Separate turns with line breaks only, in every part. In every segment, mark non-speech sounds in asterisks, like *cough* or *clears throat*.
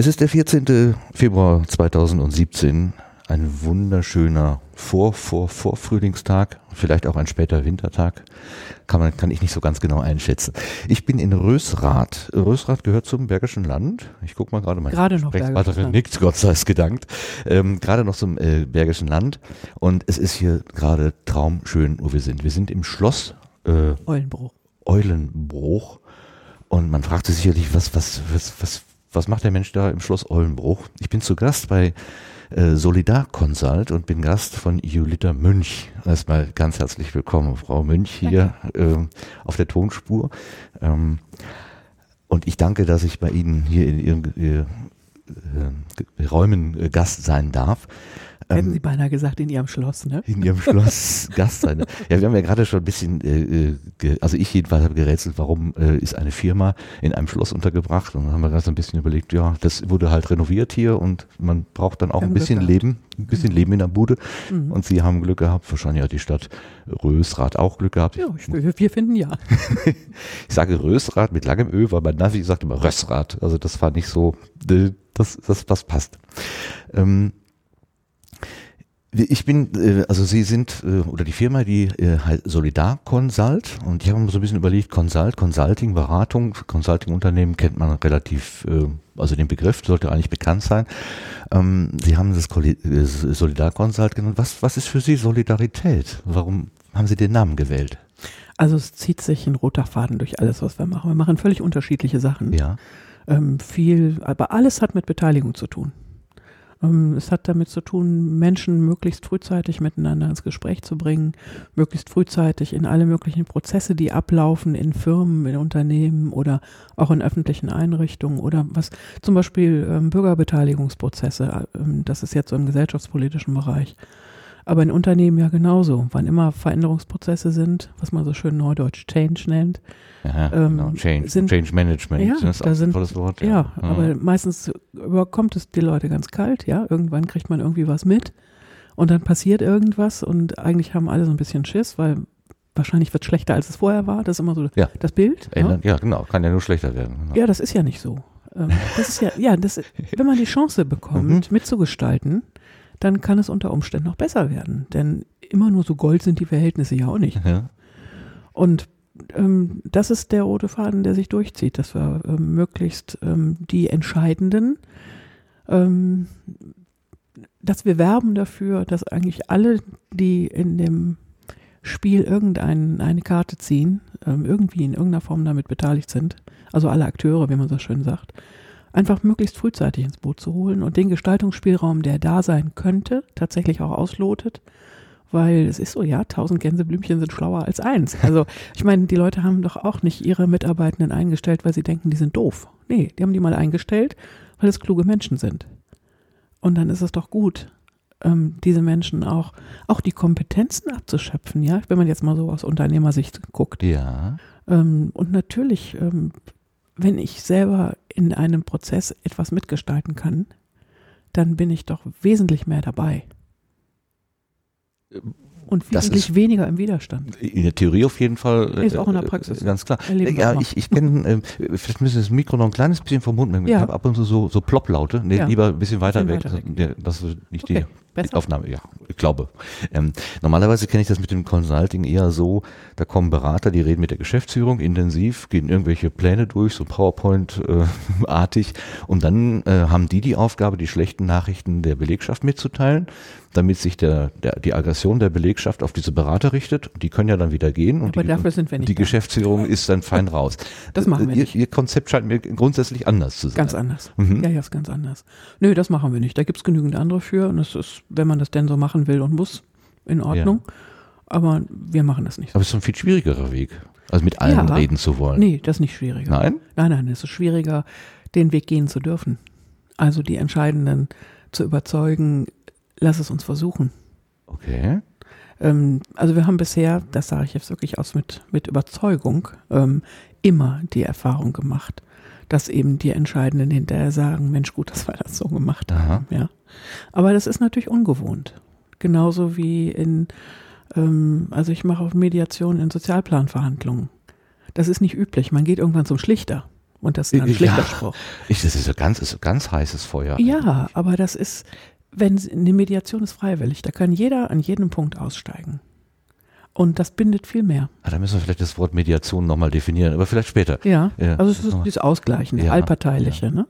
Es ist der 14. Februar 2017, ein wunderschöner Vor, Vor, Vorfrühlingstag, vielleicht auch ein später Wintertag, kann, man, kann ich nicht so ganz genau einschätzen. Ich bin in Rösrath. Rösrath gehört zum Bergischen Land. Ich gucke mal gerade mal.
Gerade noch
Bergisches nickt, Gott sei es gedankt. Ähm, gerade noch zum äh, Bergischen Land. Und es ist hier gerade traumschön, wo wir sind. Wir sind im Schloss
äh, Eulenbruch.
Eulenbruch. Und man fragt sich sicherlich, was, was, was, was, was macht der Mensch da im Schloss Eulenbruch? Ich bin zu Gast bei äh, Solidar Consult und bin Gast von Julita Münch. Erstmal ganz herzlich willkommen, Frau Münch hier äh, auf der Tonspur. Ähm, und ich danke, dass ich bei Ihnen hier in Ihren äh, äh Räumen äh, Gast sein darf.
Hätten ähm, Sie beinahe gesagt, in Ihrem Schloss, ne?
In Ihrem Schloss *laughs* Gast sein. Ja, wir haben ja gerade schon ein bisschen, äh, äh also ich jedenfalls habe gerätselt, warum äh, ist eine Firma in einem Schloss untergebracht? Und dann haben wir gerade so ein bisschen überlegt, ja, das wurde halt renoviert hier und man braucht dann auch ein bisschen Leben, ein bisschen mhm. Leben in der Bude. Mhm. Und Sie haben Glück gehabt, wahrscheinlich hat die Stadt Rösrath auch Glück gehabt.
Ja, ich, wir finden ja. *laughs*
ich sage Rösrath mit langem Ö, weil mein Navi sagt immer Rösrath. Also das war nicht so, äh, das, das, das passt. Ähm, ich bin, äh, also Sie sind, äh, oder die Firma, die heißt Solidar Consult und ich habe mir so ein bisschen überlegt, Consult, Consulting, Beratung, Consulting-Unternehmen kennt man relativ, äh, also den Begriff sollte eigentlich bekannt sein. Ähm, Sie haben das Solidar Consult genannt. Was, was ist für Sie Solidarität? Warum haben Sie den Namen gewählt?
Also es zieht sich ein roter Faden durch alles, was wir machen. Wir machen völlig unterschiedliche Sachen.
Ja.
Ähm, viel, aber alles hat mit Beteiligung zu tun. Ähm, es hat damit zu tun, Menschen möglichst frühzeitig miteinander ins Gespräch zu bringen, möglichst frühzeitig in alle möglichen Prozesse, die ablaufen in Firmen, in Unternehmen oder auch in öffentlichen Einrichtungen oder was zum Beispiel ähm, Bürgerbeteiligungsprozesse, ähm, das ist jetzt so im gesellschaftspolitischen Bereich. Aber in Unternehmen ja genauso. Wann immer Veränderungsprozesse sind, was man so schön neudeutsch Change nennt,
Aha, ähm, genau. Change, sind, Change Management,
ja, das ist da sind, tolles Wort. Ja, ja, aber meistens überkommt es die Leute ganz kalt, ja. Irgendwann kriegt man irgendwie was mit und dann passiert irgendwas und eigentlich haben alle so ein bisschen Schiss, weil wahrscheinlich wird es schlechter, als es vorher war. Das ist immer so ja. das Bild.
Ändern, ja. ja, genau, kann ja nur schlechter werden.
Genau. Ja, das ist ja nicht so. Ähm, das ist ja, ja, das, wenn man die Chance bekommt, mhm. mitzugestalten, dann kann es unter Umständen noch besser werden. Denn immer nur so Gold sind die Verhältnisse ja auch nicht. Ja. Und ähm, das ist der rote Faden, der sich durchzieht, dass wir ähm, möglichst ähm, die Entscheidenden, ähm, dass wir werben dafür, dass eigentlich alle, die in dem Spiel irgendeine eine Karte ziehen, ähm, irgendwie in irgendeiner Form damit beteiligt sind, also alle Akteure, wie man so schön sagt, einfach möglichst frühzeitig ins Boot zu holen und den Gestaltungsspielraum, der da sein könnte, tatsächlich auch auslotet weil es ist so, ja, tausend Gänseblümchen sind schlauer als eins. Also *laughs* ich meine, die Leute haben doch auch nicht ihre Mitarbeitenden eingestellt, weil sie denken, die sind doof. Nee, die haben die mal eingestellt, weil es kluge Menschen sind. Und dann ist es doch gut, ähm, diese Menschen auch, auch die Kompetenzen abzuschöpfen, ja, wenn man jetzt mal so aus Unternehmersicht guckt.
Ja.
Ähm, und natürlich, ähm, wenn ich selber in einem Prozess etwas mitgestalten kann, dann bin ich doch wesentlich mehr dabei. Und wesentlich weniger im Widerstand.
In der Theorie auf jeden Fall.
Ist auch in der äh, Praxis.
Ganz klar. Ja, ich, ich kenne, äh, vielleicht müssen wir das Mikro noch ein kleines bisschen vom Mund machen. Ja. Ich habe ab und zu so, so Plopplaute. Nee, ja. lieber ein bisschen weiter, bisschen weg. weiter weg. Das ist nicht okay. die Besser? Aufnahme, ja, ich glaube. Ähm, normalerweise kenne ich das mit dem Consulting eher so, da kommen Berater, die reden mit der Geschäftsführung intensiv, gehen irgendwelche Pläne durch, so PowerPoint-artig äh, *laughs* und dann äh, haben die die Aufgabe, die schlechten Nachrichten der Belegschaft mitzuteilen, damit sich der, der, die Aggression der Belegschaft auf diese Berater richtet. Die können ja dann wieder gehen und
Aber
die,
dafür sind wir nicht
die Geschäftsführung ist dann fein raus.
Das machen wir
ihr,
nicht.
Ihr Konzept scheint mir grundsätzlich anders zu sein.
Ganz anders. Mhm. Ja, ja, ist ganz anders. Nö, das machen wir nicht. Da gibt es genügend andere für und es ist wenn man das denn so machen will und muss, in Ordnung. Ja. Aber wir machen das nicht.
Aber es ist ein viel schwierigerer Weg, also mit allen ja. reden zu wollen.
Nee, das ist nicht schwieriger.
Nein?
Nein, nein, es ist schwieriger, den Weg gehen zu dürfen. Also die Entscheidenden zu überzeugen, lass es uns versuchen.
Okay.
Ähm, also wir haben bisher, das sage ich jetzt wirklich aus mit, mit Überzeugung, ähm, immer die Erfahrung gemacht, dass eben die Entscheidenden hinterher sagen, Mensch, gut, dass wir das so gemacht haben. Ja. Aber das ist natürlich ungewohnt. Genauso wie in, ähm, also ich mache auch Mediation in Sozialplanverhandlungen. Das ist nicht üblich. Man geht irgendwann zum Schlichter Und das ist ein schlechter ja.
Ich, das ist ein ganz, ist ein ganz heißes Feuer.
Ja, aber das ist, wenn eine Mediation ist freiwillig, da kann jeder an jedem Punkt aussteigen. Und das bindet viel mehr.
Ah, da müssen wir vielleicht das Wort Mediation nochmal definieren, aber vielleicht später.
Ja, ja also es ist dieses Ausgleichen, ja, allparteiliche. Ja. Ne?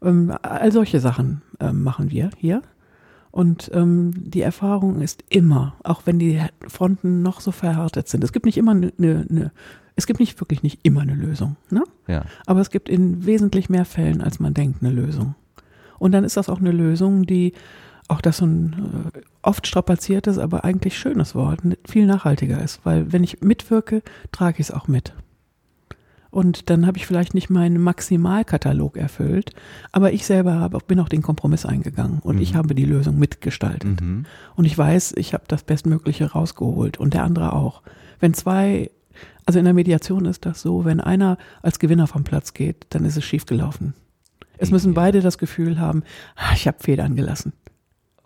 Ähm, all solche Sachen ähm, machen wir hier. Und ähm, die Erfahrung ist immer, auch wenn die Fronten noch so verhärtet sind, es gibt nicht immer eine, eine, eine es gibt nicht wirklich nicht immer eine Lösung, ne?
Ja.
Aber es gibt in wesentlich mehr Fällen, als man denkt, eine Lösung. Und dann ist das auch eine Lösung, die auch das so ein äh, oft strapaziertes, aber eigentlich schönes Wort, viel nachhaltiger ist. Weil wenn ich mitwirke, trage ich es auch mit. Und dann habe ich vielleicht nicht meinen Maximalkatalog erfüllt, aber ich selber habe, bin auch den Kompromiss eingegangen und mhm. ich habe die Lösung mitgestaltet. Mhm. Und ich weiß, ich habe das Bestmögliche rausgeholt und der andere auch. Wenn zwei, also in der Mediation ist das so, wenn einer als Gewinner vom Platz geht, dann ist es schiefgelaufen. Es müssen beide das Gefühl haben, ah, ich habe Federn gelassen.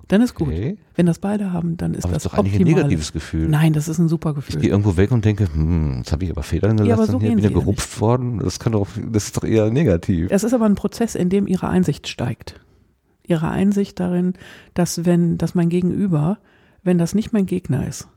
Dann ist gut. Okay. Wenn das beide haben, dann ist aber das,
das ist doch eigentlich ein negatives Gefühl.
Nein, das ist ein super Gefühl.
Ich gehe irgendwo weg und denke, hm, jetzt habe ich aber Federn gelassen, ja, aber so hier wieder gerupft worden. Das kann doch, das ist doch eher negativ.
Es ist aber ein Prozess, in dem ihre Einsicht steigt. Ihre Einsicht darin, dass wenn, dass mein Gegenüber, wenn das nicht mein Gegner ist,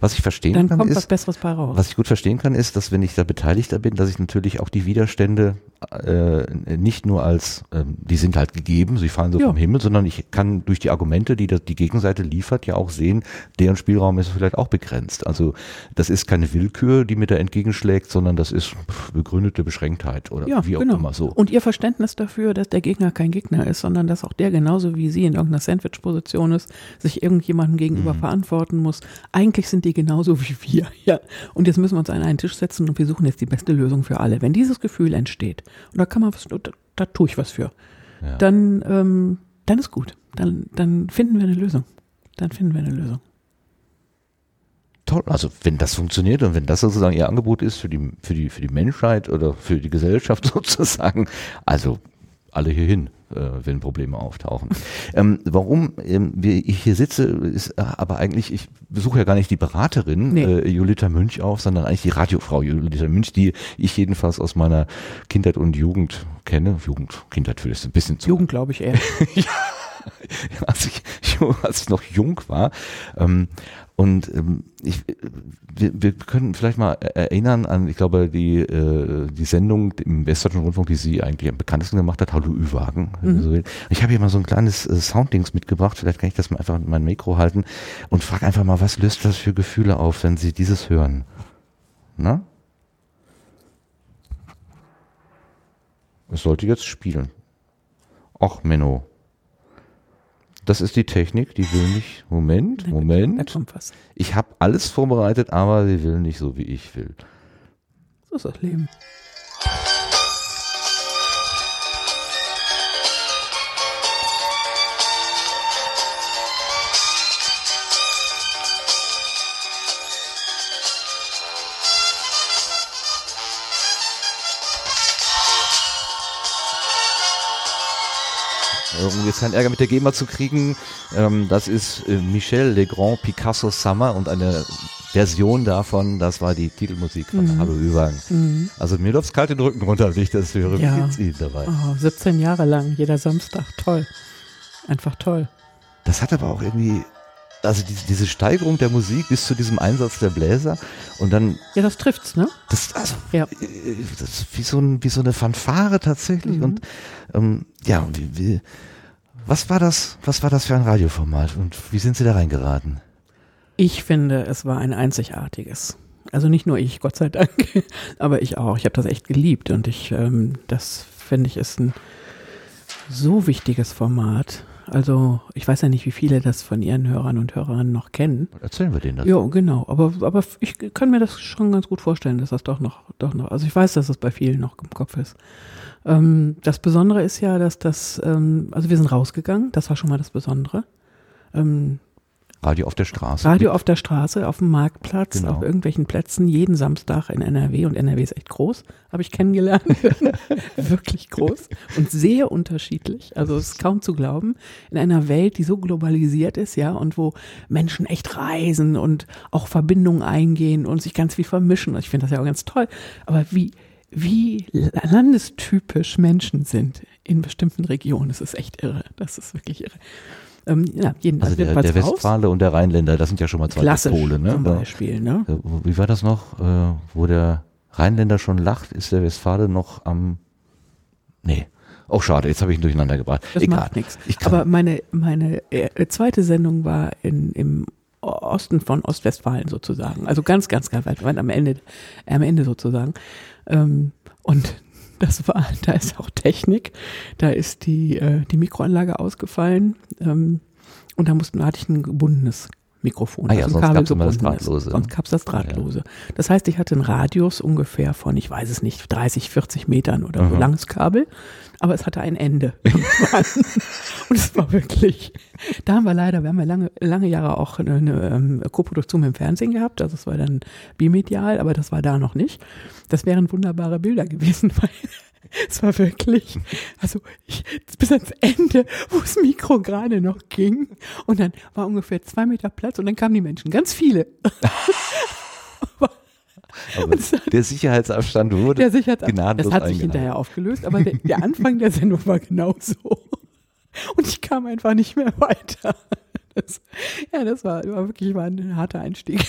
was ich verstehen
Dann
kann,
kommt
ist,
was Besseres bei raus.
was ich gut verstehen kann, ist, dass wenn ich da Beteiligter bin, dass ich natürlich auch die Widerstände äh, nicht nur als, ähm, die sind halt gegeben, sie fallen so ja. vom Himmel, sondern ich kann durch die Argumente, die das, die Gegenseite liefert, ja auch sehen, deren Spielraum ist vielleicht auch begrenzt. Also das ist keine Willkür, die mir da entgegenschlägt, sondern das ist begründete Beschränktheit oder ja, wie auch genau. immer so.
Und ihr Verständnis dafür, dass der Gegner kein Gegner ist, sondern dass auch der genauso wie sie in irgendeiner Sandwich-Position ist, sich irgendjemandem gegenüber mhm. verantworten muss. Eigentlich sind die genauso wie wir. *laughs* Ja. Und jetzt müssen wir uns an einen Tisch setzen und wir suchen jetzt die beste Lösung für alle. Wenn dieses Gefühl entsteht, und da kann man was, da, da tue ich was für, ja. dann, ähm, dann ist gut. Dann, dann finden wir eine Lösung. Dann finden wir eine Lösung.
Toll, also wenn das funktioniert und wenn das sozusagen ihr Angebot ist für die, für die, für die Menschheit oder für die Gesellschaft *laughs* sozusagen, also alle hier hin äh, wenn Probleme auftauchen. Ähm, warum ähm, ich hier sitze, ist äh, aber eigentlich, ich besuche ja gar nicht die Beraterin nee. äh, Julita Münch auf, sondern eigentlich die Radiofrau Julita Münch, die ich jedenfalls aus meiner Kindheit und Jugend kenne. Jugend, Kindheit vielleicht ein bisschen zu.
Jugend glaube ich eher. *laughs*
ja. *laughs* Als ich, als ich noch jung war. Ähm, und ähm, ich, wir, wir können vielleicht mal erinnern an, ich glaube, die, äh, die Sendung im Westdeutschen Rundfunk, die sie eigentlich am bekanntesten gemacht hat, Hallo Ü-Wagen. Mhm. Ich habe hier mal so ein kleines äh, Sounddings mitgebracht, vielleicht kann ich das mal einfach in mein Mikro halten und frage einfach mal, was löst das für Gefühle auf, wenn Sie dieses hören? Na? Es sollte jetzt spielen. Ach, Menno. Das ist die Technik, die will nicht. Moment, Moment. Da kommt was. Ich habe alles vorbereitet, aber sie will nicht so, wie ich will.
So ist das Leben.
Um jetzt keinen Ärger mit der GEMA zu kriegen, ähm, das ist äh, Michel Legrand Picasso Summer und eine Version davon, das war die Titelmusik von mhm. Hallo Üwang. Mhm. Also mir läuft kalt den Rücken runter, wenn ich das höre.
Ja. Wie geht's Ihnen dabei? Oh, 17 Jahre lang, jeder Samstag, toll. Einfach toll.
Das hat aber auch irgendwie also die, diese Steigerung der Musik bis zu diesem Einsatz der Bläser und dann.
Ja, das trifft's, ne?
Das, also, ja. Äh, das ist wie so, ein, wie so eine Fanfare tatsächlich mhm. und ähm, ja, wie, wie, was war das, was war das für ein Radioformat und wie sind Sie da reingeraten?
Ich finde, es war ein einzigartiges. Also nicht nur ich, Gott sei Dank, *laughs* aber ich auch. Ich habe das echt geliebt und ich, ähm, das finde ich ist ein so wichtiges Format also ich weiß ja nicht, wie viele das von Ihren Hörern und Hörern noch kennen.
Erzählen wir denen das.
Ja, genau. Aber, aber ich kann mir das schon ganz gut vorstellen, dass das doch noch, doch noch, also ich weiß, dass das bei vielen noch im Kopf ist. Ähm, das Besondere ist ja, dass das, ähm, also wir sind rausgegangen, das war schon mal das Besondere. Ähm,
Radio auf der Straße.
Radio auf der Straße, auf dem Marktplatz, genau. auf irgendwelchen Plätzen, jeden Samstag in NRW. Und NRW ist echt groß, habe ich kennengelernt. *laughs* Wirklich groß und sehr unterschiedlich. Also es ist kaum zu glauben. In einer Welt, die so globalisiert ist, ja, und wo Menschen echt reisen und auch Verbindungen eingehen und sich ganz viel vermischen. Ich finde das ja auch ganz toll. Aber wie, wie landestypisch Menschen sind in bestimmten Regionen. Das ist echt irre. Das ist wirklich irre.
Ähm, ja, also der, der Westfale und der Rheinländer, das sind ja schon mal zwei
Klassisch, Pole. Ne? Zum Beispiel, ne?
Wie war das noch? Äh, wo der Rheinländer schon lacht, ist der Westfale noch am. Nee. Oh, schade, jetzt habe ich ihn durcheinander gebracht.
Das Egal. macht nichts. Aber meine, meine äh, zweite Sendung war in, im Osten von Ostwestfalen sozusagen. Also ganz, ganz, ganz weit, am Ende, am Ende sozusagen. Ähm, und *laughs* das war, da ist auch Technik. Da ist die, äh, die Mikroanlage ausgefallen. Ähm, und da mussten, da hatte ich ein gebundenes Mikrofon.
Ah ja, sonst Kabel gab es das Drahtlose.
Sonst gab es das Drahtlose. Ja. Das heißt, ich hatte einen Radius ungefähr von, ich weiß es nicht, 30, 40 Metern oder so langes Kabel aber es hatte ein Ende. *laughs* und es war wirklich, da haben wir leider, wir haben ja lange, lange Jahre auch eine, eine ähm, Co-Produktion im Fernsehen gehabt, also es war dann bimedial, aber das war da noch nicht. Das wären wunderbare Bilder gewesen, *laughs* weil *laughs* es war wirklich, also ich, bis ans Ende, wo das Mikro gerade noch ging. Und dann war ungefähr zwei Meter Platz und dann kamen die Menschen, ganz viele.
Aber *laughs* der Sicherheitsabstand wurde der Sicherheitsabstand,
gnadenlos Das hat sich hinterher aufgelöst, aber der, der Anfang der Sendung war genauso. Und ich kam einfach nicht mehr weiter. Das, ja, das war, war wirklich war ein harter Einstieg.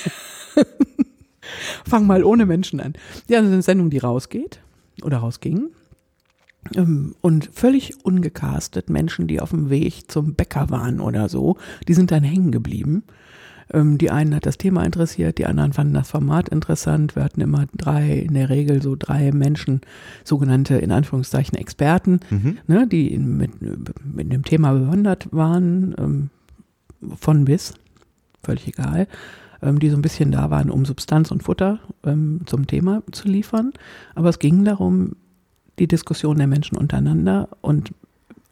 Fang mal ohne Menschen an. Ja, das ist eine Sendung, die rausgeht oder rausging. Ähm, und völlig ungecastet Menschen, die auf dem Weg zum Bäcker waren oder so, die sind dann hängen geblieben. Ähm, die einen hat das Thema interessiert, die anderen fanden das Format interessant. Wir hatten immer drei, in der Regel so drei Menschen, sogenannte in Anführungszeichen Experten, mhm. ne, die mit, mit dem Thema bewandert waren, ähm, von bis, völlig egal, die so ein bisschen da waren, um Substanz und Futter ähm, zum Thema zu liefern. Aber es ging darum, die Diskussion der Menschen untereinander und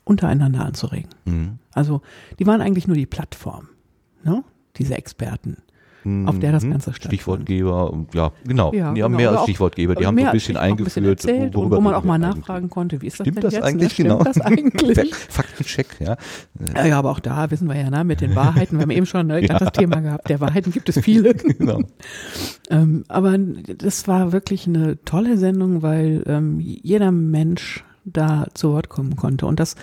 untereinander anzuregen. Mhm. Also die waren eigentlich nur die Plattform. Ne? diese Experten, auf der das mhm. Ganze
stattfindet. Stichwortgeber, ja, genau. Ja, die haben genau. mehr als Stichwortgeber, die haben so ein bisschen eingeführt, ein bisschen
worüber wo man auch mal nachfragen konnte, wie ist das
Stimmt
denn
das
jetzt?
Eigentlich, Stimmt genau.
das *laughs* eigentlich?
Faktencheck, ja.
ja. Ja, aber auch da wissen wir ja, ne, mit den Wahrheiten, wir haben eben schon ne, *laughs* ja. das Thema gehabt, der Wahrheiten gibt es viele. *laughs* genau. ähm, aber das war wirklich eine tolle Sendung, weil ähm, jeder Mensch da zu Wort kommen konnte. Und das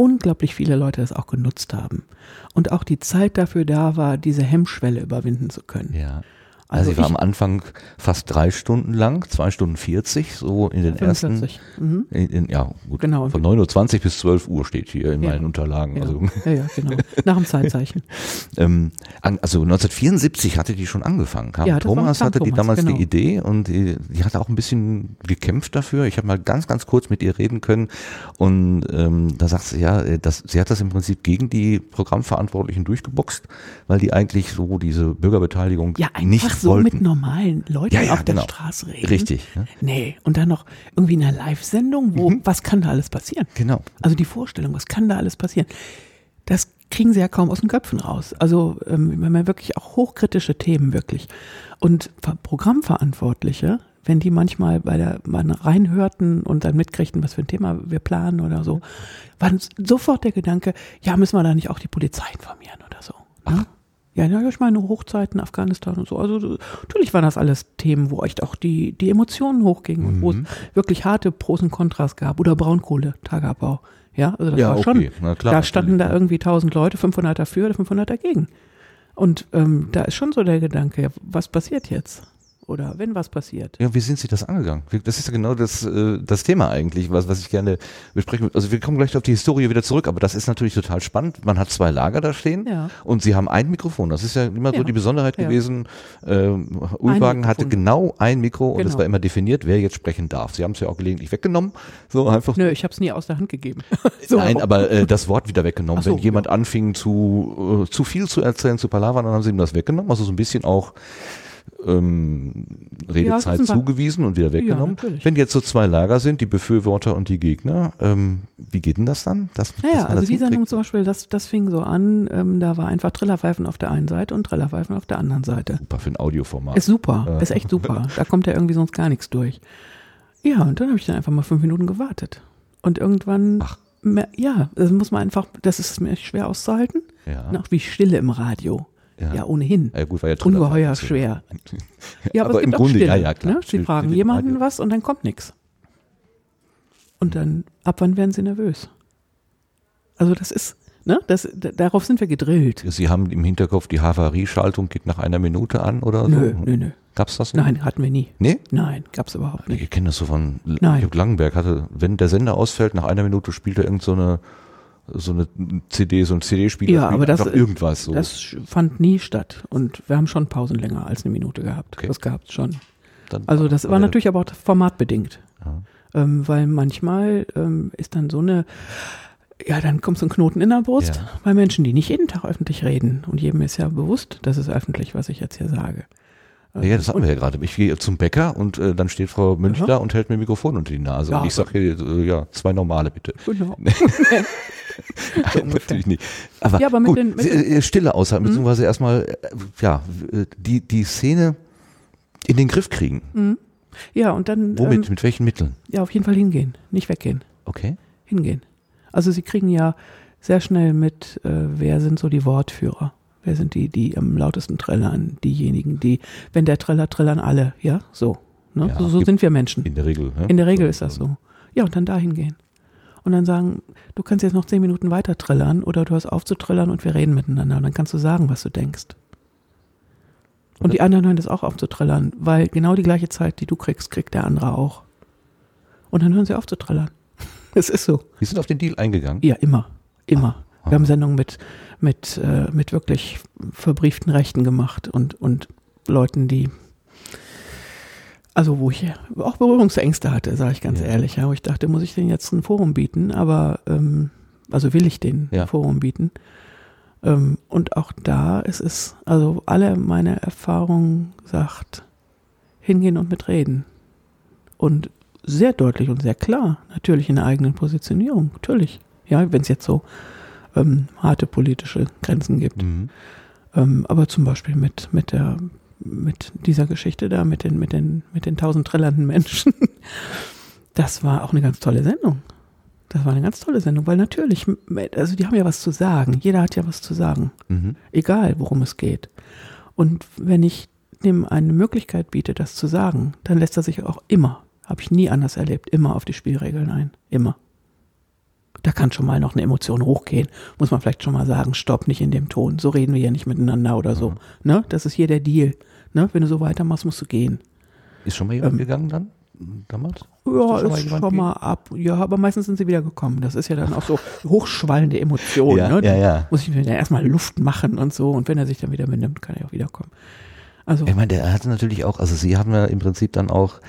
unglaublich viele Leute das auch genutzt haben. Und auch die Zeit dafür da war, diese Hemmschwelle überwinden zu können.
Ja. Also, also sie war am Anfang fast drei Stunden lang, zwei Stunden 40, so in den 45. ersten. Mhm. In, in, ja, gut. Genau. Von 9.20 Uhr bis 12 Uhr steht hier in ja. meinen Unterlagen.
Ja.
Also.
ja, ja, genau. Nach dem Zeitzeichen. *laughs*
ähm, also 1974 hatte die schon angefangen. Kam ja, Thomas hatte Thomas, die damals genau. die Idee und die, die hatte auch ein bisschen gekämpft dafür. Ich habe mal ganz, ganz kurz mit ihr reden können und ähm, da sagt sie ja, dass, sie hat das im Prinzip gegen die Programmverantwortlichen durchgeboxt, weil die eigentlich so diese Bürgerbeteiligung
ja, nicht so wollten. mit normalen Leuten ja, ja, auf genau. der Straße reden.
Richtig.
Ne? Nee, und dann noch irgendwie in einer Live-Sendung, wo, mhm. was kann da alles passieren?
Genau.
Also die Vorstellung, was kann da alles passieren? Das kriegen sie ja kaum aus den Köpfen raus. Also ähm, wenn man wirklich auch hochkritische Themen wirklich. Und Programmverantwortliche, wenn die manchmal bei der mal reinhörten und dann mitkriegten, was für ein Thema wir planen oder so, war sofort der Gedanke, ja, müssen wir da nicht auch die Polizei informieren oder so. Ne? Ja, ja, ich meine Hochzeiten, Afghanistan und so. Also natürlich waren das alles Themen, wo echt auch die, die Emotionen hochgingen mhm. und wo es mhm. wirklich harte Pros und Kontras gab. Oder Braunkohle, Tagabbau. Ja, also das ja, war okay. schon. Na klar, da standen da irgendwie 1000 Leute, 500 dafür oder 500 dagegen. Und ähm, da ist schon so der Gedanke, was passiert jetzt? Oder wenn was passiert.
Ja, wie sind Sie das angegangen? Das ist ja genau das, äh, das Thema eigentlich, was, was ich gerne besprechen würde. Also wir kommen gleich auf die Historie wieder zurück, aber das ist natürlich total spannend. Man hat zwei Lager da stehen ja. und Sie haben ein Mikrofon. Das ist ja immer ja. so die Besonderheit ja. gewesen. Ähm, Ulwagen hatte genau ein Mikro und genau. es war immer definiert, wer jetzt sprechen darf. Sie haben es ja auch gelegentlich weggenommen. So einfach.
Nö, ich habe es nie aus der Hand gegeben. *laughs*
so. Nein, aber äh, das Wort wieder weggenommen. So, Wenn jemand anfing zu, äh, zu viel zu erzählen, zu palavern, dann haben sie ihm das weggenommen. Also so ein bisschen auch ähm, Redezeit ja, zugewiesen und wieder weggenommen. Ja, Wenn jetzt so zwei Lager sind, die Befürworter und die Gegner, ähm, wie geht denn das dann? Das,
naja, also die Sendung zum Beispiel, das, das fing so an, ähm, da war einfach Trillerpfeifen auf der einen Seite und Trillerpfeifen auf der anderen Seite.
Super für ein Audioformat.
Ist super, äh. ist echt super. Da kommt ja irgendwie sonst gar nichts durch. Ja, und dann habe ich dann einfach mal fünf Minuten gewartet. Und irgendwann, Ach. ja, das muss man einfach, das ist mir schwer auszuhalten. Ja. Auch wie Stille im Radio. Ja, ja ohnehin.
Ja, gut, war ja
Ungeheuer schwer. Ja, aber, aber es gibt im auch Grunde, Stille, ja, ja, klar. Ne? Sie fragen jemanden was und dann kommt nichts. Und dann, ab wann werden sie nervös? Also das ist, ne, das, darauf sind wir gedrillt.
Sie haben im Hinterkopf, die Havarieschaltung geht nach einer Minute an oder so?
Nö, nö, nö.
Gab's das nicht?
Nein, hatten wir nie.
Nee?
Nein, gab's überhaupt nicht.
Ich kenne das so von Nein. Langenberg hatte, wenn der Sender ausfällt, nach einer Minute spielt er irgend so so eine CD, so ein CD-Spieler,
ja, aber das,
irgendwas so.
Das fand nie statt und wir haben schon Pausen länger als eine Minute gehabt. Okay. Das gab's schon. Dann also das war natürlich aber auch formatbedingt. Ja. Ähm, weil manchmal ähm, ist dann so eine ja, dann kommt so ein Knoten in der Brust ja. bei Menschen, die nicht jeden Tag öffentlich reden. Und jedem ist ja bewusst, das ist öffentlich, was ich jetzt hier sage.
Ja, das hatten wir ja gerade. Ich gehe zum Bäcker und äh, dann steht Frau Münch da und hält mir ein Mikrofon unter die Nase. Ja, und ich sage äh, ja, zwei normale bitte. Genau. *laughs* *laughs* Natürlich nicht. Aber, ja, aber gut, den, äh, Stille aushalten, mhm. beziehungsweise erstmal, äh, ja, die, die Szene in den Griff kriegen.
Mhm. Ja, und dann.
Womit? Ähm, mit welchen Mitteln?
Ja, auf jeden Fall hingehen, nicht weggehen.
Okay.
Hingehen. Also sie kriegen ja sehr schnell mit, äh, wer sind so die Wortführer. Wer sind die, die am lautesten trällern? Diejenigen, die, wenn der trällert, trällern alle. Ja, so. Ne? Ja, so, so sind wir Menschen.
In der Regel.
Ne? In der Regel ist das so. Ja, und dann dahin gehen. Und dann sagen, du kannst jetzt noch zehn Minuten weiter trillern oder du hast aufzutrillern und wir reden miteinander. Und dann kannst du sagen, was du denkst. Und die anderen hören das auch auf zu trillern, weil genau die gleiche Zeit, die du kriegst, kriegt der andere auch. Und dann hören sie auf zu trillern. *laughs* Es ist so.
Wir sind auf den Deal eingegangen?
Ja, immer. Immer. Wir haben Sendungen mit, mit, äh, mit wirklich verbrieften Rechten gemacht und, und Leuten, die, also wo ich auch Berührungsängste hatte, sage ich ganz ja. ehrlich. Ja, wo ich dachte, muss ich denen jetzt ein Forum bieten, aber ähm, also will ich denen ja. ein Forum bieten. Ähm, und auch da ist es, also alle meine Erfahrungen sagt, hingehen und mitreden. Und sehr deutlich und sehr klar, natürlich in der eigenen Positionierung, natürlich. Ja, wenn es jetzt so ähm, harte politische Grenzen gibt. Mhm. Ähm, aber zum Beispiel mit, mit der mit dieser Geschichte da, mit den, mit den, mit den tausend trillernden Menschen. *laughs* Das war auch eine ganz tolle Sendung. Das war eine ganz tolle Sendung, weil natürlich, also die haben ja was zu sagen. Jeder hat ja was zu sagen. Mhm. Egal, worum es geht. Und wenn ich dem eine Möglichkeit biete, das zu sagen, dann lässt er sich auch immer, habe ich nie anders erlebt, immer auf die Spielregeln ein. Immer. Da kann schon mal noch eine Emotion hochgehen. Muss man vielleicht schon mal sagen, stopp, nicht in dem Ton. So reden wir ja nicht miteinander oder so. Mhm. Ne? Das ist hier der Deal. Ne? Wenn du so weitermachst, musst du gehen.
Ist schon mal jemand ähm, gegangen dann? Damals?
Ja, ist schon, ist mal, schon mal ab. Ja, aber meistens sind sie wieder gekommen. Das ist ja dann auch so hochschwallende Emotionen. ja,
ne? ja, ja.
Muss ich mir dann erstmal Luft machen und so. Und wenn er sich dann wieder benimmt, kann er auch wiederkommen.
Also. Ich meine, der hat natürlich auch, also sie haben ja im Prinzip dann auch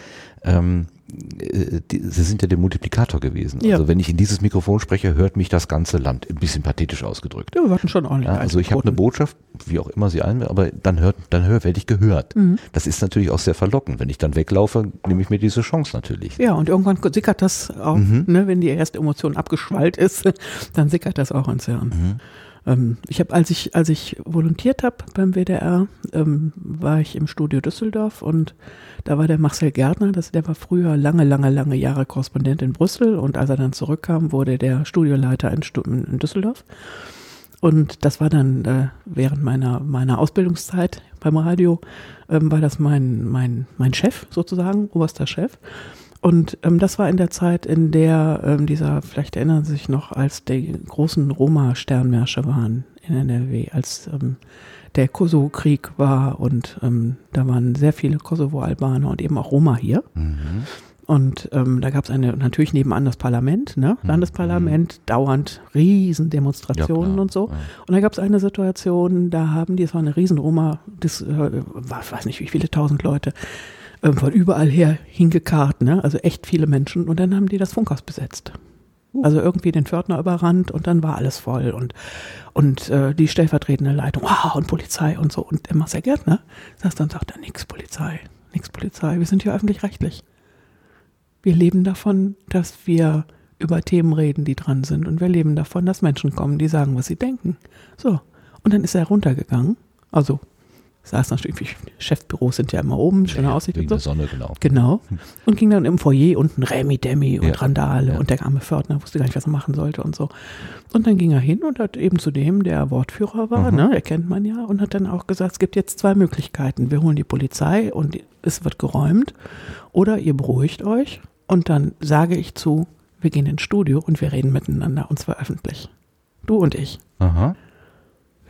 ähm, äh, sie sind ja der Multiplikator gewesen. Ja. Also wenn ich in dieses Mikrofon spreche, hört mich das ganze Land. Ein bisschen pathetisch ausgedrückt.
Ja, wir hatten schon ordentlich.
Ja, also ich habe eine Botschaft, wie auch immer sie ein, aber dann hört, dann hör, werde ich gehört. Mhm. Das ist natürlich auch sehr verlockend. Wenn ich dann weglaufe, nehme ich mir diese Chance natürlich.
Ja, und irgendwann sickert das auch, mhm. ne, wenn die erste Emotion abgeschwallt ist, *laughs* dann sickert das auch ins Hirn. Mhm. Ähm, ich habe, als ich, als ich volontiert habe beim WDR, ähm, war ich im Studio Düsseldorf und da war der Marcel Gärtner, das, der war früher lange, lange, lange Jahre Korrespondent in Brüssel und als er dann zurückkam, wurde der Studioleiter in, in Düsseldorf. Und das war dann äh, während meiner, meiner Ausbildungszeit beim Radio, ähm, war das mein, mein, mein Chef sozusagen, oberster Chef. Und ähm, das war in der Zeit, in der ähm, dieser, vielleicht erinnern Sie sich noch, als die großen Roma-Sternmärsche waren in NRW, als ähm, der Kosovo-Krieg war und ähm, da waren sehr viele Kosovo-Albaner und eben auch Roma hier. Mhm. Und ähm, da gab es eine, natürlich nebenan das Parlament, ne? Mhm. Landesparlament, mhm. dauernd Riesendemonstrationen ja, und so. Ja. Und da gab es eine Situation, da haben die, es war eine riesen Roma, das äh, war, weiß nicht wie viele tausend Leute, äh, von überall her hingekarrt, ne? also echt viele Menschen. Und dann haben die das Funkhaus besetzt. Uh. Also irgendwie den Pförtner überrannt und dann war alles voll und, und äh, die stellvertretende Leitung, wow, und Polizei und so. Und der Marcel Gärtner saß dann sagt er, nix Polizei, nix Polizei, wir sind hier öffentlich-rechtlich. Wir leben davon, dass wir über Themen reden, die dran sind. Und wir leben davon, dass Menschen kommen, die sagen, was sie denken. So. Und dann ist er runtergegangen, also saß natürlich, Chefbüros sind ja immer oben, schöne ja, Aussicht
wegen und so. der Sonne, genau.
Genau. Und ging dann im Foyer unten Remi Demi und ja. Randale ja. und der arme Fördner wusste gar nicht, was er machen sollte und so. Und dann ging er hin und hat eben zu dem, der Wortführer war, mhm. ne, erkennt man ja, und hat dann auch gesagt, es gibt jetzt zwei Möglichkeiten. Wir holen die Polizei und es wird geräumt oder ihr beruhigt euch und dann sage ich zu, wir gehen ins Studio und wir reden miteinander und zwar öffentlich. Du und ich.
Aha.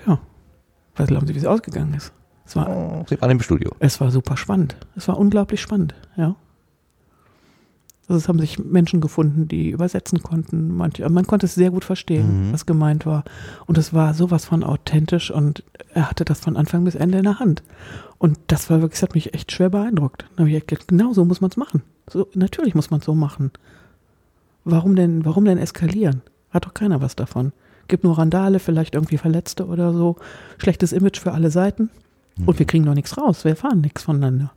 Ja. Was glauben Sie, wie es ausgegangen ist?
Es war, oh, Sie waren im Studio.
Es war super spannend. Es war unglaublich spannend, ja. Also es haben sich Menschen gefunden, die übersetzen konnten. Manche, man konnte es sehr gut verstehen, mhm. was gemeint war. Und es war sowas von authentisch und er hatte das von Anfang bis Ende in der Hand. Und das war wirklich, das hat mich echt schwer beeindruckt. Da habe ich gedacht, genau so muss man es machen. So, natürlich muss man es so machen. Warum denn, warum denn eskalieren? Hat doch keiner was davon. Gibt nur Randale, vielleicht irgendwie Verletzte oder so. Schlechtes Image für alle Seiten. Und wir kriegen doch nichts raus. Wir erfahren nichts voneinander.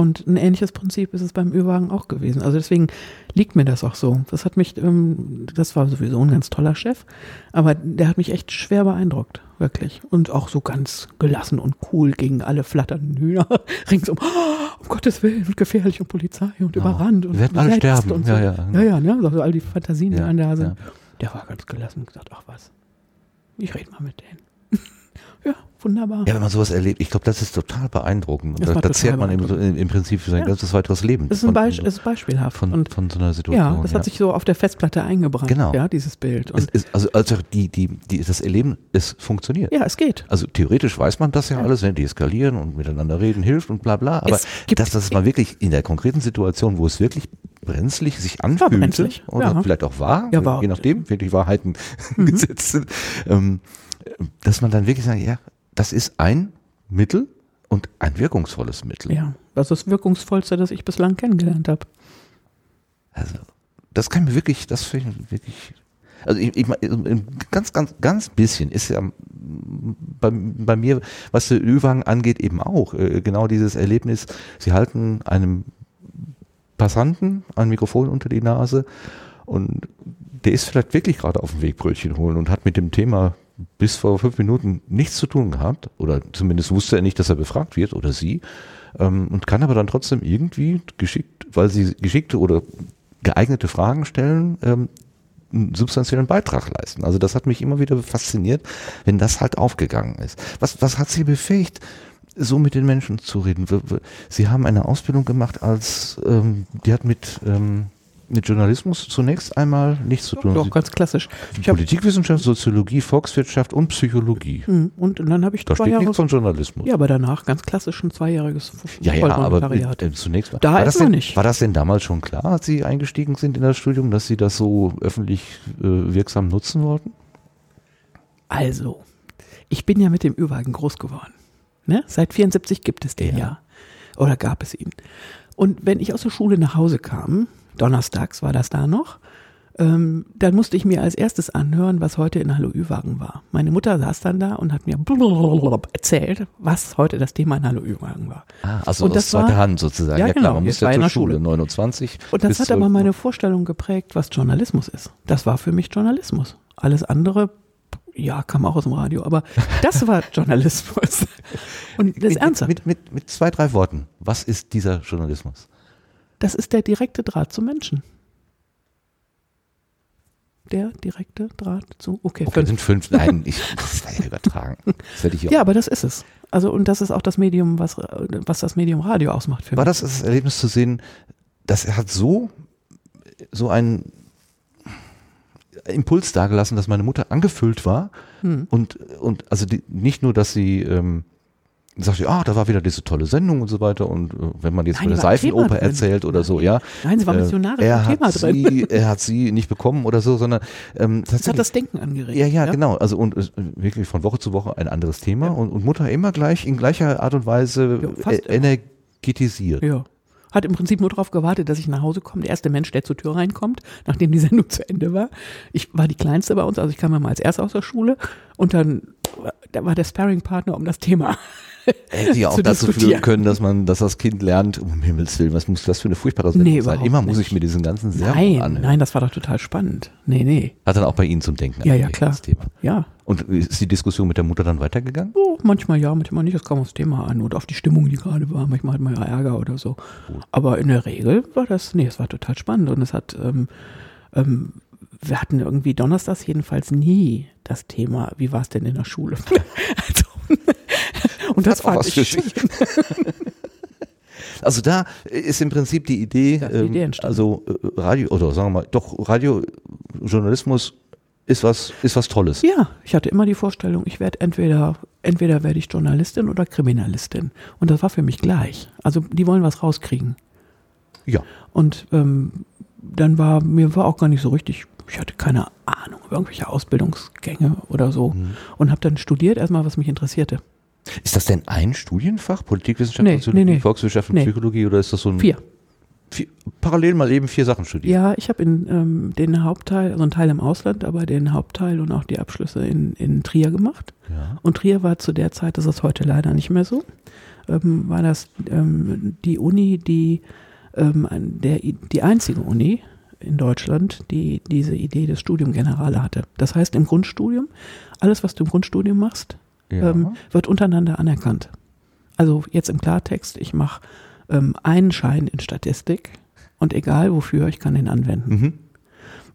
Und ein ähnliches Prinzip ist es beim Ü-Wagen auch gewesen. Also deswegen liegt mir das auch so. Das hat mich, ähm, das war sowieso ein ganz toller Chef, aber der hat mich echt schwer beeindruckt, wirklich. Und auch so ganz gelassen und cool gegen alle flatternden Hühner *laughs* ringsum. Oh, um Gottes Willen, gefährlich und Polizei und ja. überrannt und
Wir werden alle sterben.
Und so.
Ja, ja.
Ja, ja, ne? Also all die Fantasien, die ja, da sind. Ja. Der war ganz gelassen und gesagt, ach was, ich rede mal mit denen. Wunderbar.
Ja, wenn man sowas erlebt, ich glaube, das ist total beeindruckend. Da, da zehrt man im, im, Prinzip für sein ja. ganzes weiteres Leben.
Das ist, ein Beisp ist beispielhaft.
Von, und von so einer Situation.
Ja, das hat sich so auf der Festplatte eingebrannt,
genau.
ja, dieses Bild.
Ist, also, also die, die, die, das Erleben, es funktioniert.
Ja, es geht.
Also theoretisch weiß man das ja, ja. alles, wenn die eskalieren und miteinander reden, hilft und bla bla. Aber das, das ist mal wirklich in der konkreten Situation, wo es wirklich brenzlig sich anfühlte oder ja. vielleicht auch war,
ja, war,
je nachdem, wirklich Wahrheiten mhm. *laughs* gesetzt sind, ähm, dass man dann wirklich sagt, ja, das ist ein Mittel und ein wirkungsvolles Mittel.
Ja, das ist das wirkungsvollste, das ich bislang kennengelernt habe.
Also, das kann mir wirklich, das finde ich wirklich, also ich, ich ganz, ganz, ganz bisschen ist ja bei, bei mir, was der Ü-Wagen angeht, eben auch äh, genau dieses Erlebnis, sie halten einem Passanten ein Mikrofon unter die Nase und der ist vielleicht wirklich gerade auf dem Weg Brötchen holen und hat mit dem Thema bis vor fünf Minuten nichts zu tun gehabt oder zumindest wusste er nicht, dass er befragt wird oder sie ähm, und kann aber dann trotzdem irgendwie geschickt, weil sie geschickte oder geeignete Fragen stellen, ähm, einen substanziellen Beitrag leisten. Also das hat mich immer wieder fasziniert, wenn das halt aufgegangen ist. Was, was hat sie befähigt, so mit den Menschen zu reden? Sie haben eine Ausbildung gemacht als, ähm, die hat mit ähm, mit Journalismus zunächst einmal nichts zu tun.
Doch, ganz klassisch.
Ich Politikwissenschaft, Soziologie, Volkswirtschaft und Psychologie.
Hm, und dann habe ich
da zwei steht Jahre nichts von Journalismus.
Ja, aber danach ganz klassisch ein zweijähriges
Ja, ja, aber äh, zunächst
mal. Da war, das
denn,
nicht.
war das denn damals schon klar, als Sie eingestiegen sind in das Studium, dass Sie das so öffentlich äh, wirksam nutzen wollten?
Also, ich bin ja mit dem Ü-Wagen groß geworden. Ne? Seit 74 gibt es den ja. ja. Oder gab es ihn. Und wenn ich aus der Schule nach Hause kam, donnerstags war das da noch, ähm, dann musste ich mir als erstes anhören, was heute in Hallo Ü-Wagen war. Meine Mutter saß dann da und hat mir erzählt, was heute das Thema in Hallo Ü-Wagen war.
Ah, also und aus zweiter war, Hand sozusagen.
Ja, ja klar, genau, man
muss ja zur Schule, Schule, 29.
Und das hat aber meine Vorstellung geprägt, was Journalismus ist. Das war für mich Journalismus. Alles andere, ja, kam auch aus dem Radio, aber das war *laughs* Journalismus. Und das
mit,
ernsthaft.
Mit, mit, mit zwei, drei Worten. Was ist dieser Journalismus?
Das ist der direkte Draht zum Menschen. Der direkte Draht zu. Okay,
okay fünf. sind fünf. Nein, *laughs* ich, das war ja übertragen. Das
werde ich ja, aber das ist es. Also, und das ist auch das Medium, was, was das Medium Radio ausmacht
für War mich. das das Erlebnis zu sehen, dass er hat so, so einen Impuls dargelassen, dass meine Mutter angefüllt war hm. und, und also die, nicht nur, dass sie ähm, sagt sie, ah, da war wieder diese tolle Sendung und so weiter. Und äh, wenn man jetzt Nein, eine Seifenoper erzählt oder so, ja.
Nein, sie war Missionarin.
Äh, er, hat sie, *laughs* er hat sie nicht bekommen oder so, sondern ähm,
das hat das Denken angeregt.
Ja, ja, ja, genau. Also und äh, wirklich von Woche zu Woche ein anderes Thema ja. und, und Mutter immer gleich in gleicher Art und Weise ja, äh, energetisiert.
Ja hat im Prinzip nur darauf gewartet, dass ich nach Hause komme. Der erste Mensch, der zur Tür reinkommt, *laughs* nachdem die Sendung zu Ende war. Ich war die Kleinste bei uns, also ich kam ja mal als Erster aus der Schule und dann da war der Sparring-Partner um das Thema *laughs*
Hätte ja auch dazu führen können, dass man, dass das Kind lernt, um Himmels Willen, was muss das für eine furchtbare Sendung nee, sein? Immer muss ich mir diesen ganzen Servo
nein, anhören. Nein, das war doch total spannend. Nee, nee.
Hat dann auch bei Ihnen zum Denken
Ja, ja, klar. Ja.
Und ist die Diskussion mit der Mutter dann weitergegangen?
Oh, manchmal ja, manchmal nicht. Das kam aufs Thema an oder auf die Stimmung, die gerade war. Manchmal hat man ja Ärger oder so. Gut. Aber in der Regel war das, nee, es war total spannend und es hat, ähm, ähm, wir hatten irgendwie donnerstags jedenfalls nie das Thema, wie war es denn in der Schule? *laughs* also, *laughs* und das, das fand ich schön. *laughs*
Also da ist im Prinzip die Idee, ähm, also äh, Radio, oder sagen wir mal, doch Radiojournalismus ist was, ist was Tolles.
Ja, ich hatte immer die Vorstellung, ich werde entweder, entweder werde ich Journalistin oder Kriminalistin. Und das war für mich gleich. Also die wollen was rauskriegen.
Ja.
Und ähm, dann war, mir war auch gar nicht so richtig, ich hatte keine Ahnung, irgendwelche Ausbildungsgänge oder so. Mhm. Und habe dann studiert, erstmal, was mich interessierte.
Ist das denn ein Studienfach? Politikwissenschaft, nee, Soziologie, nee, nee. Volkswirtschaft und nee. Psychologie oder ist das so ein.
Vier.
Vier parallel mal eben vier Sachen studiert?
Ja, ich habe in ähm, den Hauptteil, also einen Teil im Ausland, aber den Hauptteil und auch die Abschlüsse in, in Trier gemacht. Ja. Und Trier war zu der Zeit, das ist heute leider nicht mehr so, ähm, war das ähm, die Uni, die ähm, der, die einzige Uni in Deutschland, die diese Idee des Studium Generale hatte. Das heißt, im Grundstudium, alles, was du im Grundstudium machst, ja. ähm, wird untereinander anerkannt. Also jetzt im Klartext, ich mache ähm, einen Schein in Statistik und egal wofür, ich kann den anwenden. Mhm.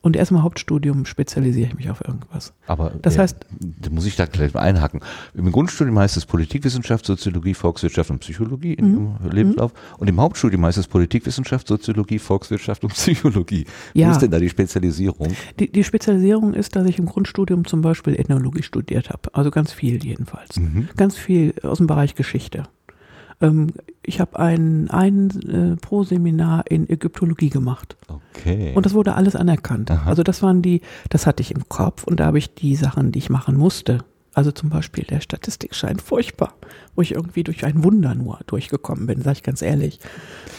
Und erst im Hauptstudium spezialisiere ich mich auf irgendwas.
Aber das
ja, heißt,
da muss ich da gleich mal einhaken. Im Grundstudium heißt es Politikwissenschaft, Soziologie, Volkswirtschaft und Psychologie im mhm. Lebenslauf. Und im Hauptstudium heißt es Politikwissenschaft, Soziologie, Volkswirtschaft und Psychologie. Ja. Wo ist denn da die Spezialisierung?
Die, die Spezialisierung ist, dass ich im Grundstudium zum Beispiel Ethnologie studiert habe. Also ganz viel jedenfalls. Mhm. Ganz viel aus dem Bereich Geschichte. Ähm, ich habe ein, ein äh, Pro-Seminar in Ägyptologie gemacht.
Okay.
Und das wurde alles anerkannt. Aha. Also das waren die, das hatte ich im Kopf und da habe ich die Sachen, die ich machen musste. Also zum Beispiel der Statistikschein, furchtbar, wo ich irgendwie durch ein Wunder nur durchgekommen bin, sage ich ganz ehrlich.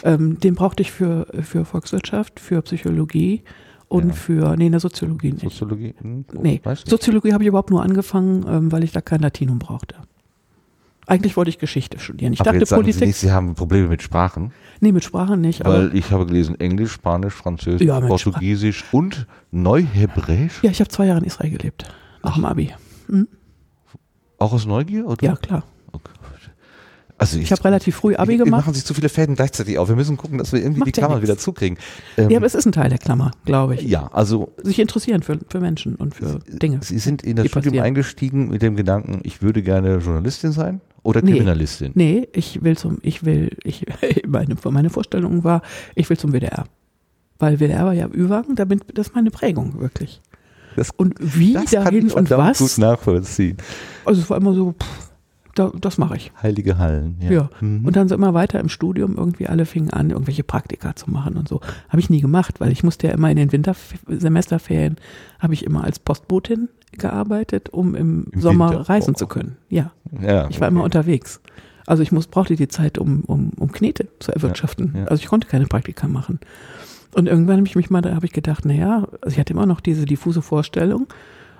Ähm, den brauchte ich für, für Volkswirtschaft, für Psychologie und ja. für, nee, in der Soziologie nicht.
Soziologie? Hm,
nee, Soziologie habe ich überhaupt nur angefangen, ähm, weil ich da kein Latinum brauchte. Eigentlich wollte ich Geschichte studieren. Ich
Aber dachte jetzt sagen Politik. Sie, nicht, Sie haben Probleme mit Sprachen?
Nee, mit Sprachen nicht.
Weil ich habe gelesen Englisch, Spanisch, Französisch, ja, Portugiesisch Spra und Neuhebräisch.
Ja, ich habe zwei Jahre in Israel gelebt. Nach Ach. dem Abi. Hm?
Auch aus Neugier? Oder?
Ja, klar. Also ich, ich habe relativ früh Abi wir, gemacht. Wir
machen sich zu viele Fäden gleichzeitig auf. Wir müssen gucken, dass wir irgendwie Macht die Klammer ja wieder zukriegen.
Ähm, ja, aber es ist ein Teil der Klammer, glaube ich.
Ja, also
sich interessieren für, für Menschen und für Dinge.
Sie sind in das Studium passieren. eingestiegen mit dem Gedanken, ich würde gerne Journalistin sein oder
nee,
Kriminalistin.
Nee, ich will zum, ich will, ich *laughs* meine, meine Vorstellung war, ich will zum WDR, weil WDR war ja Übergang, da bin, das ist meine Prägung wirklich.
Das,
und wie dahin und was?
Gut nachvollziehen.
Also es war immer so. Pff, da, das mache ich.
Heilige Hallen, ja.
ja. Mhm. Und dann so immer weiter im Studium, irgendwie alle fingen an, irgendwelche Praktika zu machen und so. Habe ich nie gemacht, weil ich musste ja immer in den Wintersemesterferien, habe ich immer als Postbotin gearbeitet, um im, Im Sommer Winter? reisen oh. zu können. Ja. ja ich war okay. immer unterwegs. Also ich muss, brauchte die Zeit, um, um, um Knete zu erwirtschaften. Ja, ja. Also ich konnte keine Praktika machen. Und irgendwann habe ich mich mal, da habe ich gedacht, naja, also ich hatte immer noch diese diffuse Vorstellung,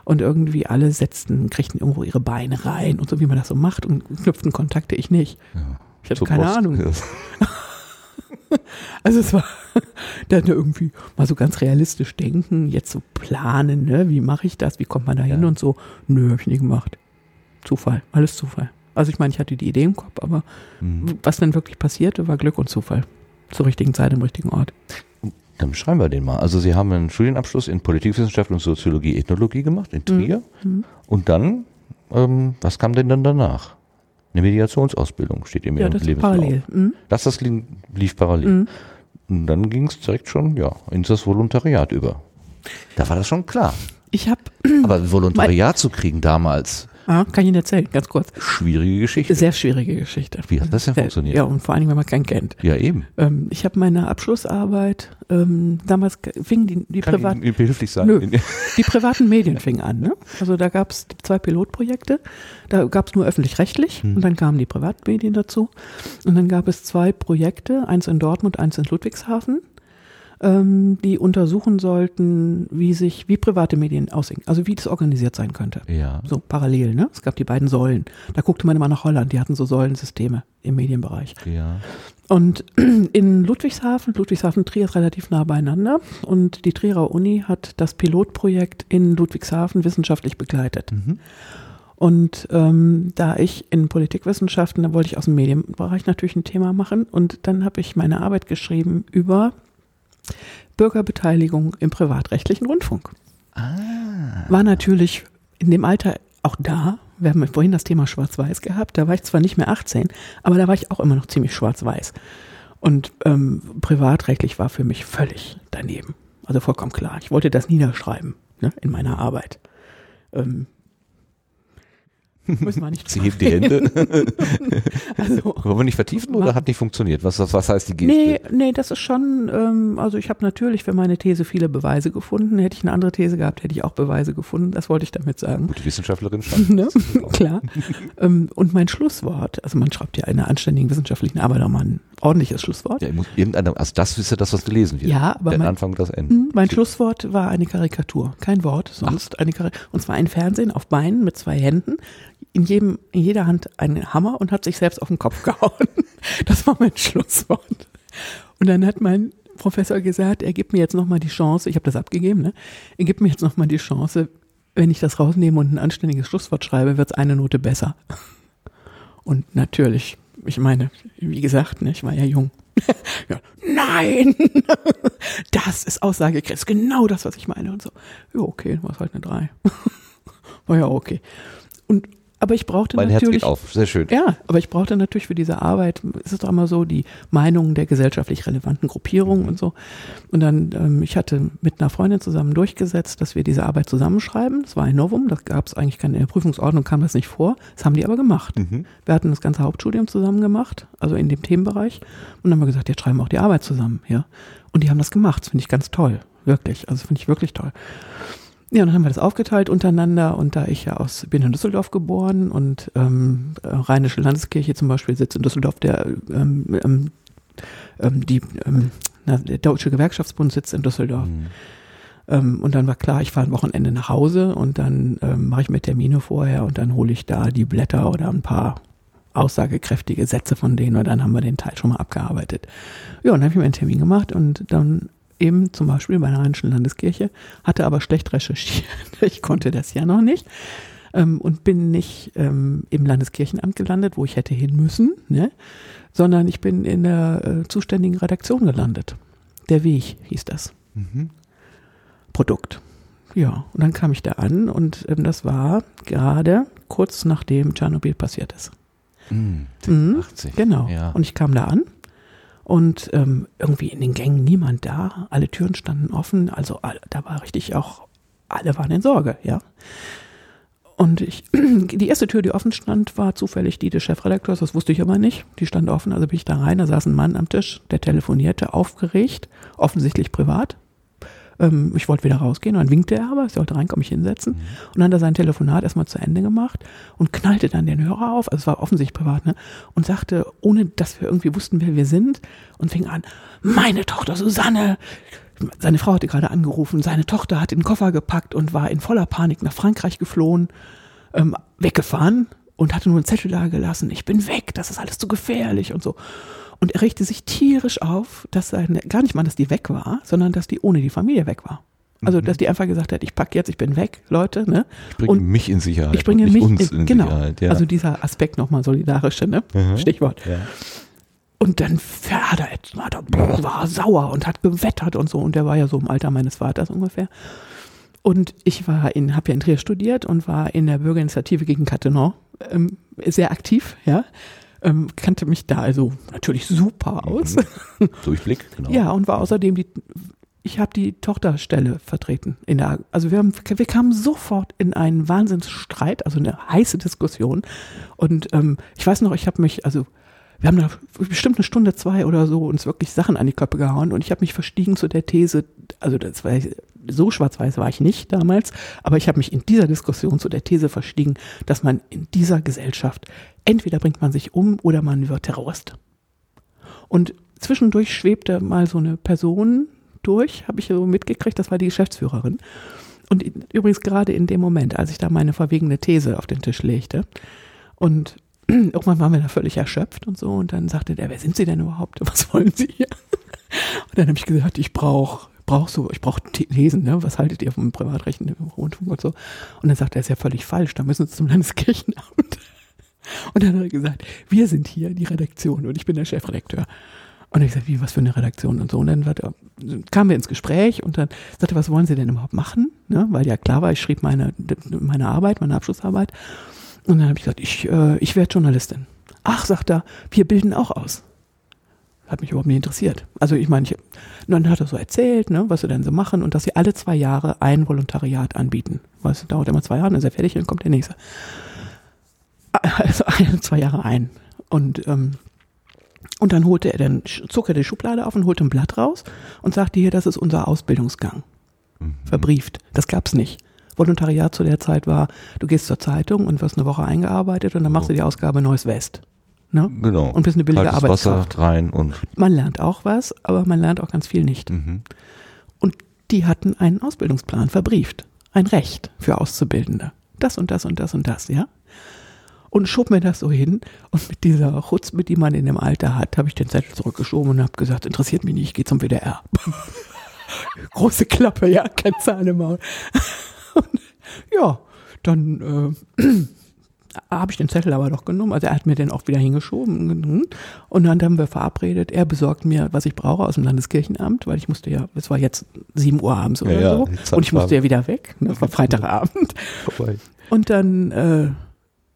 und irgendwie alle setzten, kriegten irgendwo ihre Beine rein und so, wie man das so macht und knüpften Kontakte, ich nicht. Ja, ich hatte keine Post, Ahnung. Ja. *laughs* also es war *laughs* dann irgendwie mal so ganz realistisch denken, jetzt so planen, ne? wie mache ich das, wie kommt man da hin ja. und so. Nö, habe ich nie gemacht. Zufall, alles Zufall. Also ich meine, ich hatte die Idee im Kopf, aber mhm. was dann wirklich passierte, war Glück und Zufall. Zur richtigen Zeit im richtigen Ort.
Dann schreiben wir den mal. Also Sie haben einen Studienabschluss in Politikwissenschaft und Soziologie, Ethnologie gemacht in Trier. Mhm. Und dann, ähm, was kam denn dann danach? Eine Mediationsausbildung steht in ja, das Lebenslauf. Parallel. Mhm. Das, das lief parallel. Mhm. Und dann ging es direkt schon ja, ins das Volontariat über. Da war das schon klar.
Ich habe.
Aber Volontariat zu kriegen damals,
Ah, kann ich Ihnen erzählen, ganz kurz.
Schwierige Geschichte.
Sehr schwierige Geschichte.
Wie hat das denn funktioniert?
Ja, und vor allem, wenn man keinen kennt.
Ja, eben.
Ähm, ich habe meine Abschlussarbeit, ähm, damals fingen die, die privaten...
behilflich sein?
Nö, *laughs* die privaten Medien fingen an. Ne? Also da gab es zwei Pilotprojekte. Da gab es nur öffentlich-rechtlich hm. und dann kamen die Privatmedien dazu. Und dann gab es zwei Projekte, eins in Dortmund, eins in Ludwigshafen. Ähm, die untersuchen sollten, wie sich, wie private Medien aussehen, also wie das organisiert sein könnte.
Ja.
So parallel, ne? Es gab die beiden Säulen. Da guckte man immer nach Holland, die hatten so Säulensysteme im Medienbereich.
Ja.
Und *clears throat* in Ludwigshafen, Ludwigshafen Trier ist relativ nah beieinander und die Trierer Uni hat das Pilotprojekt in Ludwigshafen wissenschaftlich begleitet. Mhm. Und ähm, da ich in Politikwissenschaften, da wollte ich aus dem Medienbereich natürlich ein Thema machen und dann habe ich meine Arbeit geschrieben über Bürgerbeteiligung im privatrechtlichen Rundfunk.
Ah.
War natürlich in dem Alter auch da. Wir haben vorhin das Thema Schwarz-Weiß gehabt. Da war ich zwar nicht mehr 18, aber da war ich auch immer noch ziemlich schwarz-weiß. Und ähm, privatrechtlich war für mich völlig daneben. Also vollkommen klar. Ich wollte das niederschreiben ne, in meiner Arbeit. Ähm, Müssen wir nicht
Sie hebt die Hände. *laughs* also, Wollen wir nicht vertiefen oder hat nicht funktioniert? Was, was heißt die Geste?
Nee, nee, das ist schon, ähm, also ich habe natürlich für meine These viele Beweise gefunden. Hätte ich eine andere These gehabt, hätte ich auch Beweise gefunden. Das wollte ich damit sagen.
Gute Wissenschaftlerin *laughs* schon.
ne? Klar. *laughs* ähm, und mein Schlusswort, also man schreibt ja in einer anständigen wissenschaftlichen Arbeit auch mal ein ordentliches Schlusswort.
Ja, muss also das ist ja das, was gelesen wird.
Ja, aber
Der
mein,
Anfang und das Ende.
Hm, mein Schlusswort war eine Karikatur. Kein Wort, sonst Ach. eine Karikatur. Und zwar ein Fernsehen auf Beinen mit zwei Händen in, jedem, in jeder Hand einen Hammer und hat sich selbst auf den Kopf *laughs* gehauen. Das war mein Schlusswort. Und dann hat mein Professor gesagt, er gibt mir jetzt nochmal die Chance, ich habe das abgegeben, ne? er gibt mir jetzt nochmal die Chance, wenn ich das rausnehme und ein anständiges Schlusswort schreibe, wird es eine Note besser. Und natürlich, ich meine, wie gesagt, ne, ich war ja jung. *laughs* ja, nein, *laughs* das ist Aussagekräftig, genau das, was ich meine und so. Ja, okay, war es halt eine 3. *laughs* war ja okay. Und aber ich brauchte
mein
natürlich.
Herz geht auf, sehr schön.
Ja, aber ich brauchte natürlich für diese Arbeit, ist es doch immer so, die Meinungen der gesellschaftlich relevanten Gruppierungen mhm. und so. Und dann, ähm, ich hatte mit einer Freundin zusammen durchgesetzt, dass wir diese Arbeit zusammenschreiben. Das war ein Novum, das gab es eigentlich keine in der Prüfungsordnung, kam das nicht vor. Das haben die aber gemacht. Mhm. Wir hatten das ganze Hauptstudium zusammen gemacht, also in dem Themenbereich. Und dann haben wir gesagt, jetzt schreiben wir auch die Arbeit zusammen, ja. Und die haben das gemacht, das finde ich ganz toll. Wirklich, also finde ich wirklich toll. Ja, dann haben wir das aufgeteilt untereinander und da ich ja aus, bin in Düsseldorf geboren und ähm, Rheinische Landeskirche zum Beispiel sitzt in Düsseldorf, der ähm, ähm, ähm die, ähm, na, der Deutsche Gewerkschaftsbund sitzt in Düsseldorf. Mhm. Ähm, und dann war klar, ich fahre ein Wochenende nach Hause und dann ähm, mache ich mir Termine vorher und dann hole ich da die Blätter oder ein paar aussagekräftige Sätze von denen und dann haben wir den Teil schon mal abgearbeitet. Ja, und dann habe ich mir einen Termin gemacht und dann eben zum Beispiel bei der Rheinischen Landeskirche, hatte aber schlecht recherchiert. *laughs* Ich konnte das ja noch nicht ähm, und bin nicht ähm, im Landeskirchenamt gelandet, wo ich hätte hin müssen, ne? sondern ich bin in der äh, zuständigen Redaktion gelandet. Der Weg hieß das. Mhm. Produkt. Ja, und dann kam ich da an und ähm, das war gerade kurz nachdem Tschernobyl passiert ist.
Mhm, 80.
Mhm, genau. Ja. Und ich kam da an und ähm, irgendwie in den Gängen niemand da, alle Türen standen offen, also da war richtig auch, alle waren in Sorge, ja. Und ich, *clears throat* die erste Tür, die offen stand, war zufällig die des Chefredakteurs, das wusste ich aber nicht. Die stand offen, also bin ich da rein, da saß ein Mann am Tisch, der telefonierte, aufgeregt, offensichtlich privat. Ähm, ich wollte wieder rausgehen und dann winkte er aber, ich sollte reinkommen, mich hinsetzen. Mhm. Und dann hat er sein Telefonat erstmal zu Ende gemacht und knallte dann den Hörer auf, also es war offensichtlich privat, ne? Und sagte, ohne dass wir irgendwie wussten, wer wir sind, und fing an, meine Tochter Susanne, seine Frau hatte gerade angerufen, seine Tochter hat den Koffer gepackt und war in voller Panik nach Frankreich geflohen, ähm, weggefahren und hatte nur einen Zettel da gelassen, ich bin weg, das ist alles zu gefährlich und so. Und er regte sich tierisch auf, dass seine, gar nicht mal, dass die weg war, sondern dass die ohne die Familie weg war. Also, mhm. dass die einfach gesagt hat, ich packe jetzt, ich bin weg, Leute. Ne?
Ich bringe mich in Sicherheit.
Ich bringe mich
uns
in,
in
genau.
Sicherheit. Ja.
Also dieser Aspekt nochmal solidarische, ne? Mhm. Stichwort. Ja. Und dann hat er, er, war sauer und hat gewettert und so. Und der war ja so im Alter meines Vaters ungefähr. Und ich war in, habe ja in Trier studiert und war in der Bürgerinitiative gegen Cattenom ähm, sehr aktiv, ja ähm, kannte mich da also natürlich super mhm. aus. *laughs*
Durchblick, genau.
Ja, und war außerdem die, ich habe die Tochterstelle vertreten. In der, also wir, haben, wir kamen sofort in einen Wahnsinnsstreit, also eine heiße Diskussion. Und ähm, ich weiß noch, ich habe mich, also wir haben da bestimmt eine Stunde, zwei oder so uns wirklich Sachen an die Köpfe gehauen und ich habe mich verstiegen zu der These, also das war so schwarz-weiß war ich nicht damals, aber ich habe mich in dieser Diskussion zu der These verstiegen, dass man in dieser Gesellschaft entweder bringt man sich um oder man wird Terrorist. Und zwischendurch schwebte mal so eine Person durch, habe ich so mitgekriegt, das war die Geschäftsführerin. Und übrigens gerade in dem Moment, als ich da meine verwegene These auf den Tisch legte und *clears throat* irgendwann waren wir da völlig erschöpft und so und dann sagte der, wer sind Sie denn überhaupt? *laughs* Was wollen Sie hier? Und dann habe ich gesagt, ich brauche brauche so, ich brauche Thesen, ne? Was haltet ihr vom Privatrecht Rundfunk und so? Und dann sagt er, ist ja völlig falsch, da müssen Sie zum Landeskirchenamt. *laughs* Und dann hat er gesagt, wir sind hier die Redaktion und ich bin der Chefredakteur. Und ich sagte, wie, was für eine Redaktion und so. Und dann er, kamen wir ins Gespräch und dann sagte, was wollen Sie denn überhaupt machen? Ne? Weil ja klar war, ich schrieb meine, meine Arbeit, meine Abschlussarbeit. Und dann habe ich gesagt, ich, äh, ich werde Journalistin. Ach, sagt er, wir bilden auch aus. Hat mich überhaupt nicht interessiert. Also ich meine, ich, dann hat er so erzählt, ne, was sie denn so machen und dass sie alle zwei Jahre ein Volontariat anbieten. Was dauert immer zwei Jahre, dann ist er fertig, dann kommt der nächste. *laughs* Also ein, zwei Jahre ein. Und ähm, und dann holte er, dann zog er die Schublade auf und holte ein Blatt raus und sagte hier, das ist unser Ausbildungsgang. Mhm. Verbrieft. Das gab's nicht. Volontariat zu der Zeit war, du gehst zur Zeitung und wirst eine Woche eingearbeitet und dann machst du die Ausgabe Neues West. Ne?
Genau.
Und bist eine billige
Kaltes
Arbeitskraft.
Wasser rein und
man lernt auch was, aber man lernt auch ganz viel nicht. Mhm. Und die hatten einen Ausbildungsplan verbrieft. Ein Recht für Auszubildende. Das und das und das und das, ja? und schob mir das so hin. Und mit dieser Chutzpe, die man in dem Alter hat, habe ich den Zettel zurückgeschoben und habe gesagt, interessiert mich nicht, ich gehe zum WDR. *laughs* Große Klappe, ja, kein Zahn im Maul. *laughs* ja, dann äh, *clears throat* habe ich den Zettel aber doch genommen. Also er hat mir den auch wieder hingeschoben. Und dann haben wir verabredet, er besorgt mir, was ich brauche aus dem Landeskirchenamt, weil ich musste ja, es war jetzt 7 Uhr abends oder ja, so. Und ich musste ja wieder weg. Das ne, war Freitagabend. Und dann äh,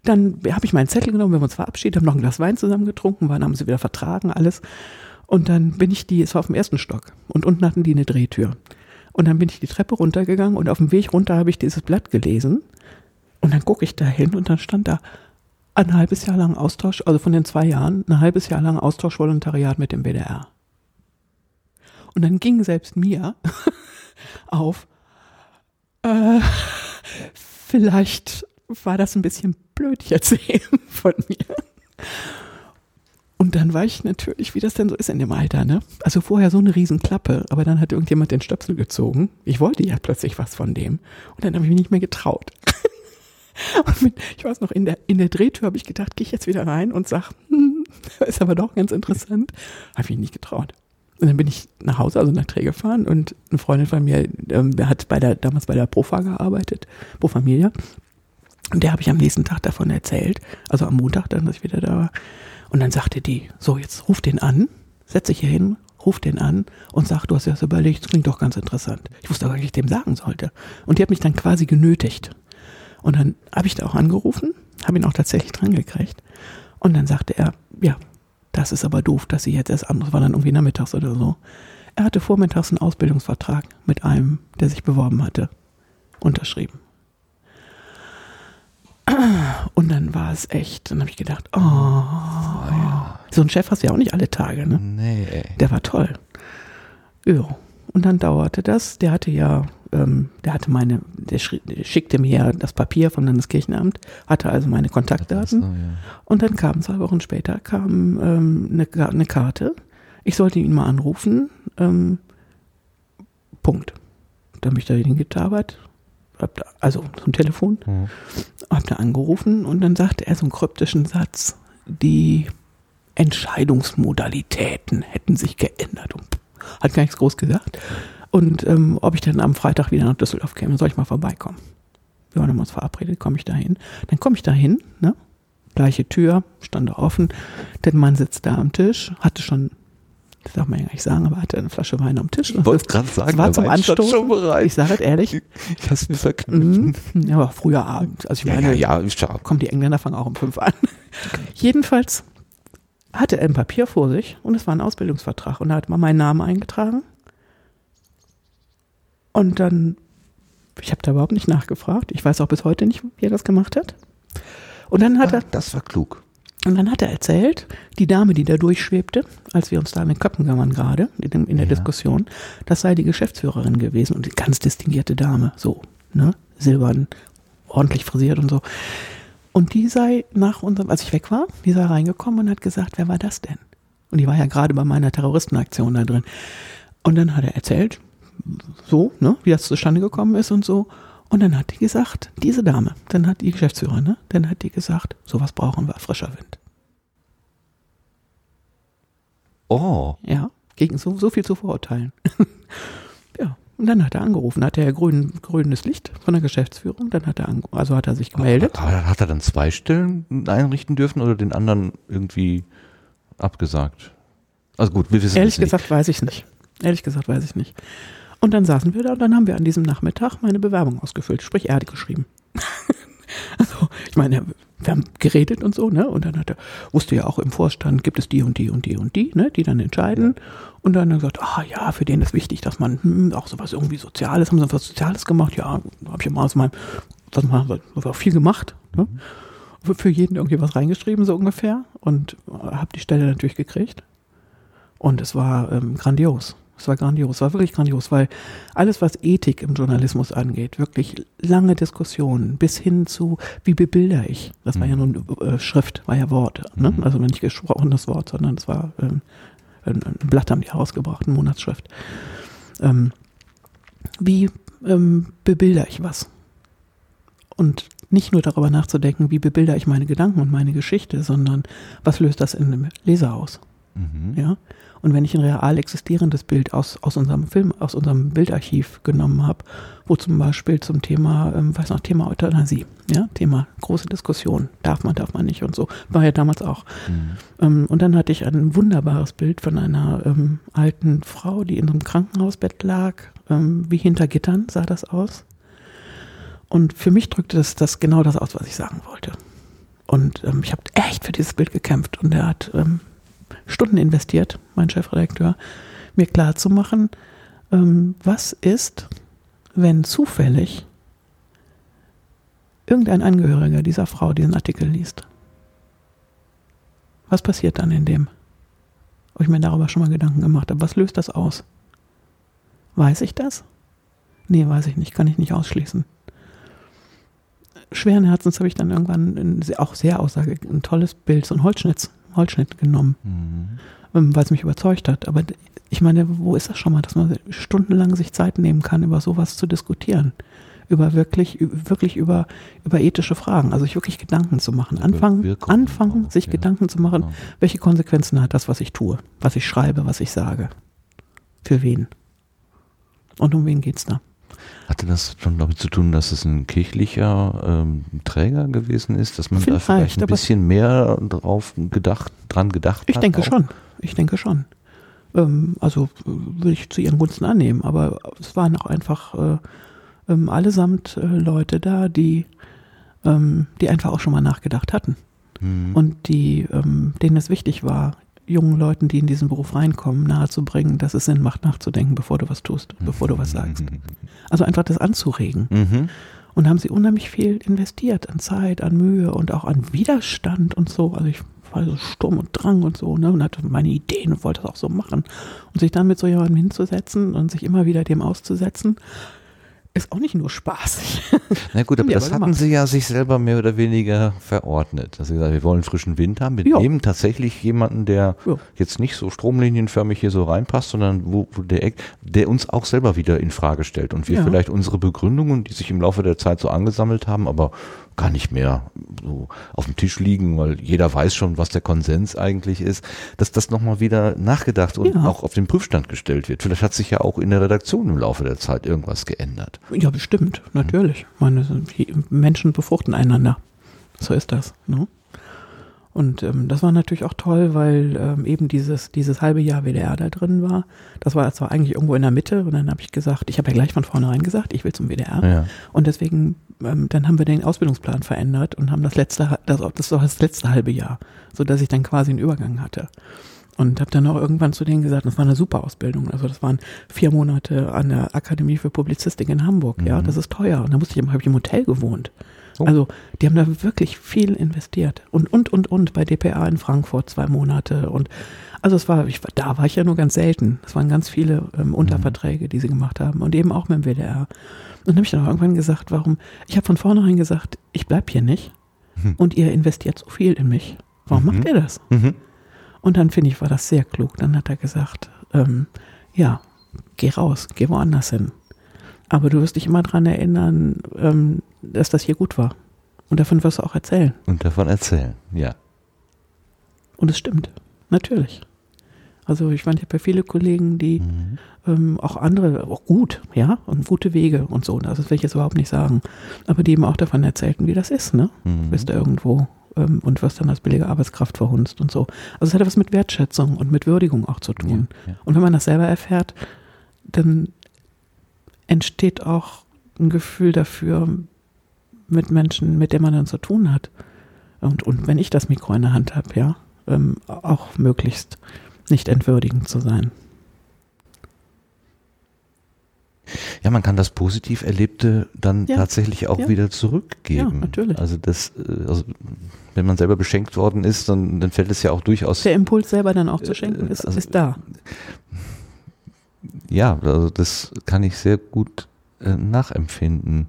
dann habe ich meinen Zettel genommen, wir haben uns verabschiedet, haben noch ein Glas Wein zusammen getrunken, waren, haben sie wieder vertragen, alles. Und dann bin ich die, es war auf dem ersten Stock und unten hatten die eine Drehtür. Und dann bin ich die Treppe runtergegangen und auf dem Weg runter habe ich dieses Blatt gelesen. Und dann gucke ich da hin und dann stand da ein halbes Jahr lang Austausch, also von den zwei Jahren, ein halbes Jahr lang Austauschvolontariat mit dem WDR. Und dann ging selbst mir *laughs* auf, äh, vielleicht war das ein bisschen blöd jetzt eben von mir. Und dann war ich natürlich, wie das denn so ist in dem Alter, ne? Also vorher so eine Riesenklappe, aber dann hat irgendjemand den Stöpsel gezogen. Ich wollte ja plötzlich was von dem. Und dann habe ich mich nicht mehr getraut. *laughs* Mit, ich weiß noch, in der, in der Drehtür habe ich gedacht, gehe ich jetzt wieder rein und sag, *laughs* hm, ist aber doch ganz interessant. Habe ich mich nicht getraut. Und dann bin ich nach Hause, also nach Dreh gefahren und eine Freundin von mir, ähm, hat bei der, damals bei der Profa gearbeitet, Pro Familia. Und der habe ich am nächsten Tag davon erzählt, also am Montag dann, dass ich wieder da war. Und dann sagte die, so jetzt ruf den an, setz dich hier hin, ruf den an und sag, du hast dir das überlegt, das klingt doch ganz interessant. Ich wusste nicht, was ich dem sagen sollte. Und die hat mich dann quasi genötigt. Und dann habe ich da auch angerufen, habe ihn auch tatsächlich dran gekriegt. Und dann sagte er, ja, das ist aber doof, dass sie jetzt erst an, das war dann irgendwie nachmittags oder so. Er hatte vormittags einen Ausbildungsvertrag mit einem, der sich beworben hatte, unterschrieben. Und dann war es echt, dann habe ich gedacht, oh, ja. so ein Chef hast du ja auch nicht alle Tage, ne?
Nee.
Der war toll. Ja. Und dann dauerte das. Der hatte ja, ähm, der hatte meine, der, der, schickte mir ja das Papier vom Landeskirchenamt, hatte also meine Kontaktdaten. So, ja. Und dann kam zwei Wochen später kam ähm, eine, eine, Karte. Ich sollte ihn mal anrufen. Ähm, Punkt. Dann bin ich da hingetabert, hab da, also zum Telefon, mhm. hab da angerufen und dann sagte er so einen kryptischen Satz, die Entscheidungsmodalitäten hätten sich geändert und hat gar nichts groß gesagt. Und ähm, ob ich dann am Freitag wieder nach Düsseldorf käme, soll ich mal vorbeikommen. Wir haben uns verabredet, komme ich da hin. Dann komme ich da hin, ne? Gleiche Tür, stand da offen. Der Mann sitzt da am Tisch, hatte schon das darf man ja gar nicht sagen, aber hatte eine Flasche Wein am Tisch.
Ich wollte gerade sagen,
war zum Anstoß. Schon bereit. Ich sage es ehrlich.
Ich habe mir verknüpfen.
Mhm. Ja, aber früher Abend. Also ich meine,
ja, ja, ja.
Komm, die Engländer fangen auch um fünf an. Jedenfalls hatte er ein Papier vor sich und es war ein Ausbildungsvertrag und da hat man meinen Namen eingetragen. Und dann, ich habe da überhaupt nicht nachgefragt. Ich weiß auch bis heute nicht, wie er das gemacht hat. Und dann hat ah, er.
Das war klug.
Und dann hat er erzählt, die Dame, die da durchschwebte, als wir uns da in den Köpfen waren gerade, in, in der ja. Diskussion, das sei die Geschäftsführerin gewesen und die ganz distinguierte Dame, so, ne, silbern, ordentlich frisiert und so. Und die sei nach unserem, als ich weg war, die sei reingekommen und hat gesagt, wer war das denn? Und die war ja gerade bei meiner Terroristenaktion da drin. Und dann hat er erzählt, so, ne, wie das zustande gekommen ist und so. Und dann hat die gesagt, diese Dame, dann hat die Geschäftsführerin, ne, dann hat die gesagt, sowas brauchen wir, frischer Wind.
Oh.
Ja, gegen so, so viel zu verurteilen. *laughs* ja, und dann hat er angerufen, hat er grün, grünes Licht von der Geschäftsführung, dann hat er, also hat er sich gemeldet.
Aber hat er dann zwei Stellen einrichten dürfen oder den anderen irgendwie abgesagt? Also gut, wir wissen
Ehrlich gesagt nicht. weiß ich nicht. Ehrlich gesagt weiß ich nicht. Und dann saßen wir da und dann haben wir an diesem Nachmittag meine Bewerbung ausgefüllt, sprich er hat geschrieben. *laughs* also, ich meine, wir haben geredet und so, ne? Und dann hat er, wusste ja auch im Vorstand, gibt es die und die und die und die, ne? Die dann entscheiden. Und dann hat er gesagt, ah ja, für den ist wichtig, dass man hm, auch sowas irgendwie Soziales, haben sie was Soziales gemacht? Ja, habe ich immer aus meinem, das haben wir auch viel gemacht, ne? Für, für jeden irgendwie was reingeschrieben, so ungefähr. Und habe die Stelle natürlich gekriegt. Und es war ähm, grandios. Es war grandios, es war wirklich grandios, weil alles, was Ethik im Journalismus angeht, wirklich lange Diskussionen bis hin zu, wie bebilder ich? Das war ja mhm. nun äh, Schrift, war ja Wort, ne? Mhm. also nicht gesprochenes Wort, sondern es war ähm, ein, ein, Blatt haben die herausgebracht, eine Monatsschrift. Ähm, wie ähm, bebilder ich was? Und nicht nur darüber nachzudenken, wie bebilder ich meine Gedanken und meine Geschichte, sondern was löst das in einem Leser aus? Mhm. Ja. Und wenn ich ein real existierendes Bild aus, aus unserem Film, aus unserem Bildarchiv genommen habe, wo zum Beispiel zum Thema, ähm, weiß noch, Thema Euthanasie, ja, Thema große Diskussion, darf man, darf man nicht und so, war ja damals auch. Mhm. Ähm, und dann hatte ich ein wunderbares Bild von einer ähm, alten Frau, die in so einem Krankenhausbett lag, ähm, wie hinter Gittern sah das aus. Und für mich drückte das, das genau das aus, was ich sagen wollte. Und ähm, ich habe echt für dieses Bild gekämpft und er hat ähm, Stunden investiert, mein Chefredakteur, mir klarzumachen, ähm, was ist, wenn zufällig irgendein Angehöriger dieser Frau diesen Artikel liest. Was passiert dann in dem? Habe ich mir darüber schon mal Gedanken gemacht. Aber was löst das aus? Weiß ich das? Nee, weiß ich nicht, kann ich nicht ausschließen. Schweren Herzens habe ich dann irgendwann ein, auch sehr aussage, ein tolles Bild, so ein Holzschnitt Holzschnitt genommen, mhm. weil es mich überzeugt hat. Aber ich meine, wo ist das schon mal, dass man stundenlang sich Zeit nehmen kann, über sowas zu diskutieren? Über wirklich, wirklich über, über ethische Fragen, also sich wirklich Gedanken zu machen. Anfangen, anfangen sich ja. Gedanken zu machen, genau. welche Konsequenzen hat das, was ich tue, was ich schreibe, was ich sage. Für wen? Und um wen geht es da?
Hatte das schon damit zu tun, dass es ein kirchlicher ähm, Träger gewesen ist, dass man vielleicht, da vielleicht ein bisschen mehr drauf gedacht, dran gedacht
ich
hat?
Ich denke auch? schon. Ich denke schon. Ähm, also würde ich zu ihren Gunsten annehmen, aber es waren auch einfach äh, ähm, allesamt äh, Leute da, die, ähm, die einfach auch schon mal nachgedacht hatten. Mhm. Und die, ähm, denen es wichtig war, jungen Leuten, die in diesen Beruf reinkommen, nahezubringen, dass es Sinn macht, nachzudenken, bevor du was tust, bevor du was sagst. Also einfach das anzuregen. Mhm. Und haben sie unheimlich viel investiert an Zeit, an Mühe und auch an Widerstand und so. Also ich war so Sturm und Drang und so, ne, und hatte meine Ideen und wollte das auch so machen. Und sich dann mit so jemandem hinzusetzen und sich immer wieder dem auszusetzen, ist auch nicht nur spaßig. *laughs*
Na gut, aber das aber hatten sie ja sich selber mehr oder weniger verordnet. Dass sie gesagt wir wollen frischen Wind haben. Wir jo. nehmen tatsächlich jemanden, der jo. jetzt nicht so stromlinienförmig hier so reinpasst, sondern wo, wo der, der uns auch selber wieder in Frage stellt und wir ja. vielleicht unsere Begründungen, die sich im Laufe der Zeit so angesammelt haben, aber gar nicht mehr so auf dem Tisch liegen, weil jeder weiß schon, was der Konsens eigentlich ist, dass das nochmal wieder nachgedacht und ja. auch auf den Prüfstand gestellt wird. Vielleicht hat sich ja auch in der Redaktion im Laufe der Zeit irgendwas geändert.
Ja, bestimmt, natürlich. Meine, Menschen befruchten einander. So ist das. Ne? Und ähm, das war natürlich auch toll, weil ähm, eben dieses, dieses halbe Jahr WDR da drin war. Das war zwar eigentlich irgendwo in der Mitte und dann habe ich gesagt, ich habe ja gleich von vornherein gesagt, ich will zum WDR. Ja. Und deswegen, ähm, dann haben wir den Ausbildungsplan verändert und haben das letzte, das, das war das letzte halbe Jahr, so dass ich dann quasi einen Übergang hatte. Und habe dann auch irgendwann zu denen gesagt, das war eine super Ausbildung. Also das waren vier Monate an der Akademie für Publizistik in Hamburg. Mhm. Ja, das ist teuer. Und da musste ich, habe ich im Hotel gewohnt. Oh. Also die haben da wirklich viel investiert. Und, und, und, und bei DPA in Frankfurt zwei Monate. Und also es war, ich, da war ich ja nur ganz selten. Es waren ganz viele ähm, Unterverträge, die sie gemacht haben. Und eben auch mit dem WDR. Und dann habe ich dann auch irgendwann gesagt, warum, ich habe von vornherein gesagt, ich bleib hier nicht. Mhm. Und ihr investiert so viel in mich. Warum mhm. macht ihr das? Mhm. Und dann finde ich, war das sehr klug. Dann hat er gesagt, ähm, ja, geh raus, geh woanders hin. Aber du wirst dich immer daran erinnern, ähm, dass das hier gut war. Und davon wirst du auch erzählen.
Und davon erzählen, ja.
Und es stimmt, natürlich. Also ich meine, ich habe ja viele Kollegen, die mhm. ähm, auch andere, auch gut, ja, und gute Wege und so. Das will ich jetzt überhaupt nicht sagen. Aber die eben auch davon erzählten, wie das ist, ne? Mhm. Bist du irgendwo ähm, und wirst dann als billige Arbeitskraft verhunzt und so. Also es hat was mit Wertschätzung und mit Würdigung auch zu tun. Ja, ja. Und wenn man das selber erfährt, dann entsteht auch ein Gefühl dafür mit Menschen, mit denen man dann zu tun hat. Und, und wenn ich das Mikro in der Hand habe, ja, ähm, auch möglichst nicht entwürdigend zu sein.
Ja, man kann das positiv Erlebte dann ja. tatsächlich auch ja. wieder zurückgeben. Ja,
natürlich.
Also das, äh, also wenn man selber beschenkt worden ist, dann, dann fällt es ja auch durchaus.
Der Impuls selber dann auch zu schenken ist, also, ist da.
Ja, also das kann ich sehr gut äh, nachempfinden.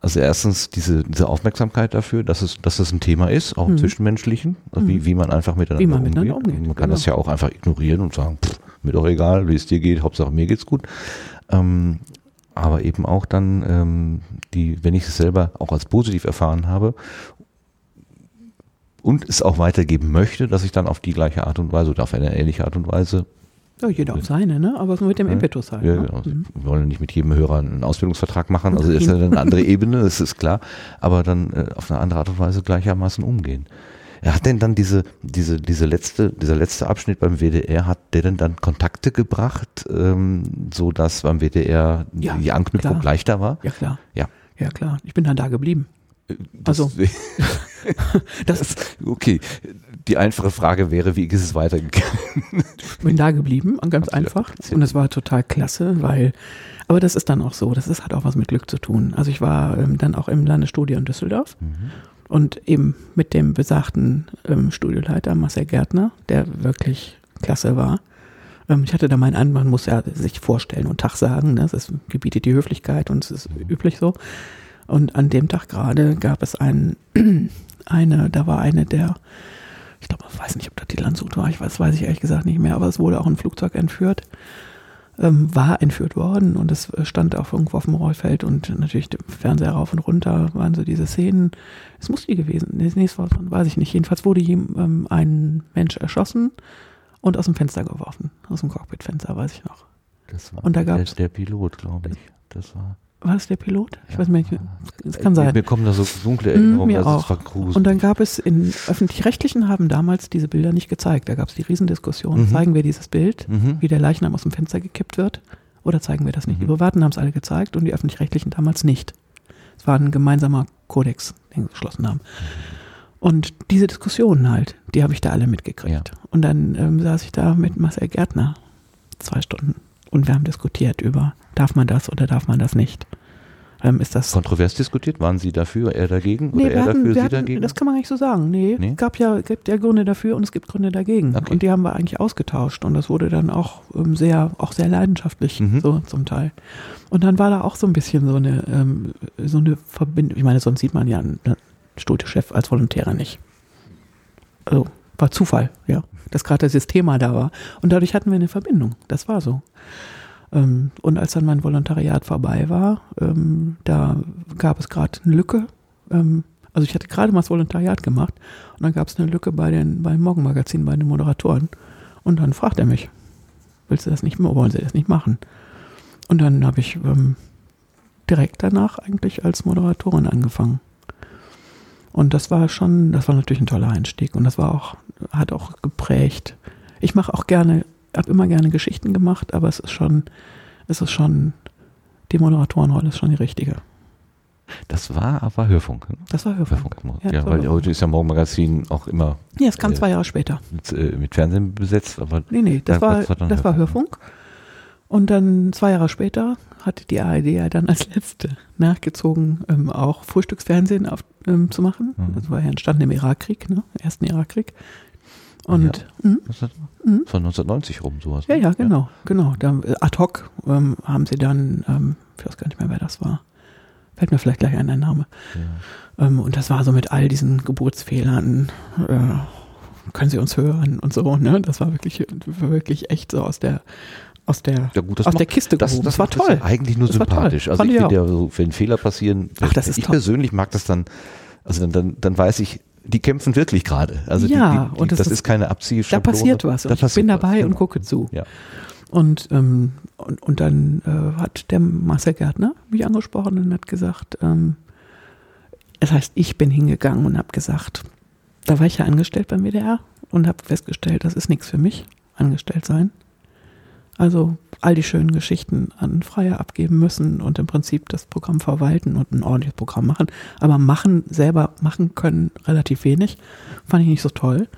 Also erstens diese, diese Aufmerksamkeit dafür, dass es, dass es ein Thema ist, auch im mhm. Zwischenmenschlichen, also wie, mhm. wie man einfach miteinander, wie man miteinander umgeht. umgeht. Man kann genau. das ja auch einfach ignorieren und sagen, pff, mir doch egal, wie es dir geht, Hauptsache mir geht's gut. Ähm, aber eben auch dann, ähm, die, wenn ich es selber auch als positiv erfahren habe und es auch weitergeben möchte, dass ich dann auf die gleiche Art und Weise oder auf eine ähnliche Art und Weise
ja, jeder auf seine, ne? aber so mit dem Impetus halt.
Ja, ne? genau. Mhm. Wir wollen nicht mit jedem Hörer einen Ausbildungsvertrag machen, also ist ja eine andere Ebene, das ist klar, aber dann äh, auf eine andere Art und Weise gleichermaßen umgehen. Er hat denn dann diese, diese, diese letzte, dieser letzte Abschnitt beim WDR, hat der denn dann Kontakte gebracht, ähm, so dass beim WDR ja, die Anknüpfung klar. leichter war?
Ja, klar.
Ja.
Ja, klar. Ich bin dann da geblieben. Das, also, *laughs* *laughs*
das, *laughs* okay. Die einfache Frage wäre, wie ist es weitergegangen?
Ich bin da geblieben, ganz einfach. Und es war total klasse, weil, aber das ist dann auch so, das ist, hat auch was mit Glück zu tun. Also ich war ähm, dann auch im Landesstudio in Düsseldorf mhm. und eben mit dem besagten ähm, Studioleiter Marcel Gärtner, der wirklich klasse war. Ähm, ich hatte da meinen An, man muss ja sich vorstellen und Tag sagen, ne? das gebietet die Höflichkeit und es ist mhm. üblich so. Und an dem Tag gerade gab es einen, *clears throat* eine, da war eine der, ich glaube, ich weiß nicht, ob das die Landshut war, ich weiß, weiß ich ehrlich gesagt nicht mehr, aber es wurde auch ein Flugzeug entführt, ähm, war entführt worden und es stand auch irgendwo auf dem Rollfeld und natürlich der Fernseher rauf und runter waren so diese Szenen. Es muss die gewesen, nee, es war, weiß ich nicht. Jedenfalls wurde ähm, ein Mensch erschossen und aus dem Fenster geworfen, aus dem Cockpitfenster, weiß ich noch.
Das war und da gab's, der, der Pilot, glaube ich. Das war
war das der Pilot? Ich ja. weiß nicht, es kann sein.
Mir kommen da so dunkle Erinnerungen,
mm, mir auch. Und dann gab es in öffentlich-rechtlichen haben damals diese Bilder nicht gezeigt. Da gab es die Riesendiskussion. Mhm. Zeigen wir dieses Bild, mhm. wie der Leichnam aus dem Fenster gekippt wird, oder zeigen wir das nicht? Mhm. Die Privaten haben es alle gezeigt und die öffentlich-rechtlichen damals nicht. Es war ein gemeinsamer Kodex, den sie geschlossen haben. Und diese Diskussionen halt, die habe ich da alle mitgekriegt. Ja. Und dann ähm, saß ich da mit Marcel Gärtner zwei Stunden und wir haben diskutiert über, darf man das oder darf man das nicht. Ähm, ist das
Kontrovers diskutiert? Waren Sie dafür, er dagegen? Nee, oder er
hatten,
dafür, Sie
hatten,
dagegen?
Das kann man eigentlich so sagen. Nee, nee? es gab ja, gibt ja Gründe dafür und es gibt Gründe dagegen. Okay. Und die haben wir eigentlich ausgetauscht und das wurde dann auch ähm, sehr, auch sehr leidenschaftlich, mhm. so zum Teil. Und dann war da auch so ein bisschen so eine, ähm, so eine Verbindung. Ich meine, sonst sieht man ja einen Studiochef als Volontärer nicht. Also, war Zufall, ja, dass gerade das Thema da war. Und dadurch hatten wir eine Verbindung. Das war so. Ähm, und als dann mein Volontariat vorbei war, ähm, da gab es gerade eine Lücke. Ähm, also ich hatte gerade mal das Volontariat gemacht und dann gab es eine Lücke bei den, beim Morgenmagazin, bei den Moderatoren. Und dann fragt er mich, willst du das nicht wollen sie das nicht machen? Und dann habe ich direkt danach eigentlich als Moderatorin angefangen. Und das war schon, das war natürlich ein toller Einstieg und das war auch, hat auch geprägt. Ich mache auch gerne habe immer gerne Geschichten gemacht, aber es ist schon, es ist schon, die Moderatorenrolle ist schon die richtige.
Das war aber Hörfunk. Ne?
Das war Hörfunk. Hörfunk
ja, ja weil Hörfunk. heute ist ja Morgenmagazin auch immer.
Ja, es kam äh, zwei Jahre später.
Mit, äh, mit, Fernsehen besetzt, aber.
Nee, nee, das, war, das war, das war Hörfunk. Und dann zwei Jahre später hatte die ARD ja dann als letzte nachgezogen, ähm, auch Frühstücksfernsehen auf, ähm, zu machen. Mhm. Das war ja entstanden im Irakkrieg, ne? Ersten Irakkrieg. Und
ja. mh. von 1990 rum sowas.
Ja, ne? ja, genau, ja. genau. Da, äh, ad hoc ähm, haben sie dann, ähm, ich weiß gar nicht mehr, wer das war. Fällt mir vielleicht gleich ein, ein Name. Ja. Ähm, und das war so mit all diesen Geburtsfehlern, äh, können Sie uns hören und so, ne? Das war wirklich, wirklich echt so aus der aus der,
ja gut,
aus
macht,
der Kiste
das, das, das war toll. Ja eigentlich nur das sympathisch. Also ich finde ja, so, wenn Fehler passieren,
Ach, das ist
ich
toll.
persönlich mag das dann, also dann, dann, dann weiß ich, die kämpfen wirklich gerade. Also
ja,
die, die,
und das,
das ist, keine Abziehschablone.
Da passiert was.
Da
ich
passiert
bin dabei
was,
und
genau.
gucke zu.
Ja.
Und, ähm, und, und dann äh, hat der Marcel Gärtner mich angesprochen und hat gesagt, ähm, das heißt, ich bin hingegangen und habe gesagt, da war ich ja angestellt beim WDR und habe festgestellt, das ist nichts für mich, angestellt sein. Also all die schönen Geschichten an Freier abgeben müssen und im Prinzip das Programm verwalten und ein ordentliches Programm machen. Aber machen, selber machen können relativ wenig. Fand ich nicht so toll.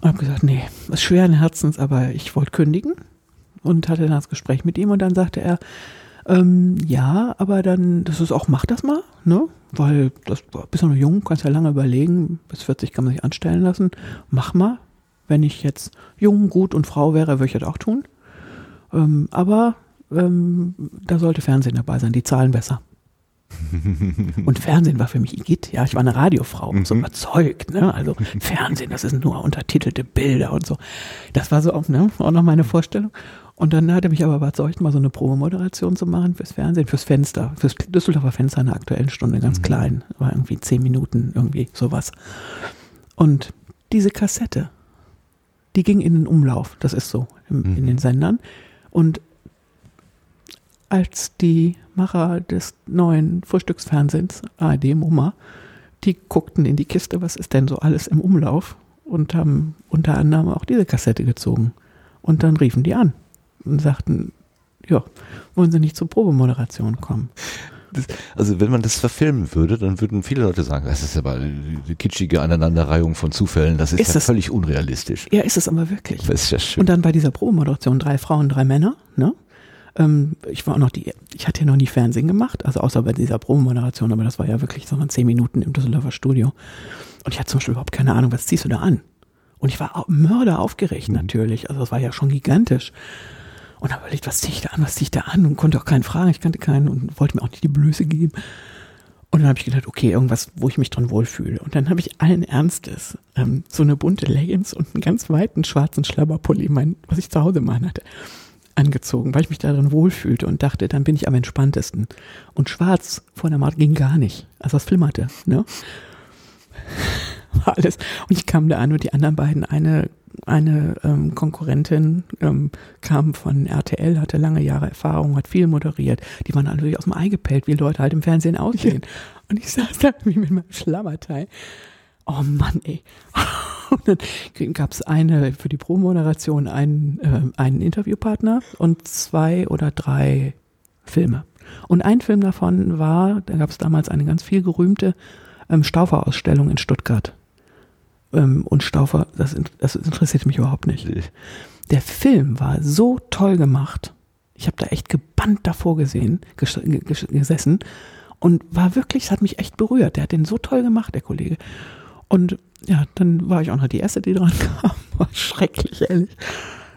Und habe gesagt, nee, ist schweren Herzens, aber ich wollte kündigen. Und hatte dann das Gespräch mit ihm und dann sagte er, ähm, ja, aber dann, das ist auch, mach das mal, ne? Weil das bist ja noch jung, kannst ja lange überlegen, bis 40 kann man sich anstellen lassen. Mach mal. Wenn ich jetzt jung, gut und Frau wäre, würde ich das auch tun. Ähm, aber ähm, da sollte Fernsehen dabei sein, die zahlen besser. *laughs* und Fernsehen war für mich Igitt. Ja, ich war eine Radiofrau, so
Mhm.
überzeugt. Ne? Also Fernsehen, das sind nur untertitelte Bilder und so. Das war so auch, ne, auch noch meine Vorstellung. Und dann hat er mich aber überzeugt, mal so eine Probemoderation zu machen fürs Fernsehen, fürs Fenster, fürs Düsseldorfer Fenster in der aktuellen Stunde, ganz
Mhm.
klein. War irgendwie zehn Minuten, irgendwie sowas. Und diese Kassette, die ging in den Umlauf. Das ist so im, in
Mhm.
den Sendern. Und als die Macher des neuen Frühstücksfernsehens, ARD MoMA, die guckten in die Kiste, was ist denn so alles im Umlauf und haben unter anderem auch diese Kassette gezogen. Und dann riefen die an und sagten, ja, wollen Sie nicht zur Probemoderation kommen?
Das, also wenn man das verfilmen würde, dann würden viele Leute sagen, das ist aber eine kitschige Aneinanderreihung von Zufällen, das ist,
Ist
ja
das-
völlig unrealistisch.
Ja, ist es aber wirklich.
Das ist ja schön.
Und dann bei dieser Probemoderation drei Frauen, drei Männer, ne? Ähm, ich war auch noch die, ich hatte ja noch nie Fernsehen gemacht, also außer bei dieser Probemoderation, aber das war ja wirklich so waren zehn Minuten im Düsseldorfer Studio. Und ich hatte zum Beispiel überhaupt keine Ahnung, was ziehst du da an? Und ich war mörder aufgeregt natürlich, also das war ja schon gigantisch. Und habe überlegt, was ziehe ich da an, was ziehe ich da an? Und konnte auch keinen fragen, ich kannte keinen und wollte mir auch nicht die Blöße geben. Und dann habe ich gedacht, okay, irgendwas, wo ich mich drin wohlfühle. Und dann habe ich allen Ernstes ähm, so eine bunte Leggings und einen ganz weiten schwarzen Schlabberpulli, mein, was ich zu Hause mal hatte, angezogen, weil ich mich darin wohlfühlte und dachte, dann bin ich am entspanntesten. Und schwarz vor der Maut ging gar nicht. Also das flimmerte, ne? War *laughs* alles. Und ich kam da an und die anderen beiden, eine, eine ähm, Konkurrentin ähm, kam von RTL, hatte lange Jahre Erfahrung, hat viel moderiert. Die waren alle aus dem Ei gepellt, wie Leute halt im Fernsehen aussehen. Und ich saß da wie mit meinem Schlammerteil. Oh Mann, ey. *laughs* Und dann gab es eine für die Pro-Moderation einen, äh, einen Interviewpartner und zwei oder drei Filme. Und ein Film davon war, da gab es damals eine ganz viel gerühmte ähm, Staufer-Ausstellung in Stuttgart. Ähm, und Staufer, das, das interessiert mich überhaupt nicht. Der Film war so toll gemacht. Ich habe da echt gebannt davor gesehen, ges ges gesessen und war wirklich, es hat mich echt berührt. Der hat den so toll gemacht, der Kollege. Und ja, dann war ich auch noch die erste, die *laughs* dran kam. *laughs* War schrecklich, ehrlich.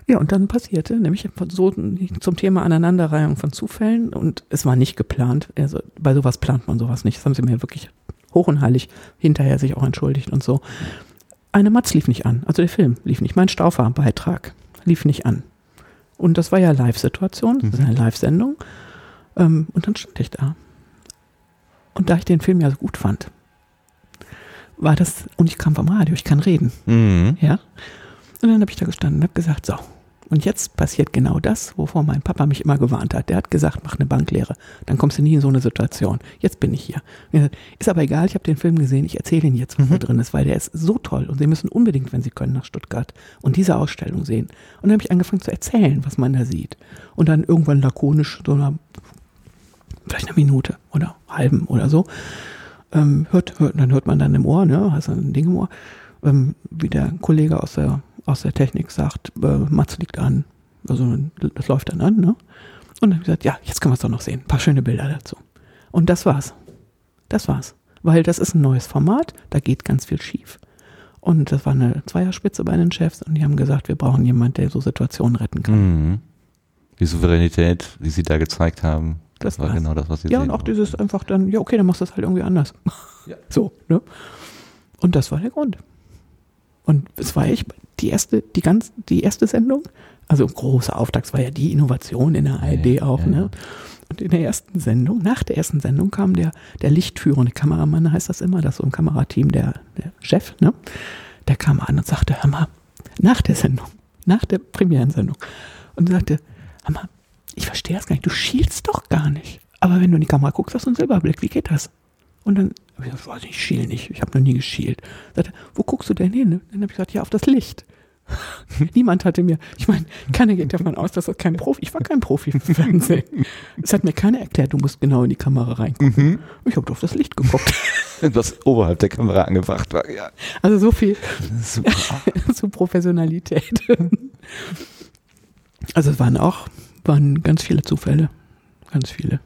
Ja, und dann passierte, nämlich so zum Thema Aneinanderreihung von Zufällen und es war nicht geplant. Also bei sowas plant man sowas nicht. Das haben sie mir wirklich hoch und heilig hinterher sich auch entschuldigt und so. Eine Matz lief nicht an, also der Film lief nicht. Mein Staufer-Beitrag lief nicht an. Und das war ja Live-Situation, das ist eine Live-Sendung. Ähm, und dann stand ich da. Und da ich den Film ja so gut fand, war das, und ich kam vom Radio, ich kann reden.
Mhm.
Ja. Und dann habe ich da gestanden und habe gesagt, so, und jetzt passiert genau das, wovor mein Papa mich immer gewarnt hat. Der hat gesagt, mach eine Banklehre, dann kommst du nie in so eine Situation. Jetzt bin ich hier. Gesagt, Ist aber egal, ich habe den Film gesehen, ich erzähle Ihnen jetzt, was da drin ist, weil der ist so toll und Sie müssen unbedingt, wenn Sie können, nach Stuttgart und diese Ausstellung sehen. Und dann habe ich angefangen zu erzählen, was man da sieht. Und dann irgendwann lakonisch, so einer, vielleicht eine Minute oder halben oder so, ähm, hört, hört, dann hört man dann im Ohr, ne, hast ein Ding im Ohr, ähm, wie der Kollege aus der, aus der Technik sagt, äh, Mats liegt an. Also das läuft dann an, ne? Und dann habe ich gesagt, ja, jetzt können wir es doch noch sehen. Ein paar schöne Bilder dazu. Und das war's. Das war's. Weil das ist ein neues Format, da geht ganz viel schief. Und das war eine Zweierspitze bei den Chefs und die haben gesagt, wir brauchen jemanden, der so Situationen retten kann.
Mhm. Die Souveränität, die sie da gezeigt haben, das,
Das
war
war's.
genau das, was sie
Ja,
sehen
und auch
wollten.
dieses einfach dann, ja, okay, dann machst du es halt irgendwie anders.
Ja. *laughs*
So, ne? Und das war der Grund. Und es war echt die erste, die ganz, die erste Sendung. Also großer Auftakt, es war ja die Innovation in der ARD ja, auch, ja, ne? Und in der ersten Sendung, nach der ersten Sendung kam der, der lichtführende Kameramann, heißt das immer, das so ein Kamerateam, der, der Chef, ne? Der kam an und sagte, hör mal, nach der Sendung, nach der Premierensendung, und sagte, hör mal, ich verstehe das gar nicht, du schielst doch gar nicht. Aber wenn du in die Kamera guckst, hast du einen Silberblick, wie geht das? Und dann habe ich gesagt, weiß ich schiel nicht, ich habe noch nie geschielt. Sagte, wo guckst du denn hin? Dann habe ich gesagt, ja, auf das Licht. *laughs* Niemand hatte mir, ich meine, keiner geht davon aus, dass das kein Profi, ich war kein Profi im Fernsehen. *laughs* Es hat mir keiner erklärt, du musst genau in die Kamera reingucken. Mhm. Ich habe auf das Licht geguckt. *laughs*
Was oberhalb der Kamera angebracht war, ja.
Also so viel Super. zu Professionalität. Also es waren auch, waren ganz viele Zufälle. Ganz viele.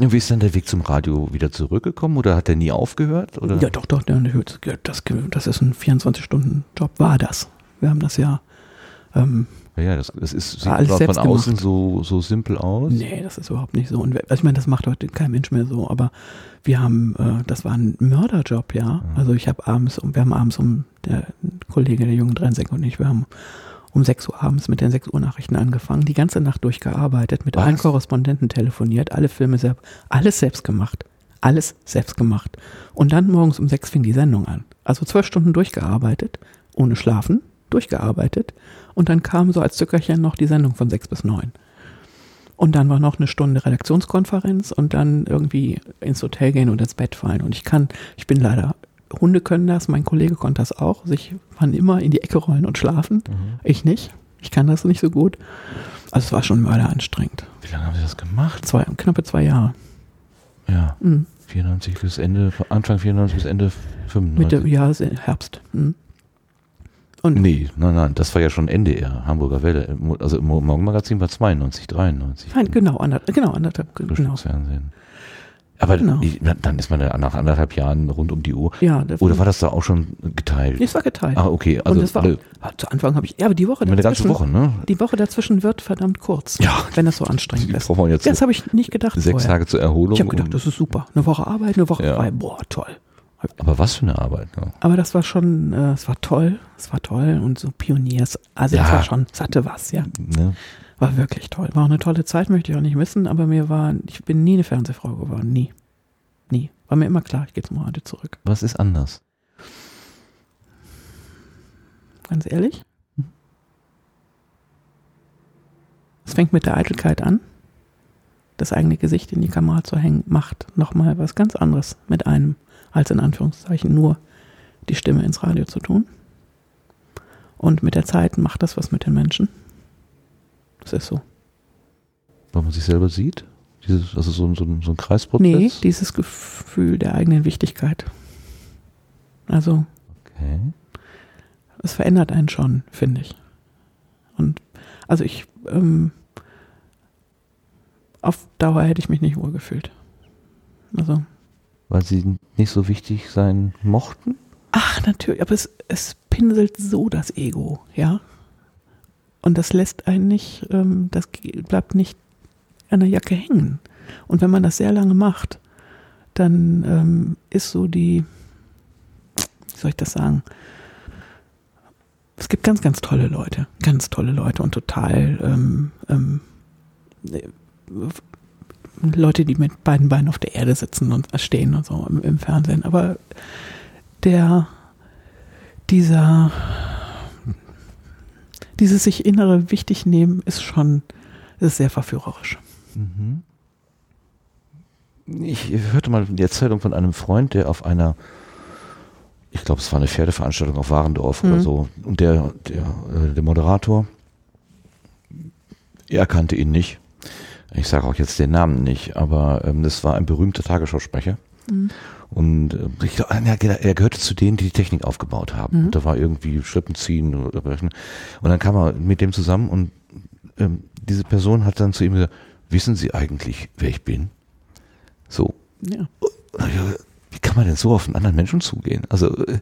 Und wie ist dann der Weg zum Radio wieder zurückgekommen oder hat der nie aufgehört? Oder?
Ja, doch, doch, das, das ist ein 24-Stunden-Job, war das. Wir haben das ja. Ähm,
ja, das, das ist, sieht alles von außen so, so simpel aus.
Nee, das ist überhaupt nicht so. Und also ich meine, das macht heute kein Mensch mehr so, aber wir haben, äh, das war ein Mörderjob, ja. ja. Also ich habe abends, wir haben abends um, der Kollege der jungen Drensek und ich, wir haben um 6 Uhr abends mit den 6 Uhr Nachrichten angefangen, die ganze Nacht durchgearbeitet, mit Was? allen Korrespondenten telefoniert, alle Filme selbst, alles selbst gemacht. Alles selbst gemacht. Und dann morgens um 6 fing die Sendung an. Also zwölf Stunden durchgearbeitet, ohne Schlafen, durchgearbeitet. Und dann kam so als Zückerchen noch die Sendung von 6 bis 9. Und dann war noch eine Stunde Redaktionskonferenz und dann irgendwie ins Hotel gehen und ins Bett fallen. Und ich kann, ich bin leider Hunde können das, mein Kollege konnte das auch, sich wann immer in die Ecke rollen und schlafen. Mhm. Ich nicht. Ich kann das nicht so gut. Also es war schon mörderanstrengend.
Wie lange haben Sie das gemacht?
Zwei, knappe zwei Jahre.
Ja. Mhm. 94 bis Ende, Anfang 94 bis Ende 95.
Mitte, ja, Herbst. Mhm.
Und nee, nein, nein, das war ja schon NDR, Hamburger Welle. Also im Morgenmagazin war 92, 93.
Nein, genau, anderthalb, genau, anderthalb,
genau. Fernsehen. Aber genau. dann ist man ja nach anderthalb Jahren rund um die Uhr.
Ja,
Oder war das da auch schon geteilt?
Es war geteilt.
Ah, okay. Also
war, zu Anfang habe ich, ja, aber die Woche
dazwischen. ganze Woche, ne?
Die Woche dazwischen wird verdammt kurz.
Ja.
Wenn das so anstrengend ist.
Ja,
das habe ich nicht gedacht.
Sechs vorher. Tage zur Erholung.
Ich habe gedacht, das ist super. Eine Woche Arbeit, eine Woche ja. frei. Boah, toll.
Aber was für eine Arbeit. Ne?
Aber das war schon, äh, es war toll. Es war toll und so Pioniers. Also ja. es war schon, es hatte was, ja. Ne? War wirklich toll. War auch eine tolle Zeit, möchte ich auch nicht missen, aber mir war, ich bin nie eine Fernsehfrau geworden, nie. Nie. War mir immer klar, ich gehe zum Radio zurück.
Was ist anders?
Ganz ehrlich? Es fängt mit der Eitelkeit an. Das eigene Gesicht in die Kamera zu hängen, macht nochmal was ganz anderes mit einem, als in Anführungszeichen nur die Stimme ins Radio zu tun. Und mit der Zeit macht das was mit den Menschen. Das ist so.
Weil man sich selber sieht? Dieses, also so, so, so ein Kreisprozess?
Nee, dieses Gefühl der eigenen Wichtigkeit. Also, okay. es verändert einen schon, finde ich. Und also ich, ähm, auf Dauer hätte ich mich nicht wohl gefühlt. Also.
Weil sie nicht so wichtig sein mochten?
Ach, natürlich, aber es, es pinselt so das Ego, ja. Und das lässt einen nicht, ähm, das bleibt nicht an der Jacke hängen. Und wenn man das sehr lange macht, dann ähm, ist so die, wie soll ich das sagen? Es gibt ganz, ganz tolle Leute, ganz tolle Leute und total ähm, ähm, Leute, die mit beiden Beinen auf der Erde sitzen und stehen und so im, im Fernsehen. Aber der, dieser, dieses sich innere wichtig nehmen ist schon, ist sehr verführerisch. Mhm.
Ich hörte mal die Erzählung von einem Freund, der auf einer, ich glaube, es war eine Pferdeveranstaltung auf Warendorf mhm. oder so, und der, der, äh, der Moderator, er kannte ihn nicht. Ich sage auch jetzt den Namen nicht, aber ähm, das war ein berühmter Tagesschausprecher. Mhm. Und äh, ich glaub, er gehörte zu denen, die die Technik aufgebaut haben. Mhm. Da war irgendwie Schlippenziehen oder und dann kam er mit dem zusammen und ähm, diese Person hat dann zu ihm gesagt, wissen Sie eigentlich, wer ich bin? So. Ja. Wie kann man denn so auf einen anderen Menschen zugehen? Also äh,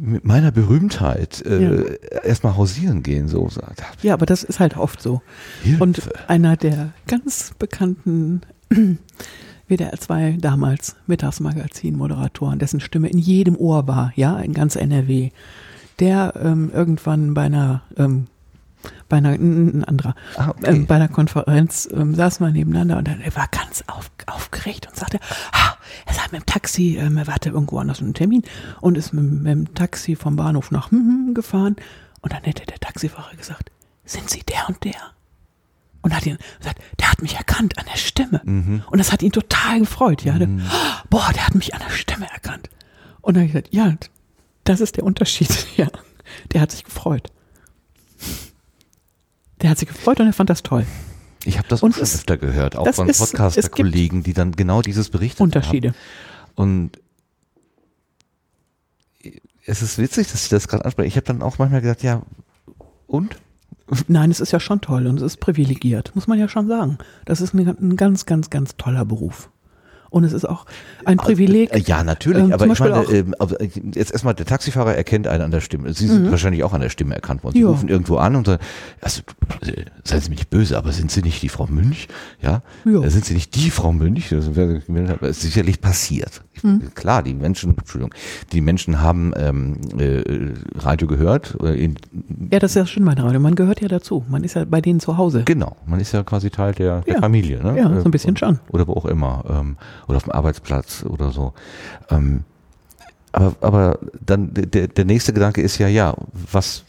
mit meiner Berühmtheit äh, ja. erstmal hausieren gehen, so sagt.
Ja, aber das ist halt oft so. Hilfe. Und einer der ganz bekannten *clears throat* WDR 2 damals Mittagsmagazin-Moderatoren, dessen Stimme in jedem Ohr war, ja, in ganz NRW, der ähm, irgendwann bei einer ähm, bei einer, ein anderer, ah, okay. ähm, bei einer Konferenz ähm, saßen wir nebeneinander und dann, er war ganz auf, aufgeregt und sagte, ah, er sei mit dem Taxi, ähm, er warte irgendwo anders einen Termin und ist mit, mit, dem Taxi vom Bahnhof nach hm, hm, gefahren und dann hätte der Taxifahrer gesagt, sind Sie der und der? Und hat ihn gesagt, der hat mich erkannt an der Stimme. Mhm. Und das hat ihn total gefreut. Ja, mhm. boah, der hat mich an der Stimme erkannt. Und dann habe ich gesagt, ja, das ist der Unterschied. *laughs* Ja, der hat sich gefreut. Der hat sich gefreut und er fand das toll.
Ich habe das und auch schon öfter gehört, auch von Podcaster-Kollegen, die dann genau dieses berichtet
Unterschiede.
haben. Und es ist witzig, dass ich das gerade anspreche. Ich habe dann auch manchmal gesagt, ja, und?
Nein, es ist ja schon toll und es ist privilegiert, muss man ja schon sagen. Das ist ein, ein ganz, ganz, ganz toller Beruf. Und es ist auch ein Privileg.
Äh, ja, natürlich. Ähm, aber ich meine, ähm, äh, jetzt erstmal, der Taxifahrer erkennt einen an der Stimme. Sie sind mhm. wahrscheinlich auch an der Stimme erkannt worden. Sie ja. rufen irgendwo an und sagen, also, seien Sie mir nicht böse, aber sind Sie nicht die Frau Münch? Ja. Äh, sind Sie nicht die Frau Münch? Das ist sicherlich passiert. Mhm. Klar, die Menschen, Entschuldigung, die Menschen haben ähm, äh, Radio gehört.
In, ja, das ist ja schön bei Radio. Man gehört ja dazu. Man ist ja bei denen zu Hause.
Genau. Man ist ja quasi Teil der, der ja. Familie. Ne?
Ja, so ein bisschen schon.
Oder wo auch immer. Ähm, oder auf dem Arbeitsplatz oder so. Ähm, aber, aber dann der, der nächste Gedanke ist ja, ja, was,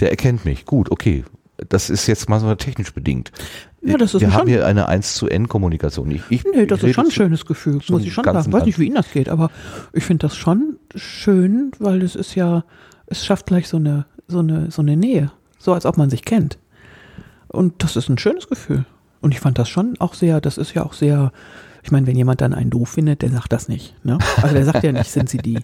der erkennt mich. Gut, okay. Das ist jetzt mal so technisch bedingt. Ja, das ist Wir haben hier eine 1 zu N Kommunikation.
Ich, ich, nee, das ich ist schon ein schönes Gefühl, muss ich schon sagen. Ich weiß nicht, wie Ihnen das geht, aber ich finde das schon schön, weil es ist ja, es schafft gleich so eine, so eine, so eine Nähe. So als ob man sich kennt. Und das ist ein schönes Gefühl. Und ich fand das schon auch sehr, das ist ja auch sehr, ich meine, wenn jemand dann einen doof findet, der sagt das nicht. Ne? Also der sagt ja nicht, sind sie die.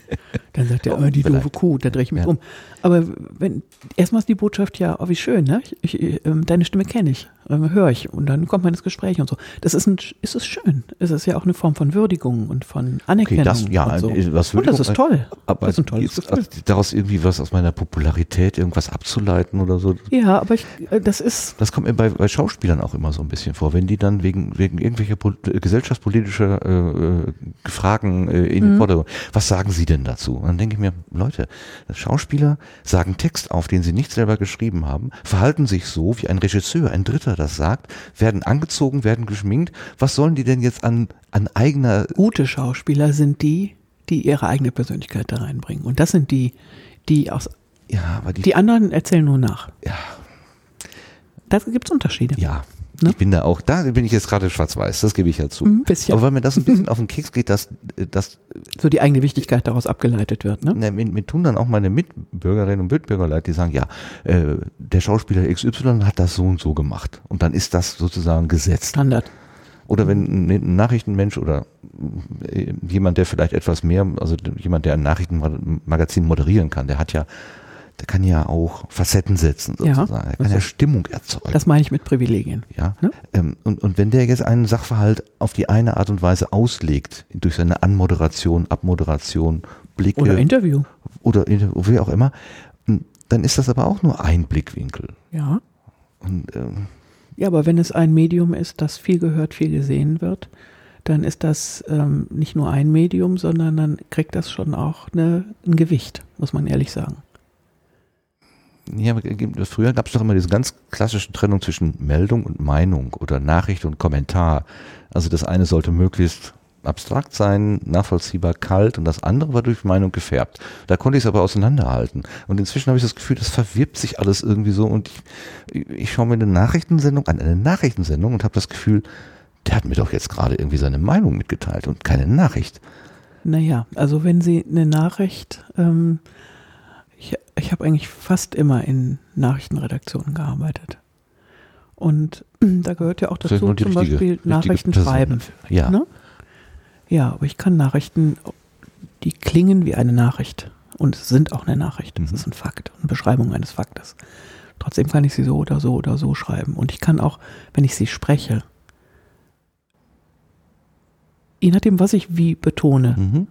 Dann sagt er, oh, die Vielleicht. doofe Kuh, da drehe ich mich ja. um. Aber wenn erstmal ist die Botschaft ja, oh, wie schön, ne? Ich, ich, ähm, deine Stimme kenne ich, ähm, höre ich und dann kommt man ins Gespräch und so. Das ist ein, ist es schön. Es ist ja auch eine Form von Würdigung und von Anerkennung. Okay,
das, ja,
und so.
was
und das ist toll.
Aber das ist ein tolles Gefühl. daraus irgendwie was aus meiner Popularität irgendwas abzuleiten oder so.
Ja, aber ich, äh, das ist.
Das kommt mir bei, bei Schauspielern auch immer so ein bisschen vor, wenn die dann wegen wegen irgendwelcher gesellschaftspolitischer äh, äh, Fragen äh, in mhm. Vordergrund. Was sagen Sie denn dazu? Und dann denke ich mir, Leute, Schauspieler sagen Text auf, den sie nicht selber geschrieben haben, verhalten sich so, wie ein Regisseur, ein Dritter das sagt, werden angezogen, werden geschminkt. Was sollen die denn jetzt an, an eigener...
Gute Schauspieler sind die, die ihre eigene Persönlichkeit da reinbringen. Und das sind die, die aus... Ja, aber die, die anderen erzählen nur nach.
Ja.
Da gibt es Unterschiede.
Ja, Ne? Ich bin da auch, da bin ich jetzt gerade schwarz-weiß, das gebe ich ja zu. Ein bisschen. Aber weil mir das ein bisschen auf den Keks geht, dass, dass
so die eigene Wichtigkeit daraus abgeleitet wird. Ne?
Ne, mir, mir tun dann auch meine Mitbürgerinnen und Mitbürger leid, die sagen, ja, äh, der Schauspieler XY hat das so und so gemacht. Und dann ist das sozusagen Gesetz.
Standard.
Oder wenn ein Nachrichtenmensch oder äh, jemand, der vielleicht etwas mehr, also jemand, der ein Nachrichtenmagazin moderieren kann, der hat ja der kann ja auch Facetten setzen, sozusagen. Ja, er kann ja Stimmung erzeugen.
Das meine ich mit Privilegien.
Ja. Ne? Ähm, und, und wenn der jetzt einen Sachverhalt auf die eine Art und Weise auslegt, durch seine Anmoderation, Abmoderation, Blicke.
Oder Interview.
Oder wie auch immer, dann ist das aber auch nur ein Blickwinkel.
Ja. Und, ähm, ja, aber wenn es ein Medium ist, das viel gehört, viel gesehen wird, dann ist das ähm, nicht nur ein Medium, sondern dann kriegt das schon auch eine, ein Gewicht, muss man ehrlich sagen
ja, früher gab es doch immer diese ganz klassische Trennung zwischen Meldung und Meinung oder Nachricht und Kommentar. Also das eine sollte möglichst abstrakt sein, nachvollziehbar, kalt und das andere war durch Meinung gefärbt. Da konnte ich es aber auseinanderhalten. Und inzwischen habe ich das Gefühl, das verwirbt sich alles irgendwie so und ich, ich schaue mir eine Nachrichtensendung an, eine Nachrichtensendung und habe das Gefühl, der hat mir doch jetzt gerade irgendwie seine Meinung mitgeteilt und keine Nachricht.
Naja, also wenn Sie eine Nachricht ähm, ich, ich habe eigentlich fast immer in Nachrichtenredaktionen gearbeitet. Und *clears throat* da gehört ja auch dazu zum richtige, Beispiel Nachrichten schreiben.
Ja. Ne?
Ja, aber ich kann Nachrichten, die klingen wie eine Nachricht und sind auch eine Nachricht. Das mhm. ist ein Fakt, eine Beschreibung eines Faktes. Trotzdem kann ich sie so oder so oder so schreiben. Und ich kann auch, wenn ich sie spreche, je nachdem, was ich wie betone, mhm.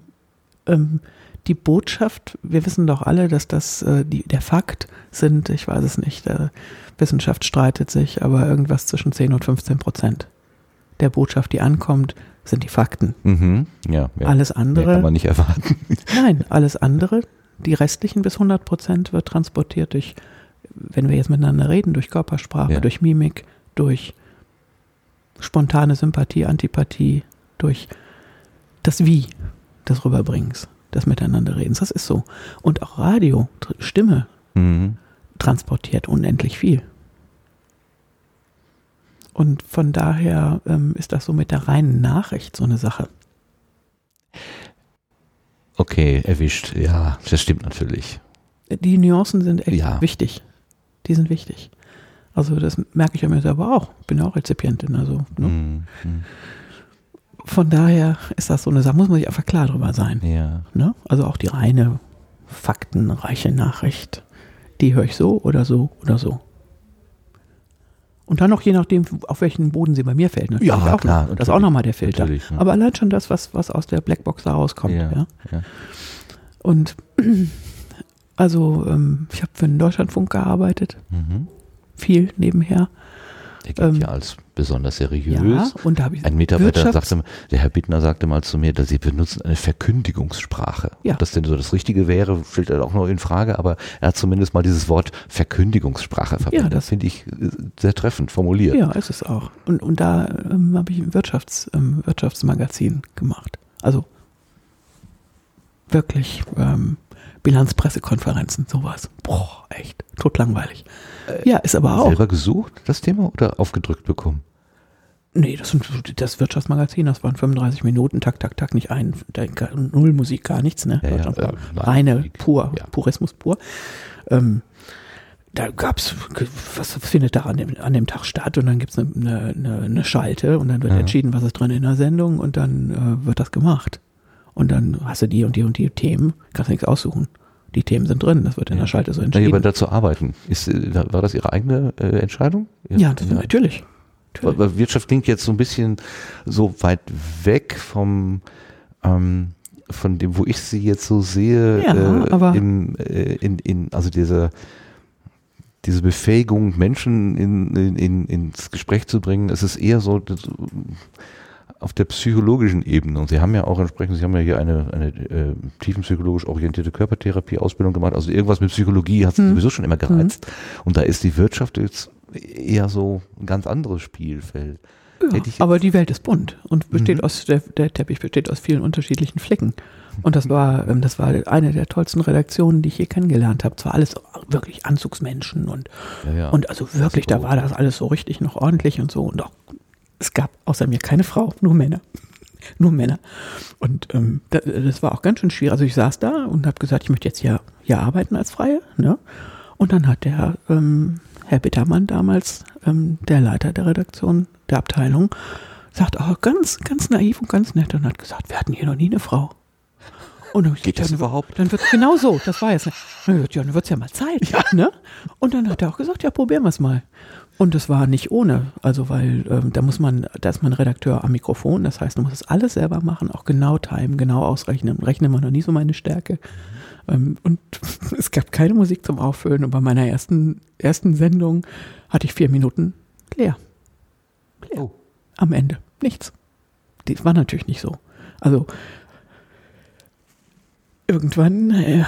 ähm, die Botschaft, wir wissen doch alle, dass das äh, die, der Fakt sind, ich weiß es nicht, äh, Wissenschaft streitet sich, aber irgendwas zwischen 10 und 15 Prozent der Botschaft, die ankommt, sind die Fakten.
Mhm. Ja, ja,
alles andere.
Kann man nicht erwarten. *laughs*
nein, alles andere Die restlichen bis 100 Prozent wird transportiert durch, wenn wir jetzt miteinander reden, durch Körpersprache, ja. durch Mimik, durch spontane Sympathie, Antipathie, durch das Wie des Rüberbringens, des Miteinanderredens. Das ist so. Und auch Radio, Stimme, mhm. transportiert unendlich viel. Und von daher ähm, ist das so mit der reinen Nachricht so eine Sache.
Okay, erwischt. Ja, das stimmt natürlich.
Die Nuancen sind echt ja. wichtig. Die sind wichtig. Also das merke ich ja mir selber auch. Bin ja auch Rezipientin. Also, ne? mm, mm. Von daher ist das so eine Sache, muss man sich einfach klar drüber sein.
Ja.
Ne? Also auch die reine faktenreiche Nachricht, die höre ich so oder so oder so. Und dann noch je nachdem, auf welchen Boden sie bei mir fällt.
Ne? Ja, auch klar.
Noch, das ist auch nochmal der Filter. Ja. Aber allein schon das, was, was aus der Blackbox da rauskommt. Ja, ja. ja. Und *clears throat* also ähm, ich habe für den Deutschlandfunk gearbeitet. Mhm. Viel nebenher.
Der gilt ähm, ja als besonders seriös.
Ja, und da habe ich
ein Mitarbeiter sagte, der Herr Bittner sagte mal zu mir, dass sie benutzen eine Verkündigungssprache. Ja. Ob das denn so das Richtige wäre, stellt er auch noch in Frage, aber er hat zumindest mal dieses Wort Verkündigungssprache verwendet. Ja, das finde ich äh, sehr treffend formuliert.
Ja, ist es auch. Und, und da ähm, habe ich ein Wirtschafts, ähm, Wirtschaftsmagazin gemacht. Also wirklich ähm, Bilanzpressekonferenzen, sowas. Boah, echt, totlangweilig. Äh, ja, ist aber auch.
Selber gesucht, das Thema, oder aufgedrückt bekommen?
Nee, das, das Wirtschaftsmagazin, das waren 35 Minuten, tak, tak, tak, nicht ein, null Musik, gar nichts, ne? Ja, ja, äh, reine, pur, ja. Purismus pur. Ähm, da gab's, was findet da an dem, an dem Tag statt und dann gibt's eine, eine, eine Schalte und dann wird ja. entschieden, was ist drin in der Sendung und dann äh, wird das gemacht. Und dann hast du die und die und die Themen, kannst du nichts aussuchen. Die Themen sind drin, das wird in der Schalte so entschieden.
Aber dazu arbeiten, ist, äh, war das Ihre eigene äh, Entscheidung?
Ja, das, ja. natürlich.
natürlich. Wirtschaft klingt jetzt so ein bisschen so weit weg vom ähm, von dem, wo ich sie jetzt so sehe,
ja, äh, aber
im, äh, in, in, also diese, diese Befähigung, Menschen in, in, ins Gespräch zu bringen, es ist eher so, auf der psychologischen Ebene. Und Sie haben ja auch entsprechend, Sie haben ja hier eine, eine äh, tiefenpsychologisch orientierte Körpertherapie-Ausbildung gemacht. Also irgendwas mit Psychologie hat Sie mhm. sowieso schon immer gereizt. Mhm. Und da ist die Wirtschaft jetzt eher so ein ganz anderes Spielfeld.
Ja, aber die Welt ist bunt und besteht mhm. aus, der, der, Teppich besteht aus vielen unterschiedlichen Flecken. Und das war, ähm, das war eine der tollsten Redaktionen, die ich je kennengelernt habe. Zwar alles wirklich Anzugsmenschen und, ja, ja. und also wirklich, da war das alles so richtig noch ordentlich und so und auch es gab außer mir keine Frau, nur Männer. *laughs* nur Männer. Und ähm, das, das, war auch ganz schön schwierig. Also ich saß da und habe gesagt, ich möchte jetzt hier, hier arbeiten als Freie. Ne? Und dann hat der ähm, Herr Bittermann damals, ähm, der Leiter der Redaktion, der Abteilung, sagt, oh, ganz, ganz naiv und ganz nett und hat gesagt, wir hatten hier noch nie eine Frau. Und dann
Geht das überhaupt?
Dann wird es genau so, das war jetzt. Dann wird wird's ja mal Zeit. *laughs* Ja. Ne? Und dann hat er auch gesagt, ja, probieren wir es mal. Und es war nicht ohne, also weil ähm, da muss man, da ist man Redakteur am Mikrofon, das heißt, du musst es alles selber machen, auch genau timen, genau ausrechnen. Rechnen war noch nie so meine Stärke. Ähm, und *laughs* es gab keine Musik zum Auffüllen und bei meiner ersten, ersten Sendung hatte ich vier Minuten leer. leer. Oh. Am Ende. Nichts. Das war natürlich nicht so. Also irgendwann, äh,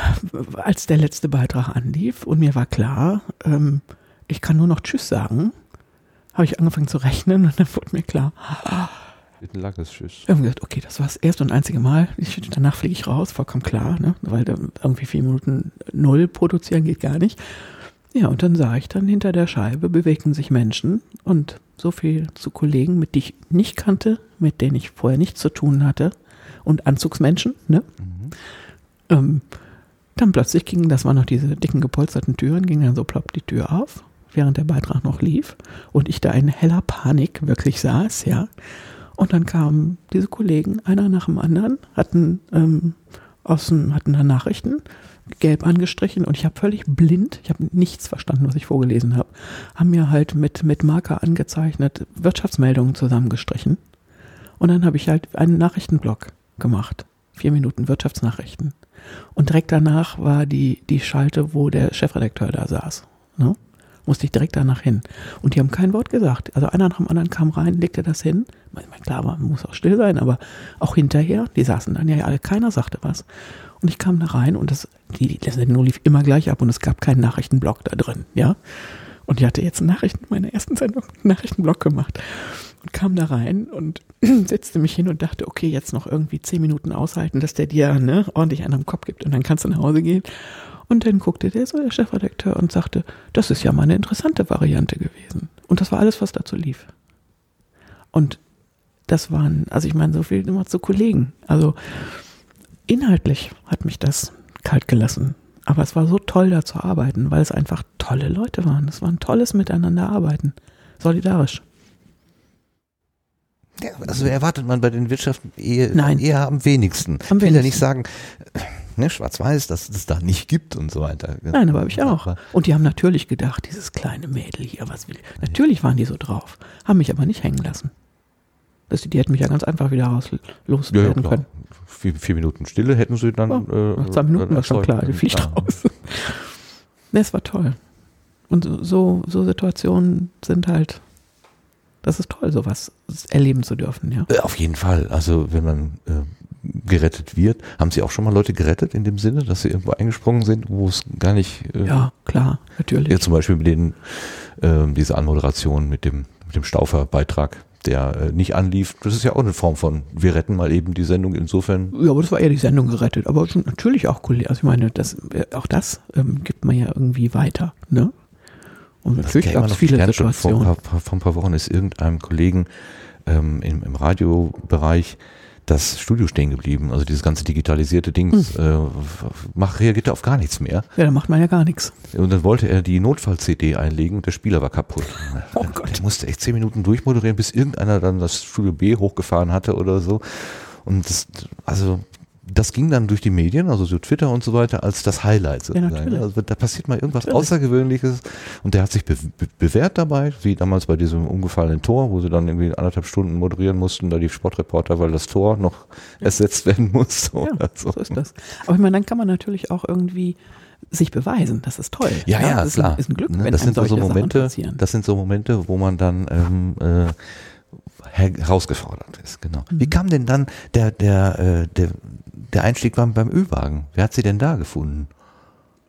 als der letzte Beitrag anlief und mir war klar, ähm, ich kann nur noch Tschüss sagen, habe ich angefangen zu rechnen und dann wurde mir klar,
ein langes Tschüss.
Gesagt, okay, das war das erste und einzige Mal. Ich, danach fliege ich raus, vollkommen klar, ne? weil irgendwie vier Minuten null produzieren geht gar nicht. Ja, und dann sah ich dann hinter der Scheibe bewegten sich Menschen und so viel zu Kollegen, mit denen ich nicht kannte, mit denen ich vorher nichts zu tun hatte und Anzugsmenschen, ne? Mhm. Ähm, dann plötzlich gingen, das waren noch diese dicken gepolsterten Türen, ging dann so plopp die Tür auf während der Beitrag noch lief und ich da in heller Panik wirklich saß, ja. Und dann kamen diese Kollegen, einer nach dem anderen, hatten ähm, aus dem, hatten da Nachrichten gelb angestrichen und ich habe völlig blind, ich habe nichts verstanden, was ich vorgelesen habe, haben mir halt mit, mit Marker angezeichnet Wirtschaftsmeldungen zusammengestrichen. Und dann habe ich halt einen Nachrichtenblock gemacht. Vier Minuten Wirtschaftsnachrichten. Und direkt danach war die, die Schalte, wo der Chefredakteur da saß. Ne? Musste ich direkt danach hin. Und die haben kein Wort gesagt. Also einer nach dem anderen kam rein, legte das hin. Klar, man muss auch still sein, aber auch hinterher, die saßen dann ja alle, keiner sagte was. Und ich kam da rein und das, die, die Sendung lief immer gleich ab und es gab keinen Nachrichtenblock da drin, ja. Und ich hatte jetzt Nachrichten, meine ersten Sendung, *laughs* Nachrichtenblock gemacht und kam da rein und *clears throat* setzte mich hin und dachte, okay, jetzt noch irgendwie zehn Minuten aushalten, dass der dir ne, ordentlich einen am Kopf gibt und dann kannst du nach Hause gehen. Und dann guckte der so, der Chefredakteur, und sagte, das ist ja mal eine interessante Variante gewesen. Und das war alles, was dazu lief. Und das waren, also ich meine, so viel immer zu Kollegen. Also inhaltlich hat mich das kalt gelassen. Aber es war so toll, da zu arbeiten, weil es einfach tolle Leute waren. Es war ein tolles Miteinander arbeiten. Solidarisch.
Ja, also erwartet man bei den Wirtschaften eher, Nein. eher am wenigsten. Am ich will ja nicht sagen, ne, schwarz-weiß, dass es da nicht gibt und so weiter.
Nein, aber habe ich auch. Und die haben natürlich gedacht, dieses kleine Mädel hier, was will ich. Natürlich waren die so drauf, haben mich aber nicht hängen lassen. Das, die hätten mich ja ganz einfach wieder raus, loswerden ja, ja, können.
Vier, vier, Minuten Stille hätten sie dann. Ja,
äh, zwei Minuten war schon klar, die fliegt raus. Das war toll. Und so, so Situationen sind halt das ist toll, sowas erleben zu dürfen, ja.
Äh, auf jeden Fall. Also wenn man äh, gerettet wird, haben Sie auch schon mal Leute gerettet in dem Sinne, dass sie irgendwo eingesprungen sind, wo es gar nicht.
Äh, ja, klar, natürlich.
Ja, zum Beispiel mit den äh, diese Anmoderation mit dem mit dem Staufer-Beitrag der äh, nicht anlief. Das ist ja auch eine Form von, wir retten mal eben die Sendung insofern.
Ja, aber das war eher die Sendung gerettet. Aber natürlich auch, also ich meine, das, äh, auch das ähm, gibt man ja irgendwie weiter. Ne?
Und natürlich gab es viele Situationen. Vor, vor, vor ein paar Wochen ist irgendeinem Kollegen ähm, im, im Radiobereich das Studio stehen geblieben. Also dieses ganze digitalisierte Ding, hm. äh, mach, reagiert auf gar nichts mehr.
Ja, dann macht man ja gar nichts.
Und dann wollte er die Notfall-CD einlegen und der Spieler war kaputt. *laughs* Oh Gott. Der musste echt zehn Minuten durchmoderieren, bis irgendeiner dann das Studio B hochgefahren hatte oder so. Und das, also das ging dann durch die Medien, also so Twitter und so weiter, als das Highlight sozusagen. Ja, also da passiert mal irgendwas natürlich. Außergewöhnliches und der hat sich be be bewährt dabei, wie damals bei diesem umgefallenen Tor, wo sie dann irgendwie anderthalb Stunden moderieren mussten, da die Sportreporter, weil das Tor noch ersetzt werden muss.
Ja, so. so ist das. Aber ich meine, dann kann man natürlich auch irgendwie sich beweisen. Das ist toll.
Ja, ja,
das
klar.
Ist ein, ist ein Glück,
ne, wenn das sind so Momente, das sind so Momente, wo man dann ähm, äh, herausgefordert ist. Genau. Mhm. Wie kam denn dann der der äh, der der Einstieg war beim Ü-Wagen. Wer hat sie denn da gefunden?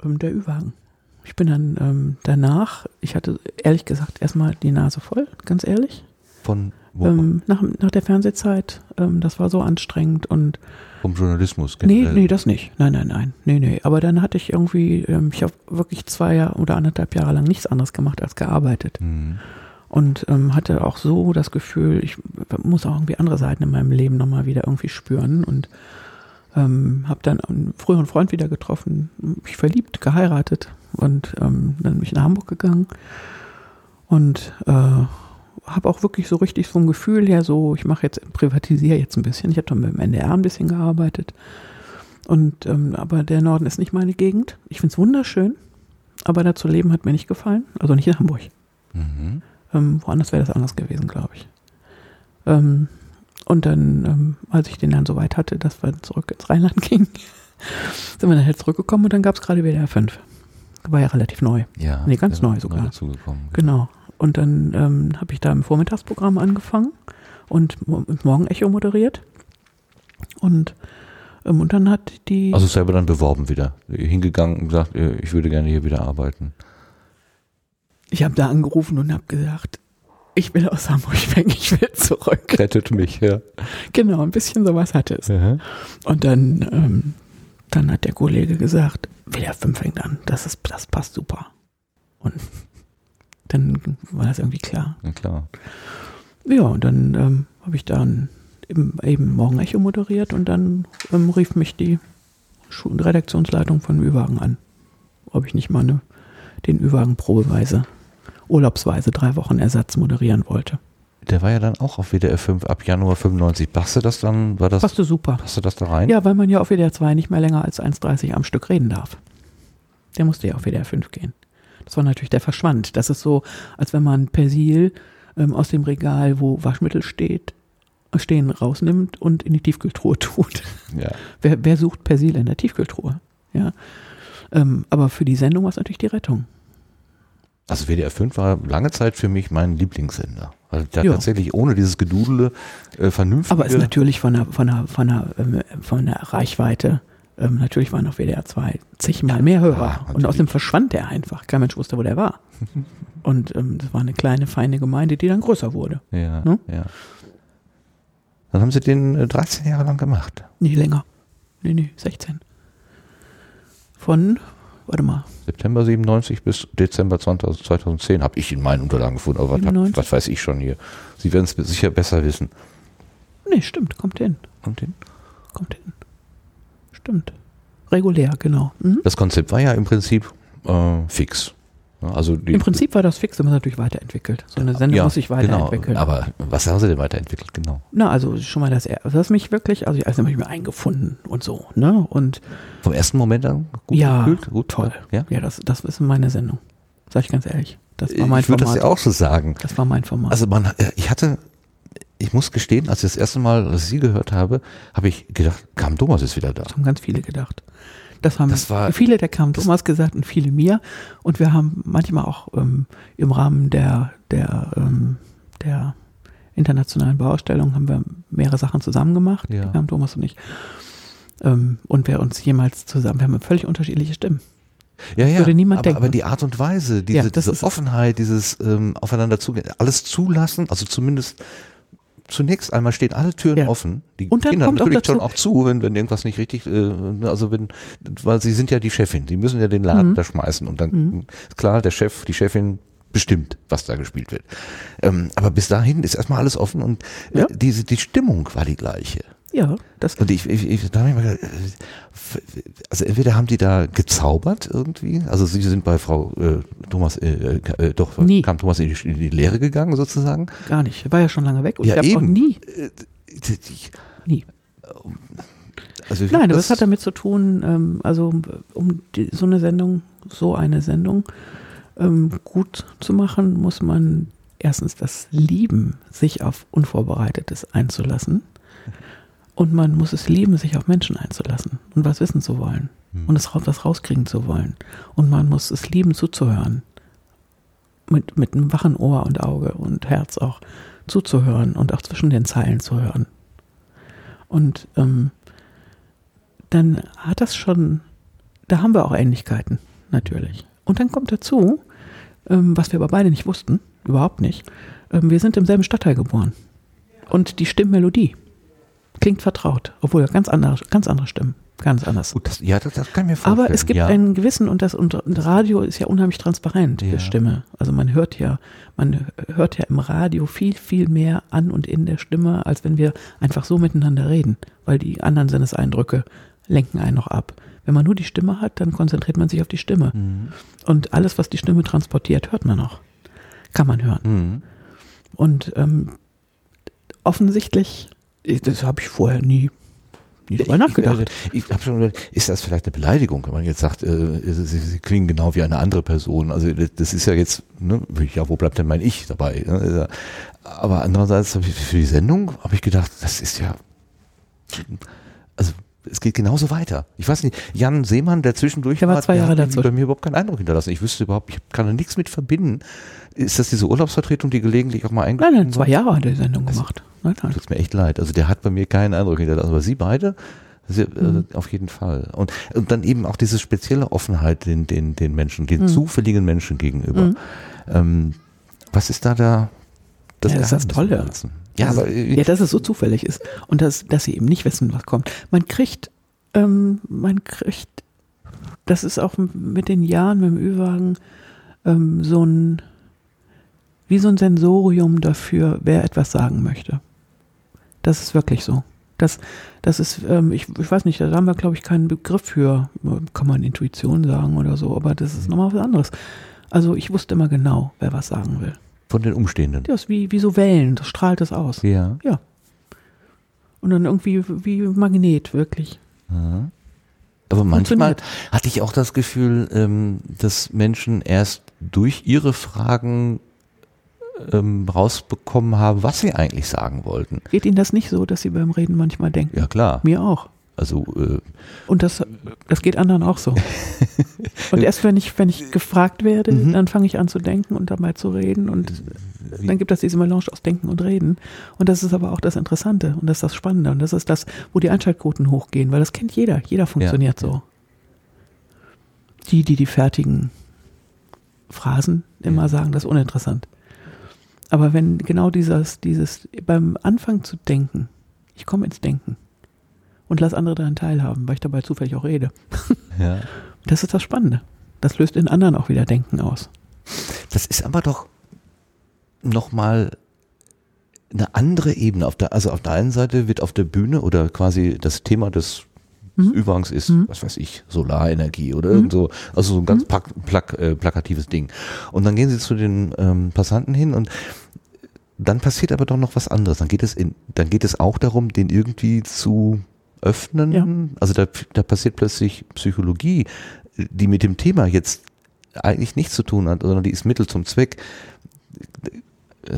Ähm, der Ü-Wagen. Ich bin dann ähm, danach, ich hatte ehrlich gesagt erstmal die Nase voll, ganz ehrlich.
Von
wo? Ähm, nach, nach der Fernsehzeit. Ähm, das war so anstrengend und.
Vom Journalismus,
generell. Nee, nee, das nicht. Nein, nein, nein. Nee, nee. Aber dann hatte ich irgendwie, ähm, ich habe wirklich zwei Jahre oder anderthalb Jahre lang nichts anderes gemacht als gearbeitet. Mhm. Und ähm, hatte auch so das Gefühl, ich muss auch irgendwie andere Seiten in meinem Leben nochmal wieder irgendwie spüren und ähm, habe dann einen früheren Freund wieder getroffen, mich verliebt, geheiratet und ähm, dann bin ich nach Hamburg gegangen und äh, habe auch wirklich so richtig so ein Gefühl her, so ich mache jetzt, privatisiere jetzt ein bisschen. Ich habe dann mit dem NDR ein bisschen gearbeitet. Und ähm, aber der Norden ist nicht meine Gegend. Ich finde es wunderschön, aber da zu leben hat mir nicht gefallen. Also nicht in Hamburg. Mhm. Ähm, woanders wäre das anders gewesen, glaube ich. Ähm, und dann, ähm, als ich den dann so weit hatte, dass wir zurück ins Rheinland *laughs* gingen, sind wir dann halt zurückgekommen und dann gab es gerade WDR 5. War ja relativ neu.
Ja.
Nee, ganz neu sogar. Neu genau. genau. Und dann ähm, habe ich da im Vormittagsprogramm angefangen und Morgenecho moderiert. Und, ähm, und dann hat die.
Also selber dann beworben wieder. Hingegangen und gesagt, äh, ich würde gerne hier wieder arbeiten.
Ich habe da angerufen und habe gesagt, ich will aus Hamburg weg, ich will zurück.
Rettet mich, ja.
Genau, ein bisschen sowas hatte es. Ja. Und dann, ähm, dann hat der Kollege gesagt, WDR 5 fängt an, das, ist, das passt super. Und dann war das irgendwie klar.
Ja, klar.
Ja, und dann ähm, habe ich dann eben, eben Morgenecho moderiert und dann ähm, rief mich die Redaktionsleitung von Ü-Wagen an, ob ich nicht mal eine, den Ü-Wagen probeweise urlaubsweise drei Wochen Ersatz moderieren wollte.
Der war ja dann auch auf WDR 5 ab Januar 95. Passte das dann? War das,
passte super.
Passte das da rein?
Ja, weil man ja auf WDR 2 nicht mehr länger als 1,30 am Stück reden darf. Der musste ja auf WDR 5 gehen. Das war natürlich, der verschwand. Das ist so, als wenn man Persil ähm, aus dem Regal, wo Waschmittel steht, stehen, rausnimmt und in die Tiefkühltruhe tut.
Ja. *laughs*
Wer, wer sucht Persil in der Tiefkühltruhe? Ja. Ähm, aber für die Sendung war es natürlich die Rettung.
Also WDR 5 war lange Zeit für mich mein Lieblingssender. Also da tatsächlich ohne dieses Gedudele äh, vernünftig.
Aber ist natürlich von der, von der, von der, ähm, von der Reichweite, ähm, natürlich waren auf WDR 2 zigmal mehr Hörer. Ja, und außerdem verschwand der einfach. Kein Mensch wusste, wo der war. *laughs* und ähm, das war eine kleine, feine Gemeinde, die dann größer wurde.
Ja, ne? ja. Dann haben sie den äh, 13 Jahre lang gemacht.
Nee, länger. Nee, nee, 16. Von warte mal.
September 97 bis Dezember 20, 2010 habe ich in meinen Unterlagen gefunden. Aber was, was, weiß ich schon hier? Sie werden es sicher besser wissen.
Nee, stimmt, kommt hin.
Kommt hin?
Kommt hin. Stimmt. Regulär, genau.
Mhm. Das Konzept war ja im Prinzip äh, fix. Also
die, Im Prinzip war das fix, wenn man natürlich weiterentwickelt. So eine Sendung ja, muss sich weiterentwickeln.
Genau. Aber was haben Sie denn weiterentwickelt, genau?
Na, also schon mal das, das hat mich wirklich, also ich also habe mich mir eingefunden und so, ne? Und
vom ersten Moment an
gut ja, gefühlt? Gut, toll. Ja, ja das, das ist meine Sendung. Sag ich ganz ehrlich. Das war mein
ich würde das ja auch so sagen.
Das war mein Format.
Also man, äh, ich hatte, ich muss gestehen, als ich das erste Mal Sie gehört habe, habe ich gedacht, Kam Thomas ist wieder da.
Das haben ganz viele gedacht. Das haben das war, viele der Kam Thomas gesagt und viele mir. Und wir haben manchmal auch ähm, im Rahmen der, der, ähm, der internationalen Bauausstellung haben wir mehrere Sachen zusammen gemacht, ja. Kam Thomas und ich. Ähm, und wer uns jemals zusammen, wir haben völlig unterschiedliche Stimmen.
Ja, ja, würde niemand aber, denken. aber die Art und Weise, diese, ja, diese Offenheit, dieses ähm, aufeinander zugehen, alles zulassen, also zumindest zunächst einmal stehen alle Türen ja. offen. Die und dann gehen dann natürlich auch schon auch zu, wenn, wenn irgendwas nicht richtig, äh, also wenn, weil sie sind ja die Chefin, die müssen ja den Laden mhm. da schmeißen und dann mhm. ist klar, der Chef, die Chefin bestimmt, was da gespielt wird. Ähm, aber bis dahin ist erstmal alles offen und äh, ja. diese, die Stimmung war die gleiche.
Ja,
das. Und ich, ich, ich da habe ich mal gedacht, äh, also entweder haben die da gezaubert irgendwie, also sie sind bei Frau äh, Thomas, äh, äh, doch nie. kam Thomas in die, in die, Lehre gegangen sozusagen.
Gar nicht, war ja schon lange weg
und ja, ich eben. auch
nie. Äh, nie. Also Nein, aber es hat damit zu tun, ähm, also um die, so eine Sendung, so eine Sendung ähm, gut zu machen, muss man erstens das lieben, sich auf Unvorbereitetes einzulassen. Und man muss es lieben, sich auf Menschen einzulassen und was wissen zu wollen hm. und es was rauskriegen zu wollen. Und man muss es lieben, zuzuhören. Mit, mit einem wachen Ohr und Auge und Herz auch zuzuhören und auch zwischen den Zeilen zu hören. Und ähm, dann hat das schon, da haben wir auch Ähnlichkeiten, natürlich. Und dann kommt dazu, ähm, was wir aber beide nicht wussten, überhaupt nicht, ähm, wir sind im selben Stadtteil geboren. Und die Stimmmelodie Klingt vertraut, obwohl ganz andere, ganz andere Stimmen. Ganz anders.
Gut, das, ja, das, das kann ich mir vorstellen.
Aber es gibt ja. einen gewissen, und das und, und Radio ist ja unheimlich transparent, ja. die Stimme. Also man hört ja, man hört ja im Radio viel, viel mehr an und in der Stimme, als wenn wir einfach so miteinander reden, weil die anderen Sinneseindrücke lenken einen noch ab. Wenn man nur die Stimme hat, dann konzentriert man sich auf die Stimme. Mhm. Und alles, was die Stimme transportiert, hört man noch. Kann man hören. Mhm. Und ähm, offensichtlich das habe ich vorher nie, nie drüber nachgedacht.
Ich, ich habe schon ist das vielleicht eine Beleidigung, wenn man jetzt sagt, äh, sie, sie, klingen genau wie eine andere Person. Also das ist ja jetzt, ne, ja, wo bleibt denn mein Ich dabei? Ne? Aber andererseits für die Sendung habe ich gedacht, das ist ja, es geht genauso weiter. Ich weiß nicht, Jan Seemann, der zwischendurch
der war, zwei Jahre
dazu. bei mir überhaupt keinen Eindruck hinterlassen. Ich wüsste überhaupt, ich kann da nichts mit verbinden. Ist das diese Urlaubsvertretung, die gelegentlich auch mal
eingeladen Nein, nein, zwei Jahre hat er die Sendung also, gemacht.
Nein, nein. Tut mir echt leid. Also der hat bei mir keinen Eindruck hinterlassen. Aber Sie beide, also, mhm. auf jeden Fall. Und, und dann eben auch diese spezielle Offenheit den, den, den Menschen, den mhm. zufälligen Menschen gegenüber. Mhm. Ähm, was ist da da
das, ja, ist das Tolle. Ja, also, aber, ja, dass es so zufällig ist und dass, dass sie eben nicht wissen, was kommt. Man kriegt, ähm, man kriegt, das ist auch mit den Jahren, mit dem Ü-Wagen, ähm, so ein, wie so ein Sensorium dafür, wer etwas sagen möchte. Das ist wirklich so. Das, das ist, ähm, ich, ich weiß nicht, da haben wir, glaube ich, keinen Begriff für, kann man Intuition sagen oder so, aber das ist nochmal was anderes. Also ich wusste immer genau, wer was sagen will.
Von den Umstehenden?
Ja, ist wie, wie so Wellen, das strahlt das aus.
Ja.
Ja. Und dann irgendwie wie Magnet, wirklich.
Aha. Aber manchmal hatte ich auch das Gefühl, ähm, dass Menschen erst durch ihre Fragen ähm, rausbekommen haben, was sie eigentlich sagen wollten.
Geht Ihnen das nicht so, dass Sie beim Reden manchmal denken?
Ja, klar.
Mir auch.
Also äh,
und das, das geht anderen auch so. *laughs* und erst wenn ich, wenn ich gefragt werde, mhm. dann fange ich an zu denken und dabei zu reden und Wie? dann gibt es diese Melange aus Denken und Reden. Und das ist aber auch das Interessante und das ist das Spannende und das ist das, wo die Einschaltquoten hochgehen, weil das kennt jeder. Jeder funktioniert ja. so. Die, die die fertigen Phrasen immer ja. sagen, das ist uninteressant. Aber wenn genau dieses, dieses beim Anfang zu denken, ich komme ins Denken und lass andere daran teilhaben, weil ich dabei zufällig auch rede. *laughs* Ja. Das ist das Spannende. Das löst in anderen auch wieder Denken aus.
Das ist aber doch nochmal eine andere Ebene. Auf der, also auf der einen Seite wird auf der Bühne oder quasi das Thema des mhm. Übergangs ist, mhm. was weiß ich, Solarenergie oder mhm. so, also so ein ganz mhm. plak, plak, äh, plakatives Ding. Und dann gehen sie zu den ähm, Passanten hin und dann passiert aber doch noch was anderes. Dann geht es in, dann geht es auch darum, den irgendwie zu öffnen. Ja. Also da, da passiert plötzlich Psychologie, die mit dem Thema jetzt eigentlich nichts zu tun hat, sondern die ist Mittel zum Zweck.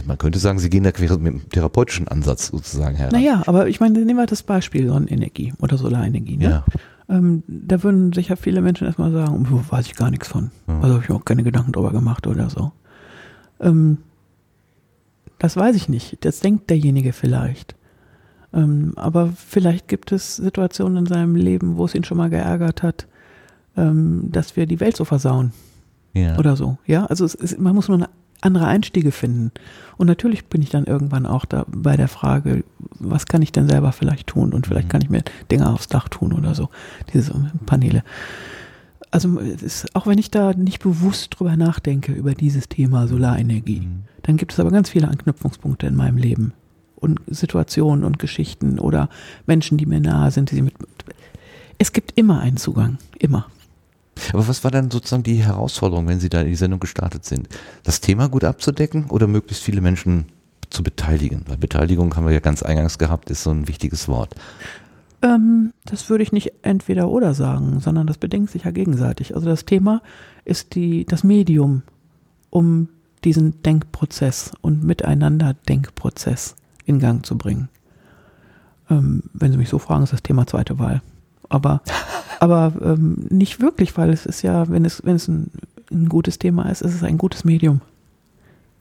Man könnte sagen, sie gehen da mit einem therapeutischen Ansatz sozusagen her.
Naja, aber ich meine, nehmen wir das Beispiel Sonnenenergie oder Solarenergie. Ne? Ja. Ähm, da würden sicher viele Menschen erstmal sagen, weiß ich gar nichts von. Ja. Also habe ich auch keine Gedanken drüber gemacht oder so. Ähm, das weiß ich nicht. Das denkt derjenige vielleicht. Ähm, aber vielleicht gibt es Situationen in seinem Leben, wo es ihn schon mal geärgert hat, ähm, dass wir die Welt so versauen. Ja. Oder so. Ja, also es ist, man muss nur eine andere Einstiege finden. Und natürlich bin ich dann irgendwann auch da bei der Frage, was kann ich denn selber vielleicht tun? Und vielleicht mhm. kann ich mir Dinge aufs Dach tun oder so. Diese Paneele. Also ist, auch wenn ich da nicht bewusst drüber nachdenke, über dieses Thema Solarenergie, mhm. dann gibt es aber ganz viele Anknüpfungspunkte in meinem Leben und Situationen und Geschichten oder Menschen, die mir nahe sind, die sie mit. Es gibt immer einen Zugang, immer.
Aber was war dann sozusagen die Herausforderung, wenn Sie da in die Sendung gestartet sind? Das Thema gut abzudecken oder möglichst viele Menschen zu beteiligen? Weil Beteiligung haben wir ja ganz eingangs gehabt, ist so ein wichtiges Wort.
Ähm, das würde ich nicht entweder oder sagen, sondern das bedingt sich ja gegenseitig. Also das Thema ist die, das Medium, um diesen Denkprozess und Miteinander-Denkprozess in Gang zu bringen. Ähm, wenn Sie mich so fragen, ist das Thema zweite Wahl. Aber, *laughs* aber ähm, nicht wirklich, weil es ist ja, wenn es, wenn es ein, ein, gutes Thema ist, ist es ein gutes Medium,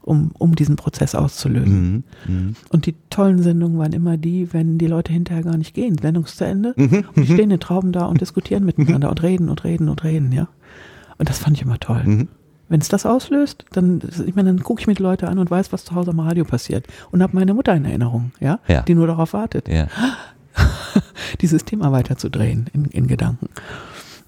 um, um diesen Prozess auszulösen. Mhm, mh. Und die tollen Sendungen waren immer die, wenn die Leute hinterher gar nicht gehen. Sendung ist zu Ende mhm, und die mhm. stehen in Trauben da und diskutieren miteinander und reden und reden und reden, ja. Und das fand ich immer toll. Mhm. Wenn es das auslöst, dann, ich meine, dann gucke ich mir die Leute an und weiß, was zu Hause am Radio passiert. Und habe meine Mutter in Erinnerung, ja, ja. die nur darauf wartet, ja. *laughs* dieses Thema weiterzudrehen in, in Gedanken.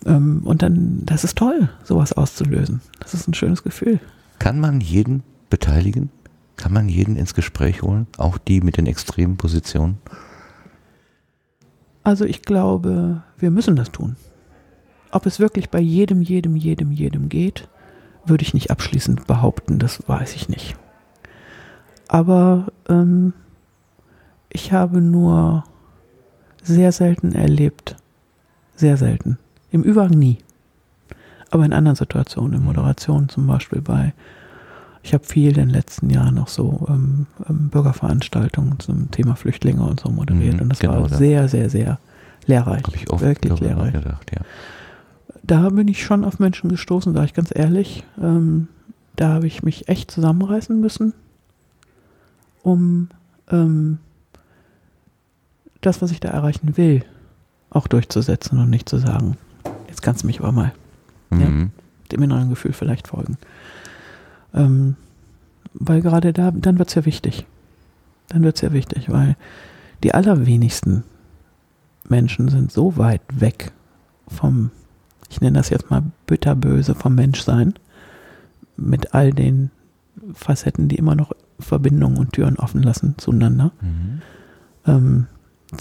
Ähm, und dann, das ist toll, sowas auszulösen. Das ist ein schönes Gefühl.
Kann man jeden beteiligen? Kann man jeden ins Gespräch holen? Auch die mit den extremen Positionen?
Also ich glaube, wir müssen das tun. Ob es wirklich bei jedem, jedem, jedem, jedem geht, würde ich nicht abschließend behaupten, das weiß ich nicht. Aber ähm, ich habe nur sehr selten erlebt, sehr selten, im Übergang nie, aber in anderen Situationen, in mhm. Moderation zum Beispiel bei, ich habe viel in den letzten Jahren noch so ähm, ähm, Bürgerveranstaltungen zum Thema Flüchtlinge und so moderiert mhm, und das genau, war sehr, sehr, sehr lehrreich,
ich oft wirklich lehrreich. Gedacht, ja
da bin ich schon auf Menschen gestoßen, sage ich ganz ehrlich. Ähm, da habe ich mich echt zusammenreißen müssen, um ähm, das, was ich da erreichen will, auch durchzusetzen und nicht zu sagen, jetzt kannst du mich aber mal mhm. ja, dem inneren Gefühl vielleicht folgen. Ähm, weil gerade da, dann wird es ja wichtig. Dann wird es ja wichtig, weil die allerwenigsten Menschen sind so weit weg vom ich nenne das jetzt mal bitterböse vom Menschsein, mit all den Facetten, die immer noch Verbindungen und Türen offen lassen zueinander, mhm. ähm,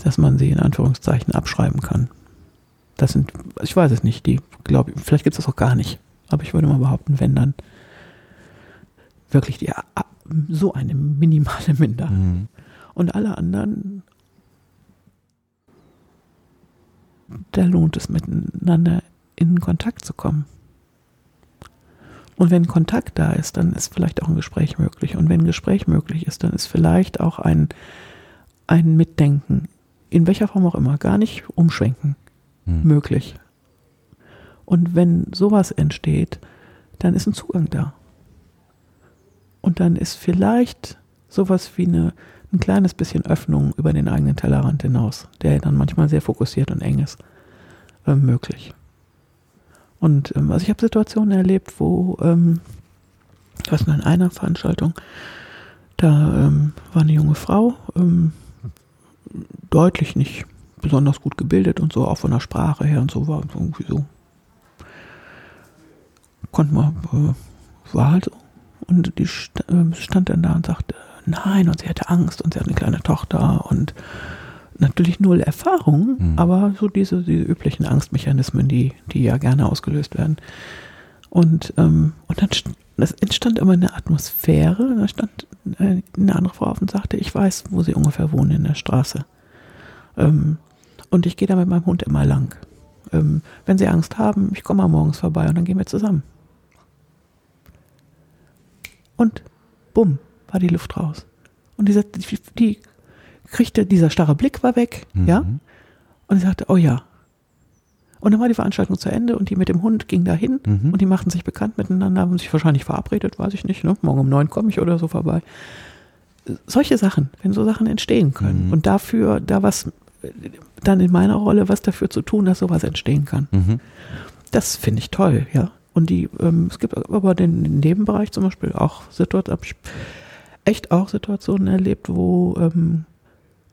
dass man sie in Anführungszeichen abschreiben kann. Das sind, ich weiß es nicht, die glaube vielleicht gibt es das auch gar nicht, aber ich würde mal behaupten, wenn dann wirklich die, so eine minimale Minder. Mhm. Und alle anderen, da lohnt es miteinander in Kontakt zu kommen. Und wenn Kontakt da ist, dann ist vielleicht auch ein Gespräch möglich. Und wenn ein Gespräch möglich ist, dann ist vielleicht auch ein, ein Mitdenken in welcher Form auch immer, gar nicht umschwenken hm. möglich. Und wenn sowas entsteht, dann ist ein Zugang da. Und dann ist vielleicht sowas wie eine, ein kleines bisschen Öffnung über den eigenen Tellerrand hinaus, der dann manchmal sehr fokussiert und eng ist, äh, möglich. Und ähm, also ich habe Situationen erlebt, wo, ähm, ich weiß nur in einer Veranstaltung, da ähm, war eine junge Frau, ähm, deutlich nicht besonders gut gebildet und so, auch von der Sprache her und so war irgendwie so. Konnte man, äh, war halt so. Und die st äh, stand dann da und sagte, nein, und sie hatte Angst und sie hat eine kleine Tochter und natürlich null Erfahrung, mhm. aber so diese, diese üblichen Angstmechanismen, die, die ja gerne ausgelöst werden. Und, ähm, und dann das entstand immer eine Atmosphäre. Da stand äh, eine andere Frau auf und sagte, ich weiß, wo sie ungefähr wohnen in der Straße. Ähm, und ich gehe da mit meinem Hund immer lang. Ähm, wenn sie Angst haben, ich komme mal morgens vorbei und dann gehen wir zusammen. Und bumm, war die Luft raus. Und die, die, die kriegte, dieser starre Blick war weg, mhm. ja. Und sie sagte, oh ja. Und dann war die Veranstaltung zu Ende und die mit dem Hund ging dahin mhm. und die machten sich bekannt miteinander, haben sich wahrscheinlich verabredet, weiß ich nicht, ne? Morgen um neun komme ich oder so vorbei. Solche Sachen, wenn so Sachen entstehen können mhm. und dafür, da was, dann in meiner Rolle was dafür zu tun, dass sowas entstehen kann. Mhm. Das finde ich toll, ja. Und die, ähm, es gibt aber den Nebenbereich zum Beispiel auch Situationen, habe ich echt auch Situationen erlebt, wo ähm,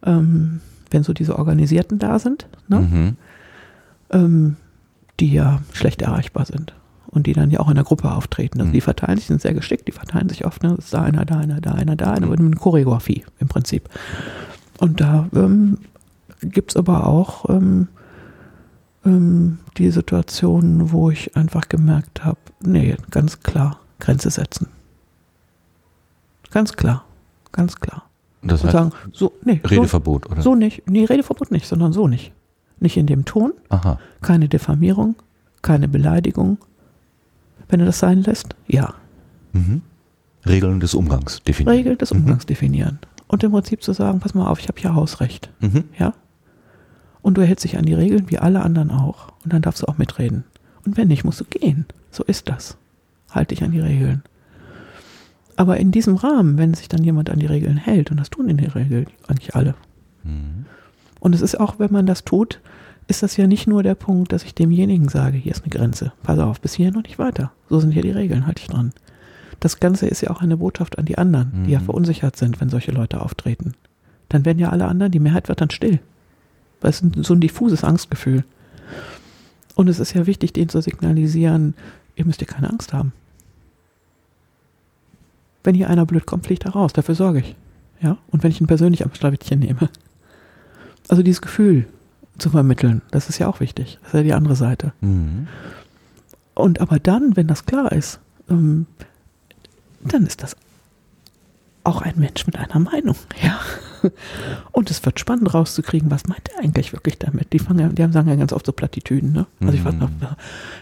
ähm, wenn so diese Organisierten da sind, ne? Mhm. Ähm, die ja schlecht erreichbar sind und die dann ja auch in der Gruppe auftreten. Also mhm. die verteilen sich, sind sehr geschickt, die verteilen sich oft, ne? ist da einer, da einer, da einer, da einer, mit einer Choreografie im Prinzip. Und da ähm, gibt es aber auch ähm, ähm, die Situationen, wo ich einfach gemerkt habe, nee, ganz klar, Grenze setzen. Ganz klar, ganz klar.
Das heißt, sagen, so, nee, Redeverbot,
so, oder? So nicht. Nee, Redeverbot nicht, sondern so nicht. Nicht in dem Ton. Aha. Keine Diffamierung, keine Beleidigung. Wenn du das sein lässt, ja.
Mhm. Regeln des Umgangs definieren.
Regeln des Umgangs mhm. definieren. Und im Prinzip zu sagen, pass mal auf, ich habe hier Hausrecht. Mhm. Ja? Und du erhältst dich an die Regeln, wie alle anderen auch. Und dann darfst du auch mitreden. Und wenn nicht, musst du gehen. So ist das. Halt dich an die Regeln. Aber in diesem Rahmen, wenn sich dann jemand an die Regeln hält, und das tun in der Regel eigentlich alle. Mhm. Und es ist auch, wenn man das tut, ist das ja nicht nur der Punkt, dass ich demjenigen sage, hier ist eine Grenze, pass auf, bis hierhin und nicht weiter. So sind hier die Regeln, halte ich dran. Das Ganze ist ja auch eine Botschaft an die anderen, mhm. die ja mhm. verunsichert sind, wenn solche Leute auftreten. Dann werden ja alle anderen, die Mehrheit wird dann still. Weil es ist so ein diffuses Angstgefühl. Und es ist ja wichtig, denen zu signalisieren, ihr müsst ja keine Angst haben. Wenn hier einer blöd kommt, fliegt er raus. Dafür sorge ich. Ja? Und wenn ich ihn persönlich am Schlawittchen nehme. Also dieses Gefühl zu vermitteln, das ist ja auch wichtig. Das ist ja die andere Seite. Mhm. Und aber dann, wenn das klar ist, ähm, dann ist das auch ein Mensch mit einer Meinung, ja. Und es wird spannend rauszukriegen, was meint er eigentlich wirklich damit? Die, fangen, die sagen ja ganz oft so Plattitüden, ne? Also ich weiß noch, mhm.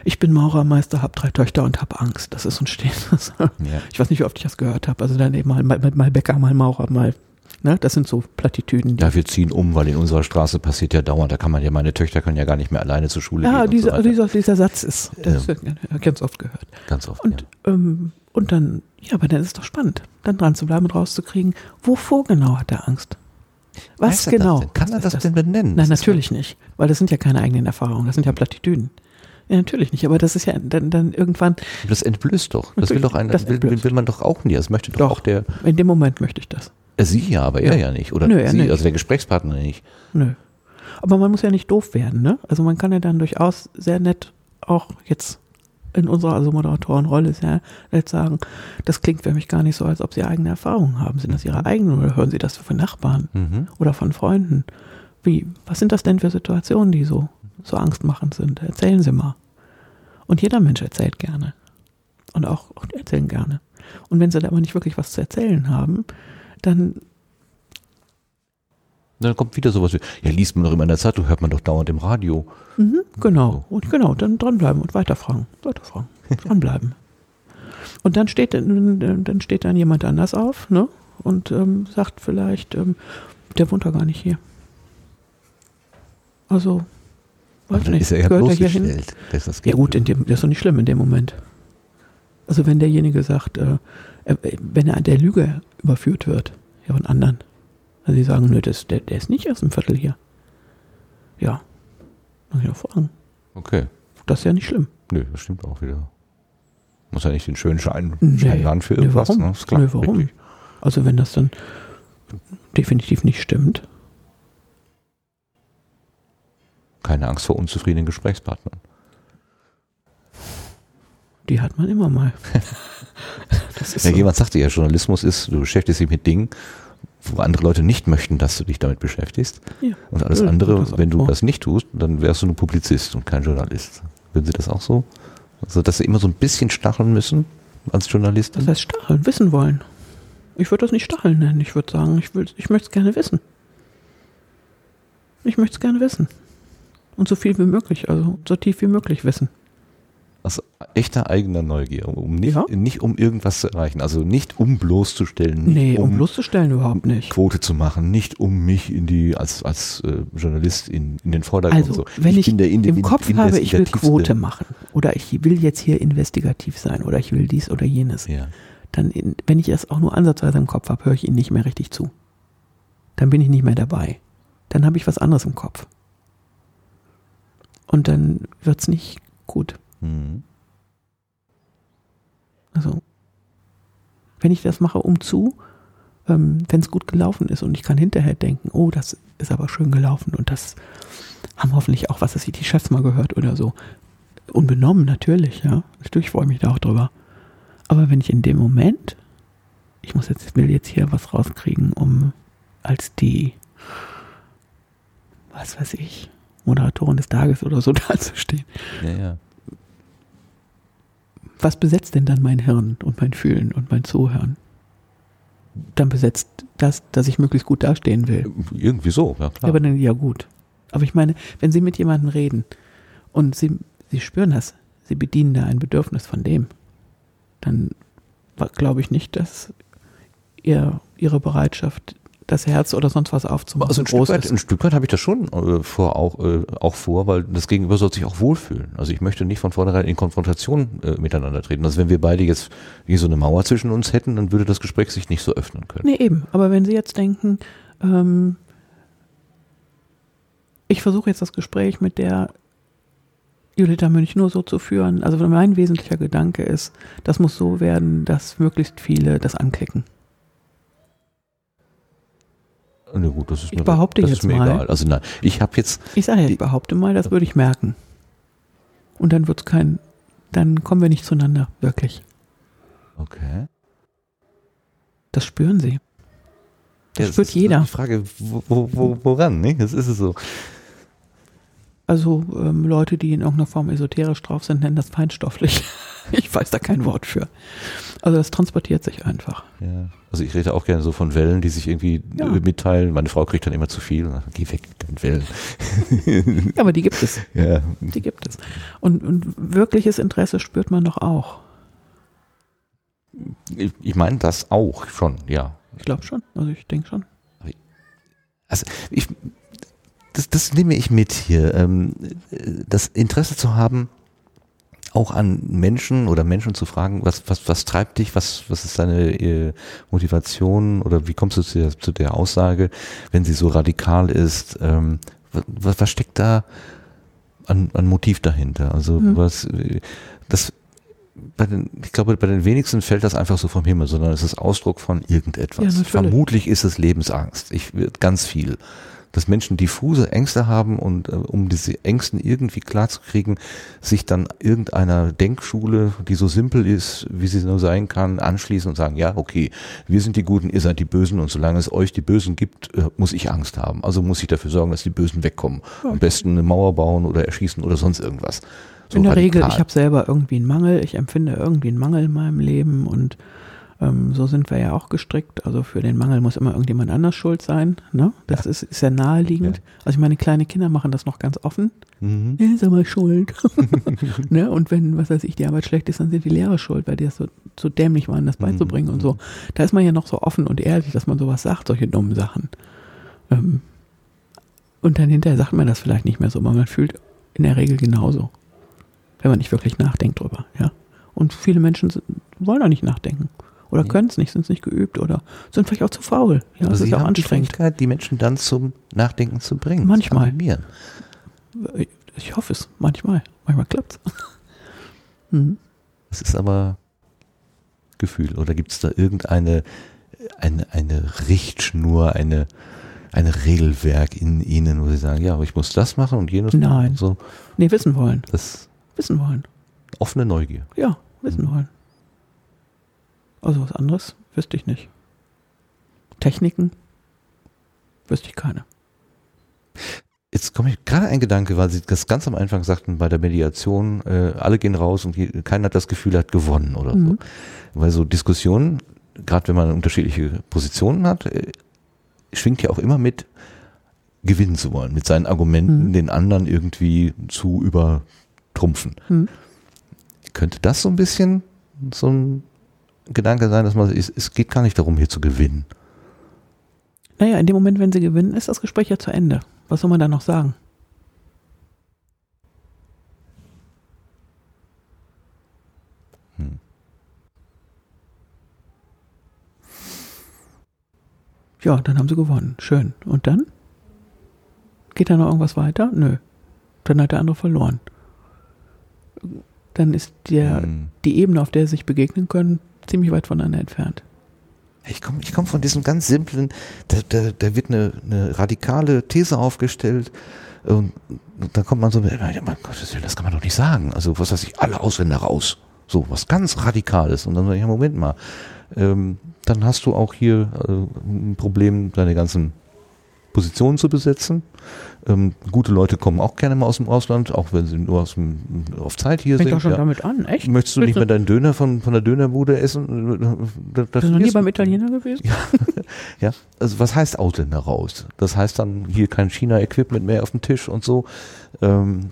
ich bin Maurermeister, habe drei Töchter und habe Angst. Das ist so ein Stehendes. *laughs* Ja. Ich weiß nicht, wie oft ich das gehört habe. Also dann eben mal, mal, mal Bäcker, mal Maurer, mal Ne, das sind so Plattitüden.
Ja, wir ziehen um, weil in unserer Straße passiert ja dauernd. Da kann man ja, meine Töchter können ja gar nicht mehr alleine zur Schule
ja,
gehen.
Dieser, so dieser, dieser Satz ist, das ja. ganz oft gehört.
Ganz oft.
Und, ja. ähm, und dann, ja, aber dann ist es doch spannend, dann dran zu bleiben und rauszukriegen, wovor genau hat er Angst? Was genau?
Kann er das, das, denn benennen?
Nein, natürlich nicht, weil das sind ja keine eigenen Erfahrungen, das sind ja Plattitüden. Ja, natürlich nicht, aber das ist ja dann, dann irgendwann.
Das entblößt doch. Das will doch ein, das will, will, man doch auch nie. Das möchte doch, doch, auch der.
In dem Moment möchte ich das.
Sie ja, aber er ja, ja nicht. Oder Nö, sie, nicht. also der Gesprächspartner nicht.
Nö. Aber man muss ja nicht doof werden, ne? Also man kann ja dann durchaus sehr nett auch jetzt in unserer also Moderatorenrolle sehr nett sagen, das klingt für mich gar nicht so, als ob Sie eigene Erfahrungen haben. Sind das Ihre eigenen oder hören Sie das von Nachbarn mhm. oder von Freunden? Wie, was sind das denn für Situationen, die so, so angstmachend sind? Erzählen Sie mal. Und jeder Mensch erzählt gerne. Und auch, auch erzählen gerne. Und wenn sie da aber nicht wirklich was zu erzählen haben, dann
dann kommt wieder sowas wie, ja, liest man doch immer in der Zeitung, hört man doch dauernd im Radio.
Mhm, genau. Und genau, dann dranbleiben und weiterfragen. Weiterfragen. *laughs* Dranbleiben. und dann steht, dann steht dann jemand anders auf, ne? Und ähm, sagt vielleicht, ähm, der wohnt doch gar nicht hier. Also,
weiß nicht. Ist er ja gehört er hin? Das
ja gut, in dem, das ist doch nicht schlimm in dem Moment. Also wenn derjenige sagt, äh, wenn er an der Lüge überführt wird, ja von anderen, also sie sagen, nö, das, der, der ist nicht erst im Viertel hier. Ja, muss ich auch fragen.
Okay.
Das ist ja nicht schlimm.
Nö, das stimmt auch wieder. Muss ja nicht den schönen Schein, nee, für irgendwas.
Nee, warum? Ne? Ist klar, nee, warum? Wirklich. Also wenn das dann definitiv nicht stimmt.
Keine Angst vor unzufriedenen Gesprächspartnern.
Die hat man immer mal. *laughs*
ja. Jemand sagte ja, Journalismus ist, du beschäftigst dich mit Dingen, wo andere Leute nicht möchten, dass du dich damit beschäftigst. Ja. Und alles ja, andere, wenn du das nicht tust, dann wärst du nur Publizist und kein Journalist. Würden Sie das auch so? Also, dass Sie immer so ein bisschen stacheln müssen als Journalist?
Das heißt stacheln, wissen wollen. Ich würde das nicht stacheln nennen. Ich würde sagen, ich, ich möchte es gerne wissen. Ich möchte es gerne wissen. Und so viel wie möglich, also so tief wie möglich wissen.
Aus echter eigener Neugier, um nicht, ja. nicht um irgendwas zu erreichen, also nicht um bloßzustellen.
Nee, um, um bloßzustellen überhaupt nicht.
Quote zu machen, nicht um mich in die, als, als äh, Journalist in, in den Vordergrund
also, so. Wenn ich, ich der, in, im Kopf habe, ich will Quote machen oder ich will jetzt hier investigativ sein oder ich will dies oder jenes. Ja dann, in, wenn ich es auch nur ansatzweise im Kopf habe, höre ich ihnen nicht mehr richtig zu. Dann bin ich nicht mehr dabei. Dann habe ich was anderes im Kopf. Und dann wird es nicht gut. Mhm. Also, wenn ich das mache, um zu, ähm, wenn es gut gelaufen ist und ich kann hinterher denken, oh, das ist aber schön gelaufen und das haben hoffentlich auch, was ich, die Chefs mal gehört oder so. Unbenommen, natürlich, ja. Natürlich freue ich mich da auch drüber. Aber wenn ich in dem Moment, ich muss jetzt, will jetzt hier was rauskriegen, um als die, was weiß ich, Moderatorin des Tages oder so *laughs* dazustehen. Ja, ja. Was besetzt denn dann mein Hirn und mein Fühlen und mein Zuhören? Dann besetzt das, dass ich möglichst gut dastehen will.
Irgendwie so, ja klar.
Ja, aber dann, ja gut. Aber ich meine, wenn Sie mit jemandem reden und Sie, Sie spüren das, Sie bedienen da ein Bedürfnis von dem, dann glaube ich nicht, dass ihr, ihre Bereitschaft, das Herz oder sonst was aufzumachen.
Also ein Stück, weit, ein Stück weit habe ich das schon äh, vor, auch, äh, auch vor, weil das Gegenüber soll sich auch wohlfühlen. Also ich möchte nicht von vornherein in Konfrontation äh, miteinander treten. Also wenn wir beide jetzt so eine Mauer zwischen uns hätten, dann würde das Gespräch sich nicht so öffnen können.
Nee, eben. Aber wenn Sie jetzt denken, ähm, ich versuche jetzt das Gespräch mit der Julita Münch nur so zu führen. Also mein wesentlicher Gedanke ist, das muss so werden, dass möglichst viele das anklicken.
Na gut, das ist
ich mir, behaupte das jetzt ist mir mal, egal.
Also nein, ich habe jetzt.
Ich sage ja, ich behaupte mal, das würde ich merken. Und dann wird es kein, dann kommen wir nicht zueinander, wirklich.
Okay.
Das spüren sie. Das ja, spürt jeder.
Die Frage, wo, wo, woran, ne? Das ist es so.
Also ähm, Leute, die in irgendeiner Form esoterisch drauf sind, nennen das feinstofflich. *laughs* ich weiß da kein Wort für. Also das transportiert sich einfach.
Ja. Also ich rede auch gerne so von Wellen, die sich irgendwie ja. mitteilen. Meine Frau kriegt dann immer zu viel. Geh weg mit Wellen. *laughs*
ja, aber die gibt es. Ja. Die gibt es. Und, und wirkliches Interesse spürt man doch auch.
Ich, ich meine das auch schon, ja.
Ich glaube schon. Also ich denke schon.
Also ich das, das nehme ich mit hier. Ähm, das Interesse zu haben, auch an Menschen oder Menschen zu fragen, was, was, was treibt dich, was, was ist deine äh, Motivation oder wie kommst du zu der, zu der Aussage, wenn sie so radikal ist, ähm, was, was steckt da an, an Motiv dahinter? Also mhm. was, das, bei den, ich glaube, bei den wenigsten fällt das einfach so vom Himmel, sondern es ist Ausdruck von irgendetwas. Ja, Vermutlich ist es Lebensangst. Ich ganz viel dass Menschen diffuse Ängste haben und äh, um diese Ängsten irgendwie klarzukriegen, sich dann irgendeiner Denkschule, die so simpel ist, wie sie nur sein kann, anschließen und sagen, ja, okay, wir sind die Guten, ihr seid die Bösen und solange es euch die Bösen gibt, äh, muss ich Angst haben. Also muss ich dafür sorgen, dass die Bösen wegkommen. Okay. Am besten eine Mauer bauen oder erschießen oder sonst irgendwas.
So in der radikal. Regel, ich habe selber irgendwie einen Mangel, ich empfinde irgendwie einen Mangel in meinem Leben und ähm, so sind wir ja auch gestrickt. Also für den Mangel muss immer irgendjemand anders schuld sein. Ne? Das ja. Ist, ist ja naheliegend. Ja. Also ich meine, kleine Kinder machen das noch ganz offen. Mhm. Er ist aber schuld. *laughs* ne? Und wenn, was weiß ich, die Arbeit schlecht ist, dann sind die Lehrer schuld, weil die das so, so dämlich waren, das mhm. beizubringen mhm. und so. Da ist man ja noch so offen und ehrlich, dass man sowas sagt, solche dummen Sachen. Ähm, Und dann hinterher sagt man das vielleicht nicht mehr so, aber man fühlt in der Regel genauso. Wenn man nicht wirklich nachdenkt drüber, ja. Und viele Menschen wollen auch nicht nachdenken. Oder ja. können es nicht, sind es nicht geübt oder sind vielleicht auch zu faul.
Ja, aber das ist auch anstrengend. Die, die Menschen dann zum Nachdenken zu bringen.
Manchmal. Ich hoffe es, manchmal. Manchmal klappt *laughs* es.
mhm. Das ist aber Gefühl. Oder gibt es da irgendeine eine, eine Richtschnur, eine, ein Regelwerk in ihnen, wo sie sagen, ja, aber ich muss das machen und jenes
Nein.
machen.
So. Nee, wissen wollen. Das wissen wollen.
Offene Neugier.
Ja, wissen mhm. wollen. Also was anderes wüsste ich nicht. Techniken wüsste ich keine.
Jetzt komme ich gerade ein Gedanke, weil Sie das ganz am Anfang sagten, bei der Mediation, äh, alle gehen raus und keiner hat das Gefühl, er hat gewonnen oder mhm. so. Weil so Diskussionen, gerade wenn man unterschiedliche Positionen hat, äh, schwingt ja auch immer mit, gewinnen zu wollen, mit seinen Argumenten mhm. den anderen irgendwie zu übertrumpfen. Mhm. Könnte das so ein bisschen so ein Gedanke sein, dass man, es, es geht gar nicht darum, hier zu gewinnen.
Naja, in dem Moment, wenn sie gewinnen, ist das Gespräch ja zu Ende. Was soll man da noch sagen? Hm. Ja, dann haben sie gewonnen. Schön. Und dann? Geht da noch irgendwas weiter? Nö. Dann hat der andere verloren. Dann ist der, hm. die Ebene, auf der sie sich begegnen können, ziemlich weit voneinander entfernt.
Ich komme ich komm von diesem ganz simplen, da, da, da wird eine, eine radikale These aufgestellt und dann kommt man so, ja, mein Gott, das kann man doch nicht sagen. Also was weiß ich, alle Ausländer raus. So, was ganz Radikales. Und dann sage ich, ja, Moment mal, ähm, dann hast du auch hier äh, ein Problem, deine ganzen Positionen zu besetzen. Ähm, gute Leute kommen auch gerne mal aus dem Ausland, auch wenn sie nur aus dem, auf Zeit hier Fängt sind.
doch schon ja. damit an, echt?
Möchtest du Willst nicht mehr deinen Döner von, von der Dönerbude essen?
Das, Bist du noch nie beim Italiener gewesen?
Ja. *laughs* ja, also was heißt Ausländer raus? Das heißt dann hier kein China-Equipment mehr auf dem Tisch und so. Ähm,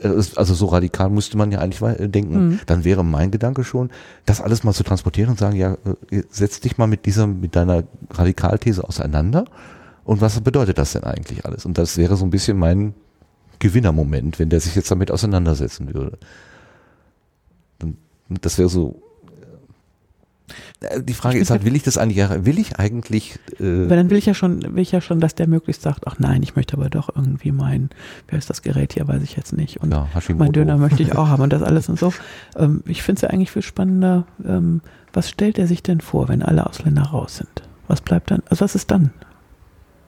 also so radikal müsste man ja eigentlich denken, mhm. dann wäre mein Gedanke schon, das alles mal zu transportieren und sagen, ja, äh, setz dich mal mit dieser, mit deiner Radikalthese auseinander und was bedeutet das denn eigentlich alles? Und das wäre so ein bisschen mein Gewinnermoment, wenn der sich jetzt damit auseinandersetzen würde. Das wäre so. Äh, die Frage ist halt, will ich das eigentlich, will ich eigentlich.
Äh Weil dann will ich ja schon, will ich ja schon, dass der möglichst sagt, ach nein, ich möchte aber doch irgendwie mein, wer ist das Gerät hier, weiß ich jetzt nicht. Und ja, mein Döner möchte ich auch haben und das alles und so. Ähm, ich finde es ja eigentlich viel spannender, ähm, was stellt er sich denn vor, wenn alle Ausländer raus sind? Was bleibt dann, also was ist dann?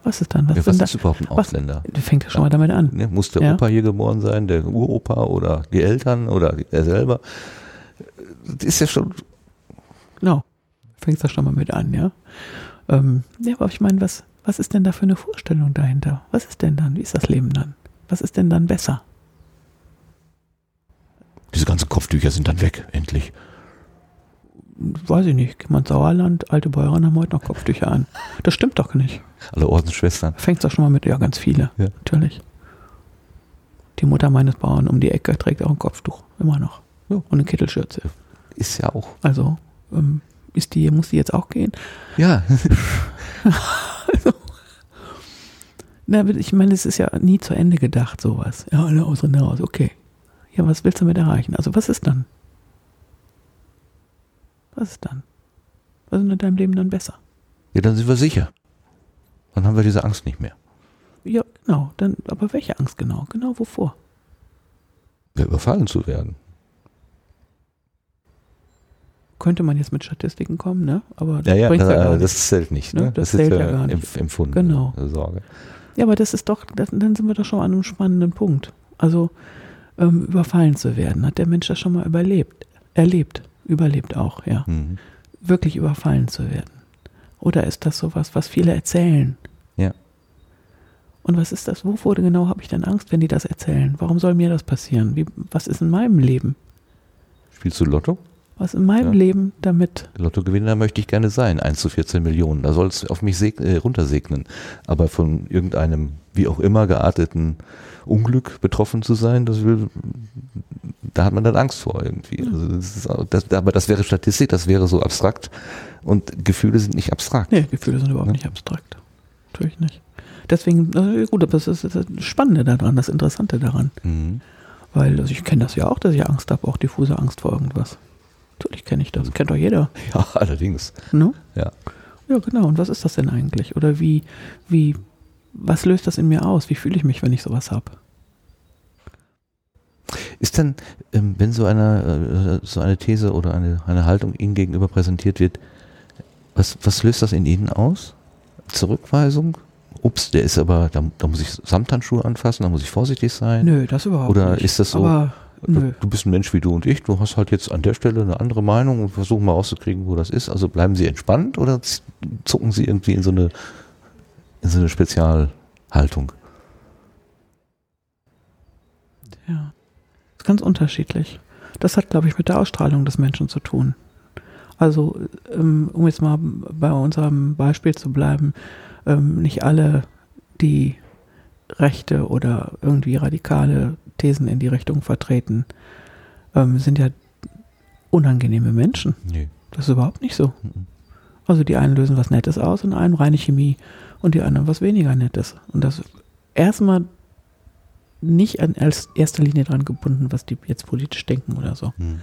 Was ist dann?
Was, ja, was ist überhaupt ein Ausländer?
Was, fängt ja schon mal damit an.
Ne, muss der ja? Opa hier geboren sein, der Uropa oder die Eltern oder er selber? Das ist ja schon.
Genau. Fängt das schon mal mit an, ja. Ähm, ja, aber ich meine, was, was ist denn da für eine Vorstellung dahinter? Was ist denn dann? Wie ist das Leben dann? Was ist denn dann besser?
Diese ganzen Kopftücher sind dann weg, endlich
weiß ich nicht, man Sauerland, alte Bäuerin haben heute noch Kopftücher an. Das stimmt doch nicht.
Alle Ordensschwestern.
Fängt doch schon mal mit, ja, ganz viele, ja. natürlich. Die Mutter meines Bauern um die Ecke trägt auch ein Kopftuch, immer noch. Ja. Und eine Kittelschürze.
Ist ja auch.
Also, ähm, ist die, muss die jetzt auch gehen?
Ja.
also, na, ich meine, es ist ja nie zu Ende gedacht, sowas. Ja, alle aus und raus, okay. Ja, was willst du damit erreichen? Also, was ist dann? Was ist dann? Was ist in deinem Leben dann besser?
Ja, dann sind wir sicher. Dann haben wir diese Angst nicht mehr.
Ja, genau. Dann, aber welche Angst genau? Genau wovor?
Ja, überfallen zu werden.
Könnte man jetzt mit Statistiken kommen, ne? Aber
das ja, ja, da, ja das zählt nicht, ne?
Das, das zählt ja gar nicht.
Empfunden.
Genau.
Sorge.
Ja, aber das ist doch, das, dann sind wir doch schon an einem spannenden Punkt. Also ähm, überfallen zu werden, hat der Mensch das schon mal überlebt, erlebt überlebt auch, ja. Mhm. Wirklich überfallen zu werden. Oder ist das sowas, was viele erzählen?
Ja.
Und was ist das? Wovor genau habe ich denn Angst, wenn die das erzählen? Warum soll mir das passieren? Wie, was ist in meinem Leben?
Spielst du Lotto?
Was in meinem ja. Leben damit?
Lottogewinner möchte ich gerne sein, 1 zu 14 Millionen. Da soll es auf mich äh, runtersegnen. Aber von irgendeinem, wie auch immer, gearteten Unglück betroffen zu sein, das will, da hat man dann Angst vor irgendwie. Also das ist, das, aber das wäre Statistik, das wäre so abstrakt und Gefühle sind nicht abstrakt.
Nee, Gefühle sind überhaupt ja? nicht abstrakt. tue ich nicht. Deswegen, gut, aber das ist das Spannende daran, das Interessante daran. Mhm. Weil also ich kenne das ja auch, dass ich Angst habe, auch diffuse Angst vor irgendwas. Natürlich kenne ich das, mhm. kennt doch jeder. *laughs*
Ja, allerdings.
No? Ja. Ja, genau. Und was ist das denn eigentlich? Oder wie, wie, was löst das in mir aus? Wie fühle ich mich, wenn ich sowas habe?
Ist denn, ähm, wenn so eine, äh, so eine These oder eine, eine Haltung Ihnen gegenüber präsentiert wird, was, was löst das in Ihnen aus? Zurückweisung? Ups, der ist aber, da, da muss ich Samthandschuhe anfassen, da muss ich vorsichtig sein.
Nö, das überhaupt
Oder nicht. ist das so, aber, du, du, bist ein Mensch wie du und ich, du hast halt jetzt an der Stelle eine andere Meinung und versuchen mal rauszukriegen, wo das ist. Also bleiben Sie entspannt oder zucken Sie irgendwie in so eine, in so eine Spezialhaltung?
Ja, ist ganz unterschiedlich. Das hat, glaube ich, mit der Ausstrahlung des Menschen zu tun. Also, ähm, um jetzt mal bei unserem Beispiel zu bleiben, ähm, nicht alle, die rechte oder irgendwie radikale Thesen in die Richtung vertreten, ähm, sind ja unangenehme Menschen. Nee. Das ist überhaupt nicht so. Mhm. Also die einen lösen was Nettes aus und einen reine Chemie und die anderen was weniger Nettes. Und das erstmal nicht an als erster Linie dran gebunden, was die jetzt politisch denken oder so. Mhm.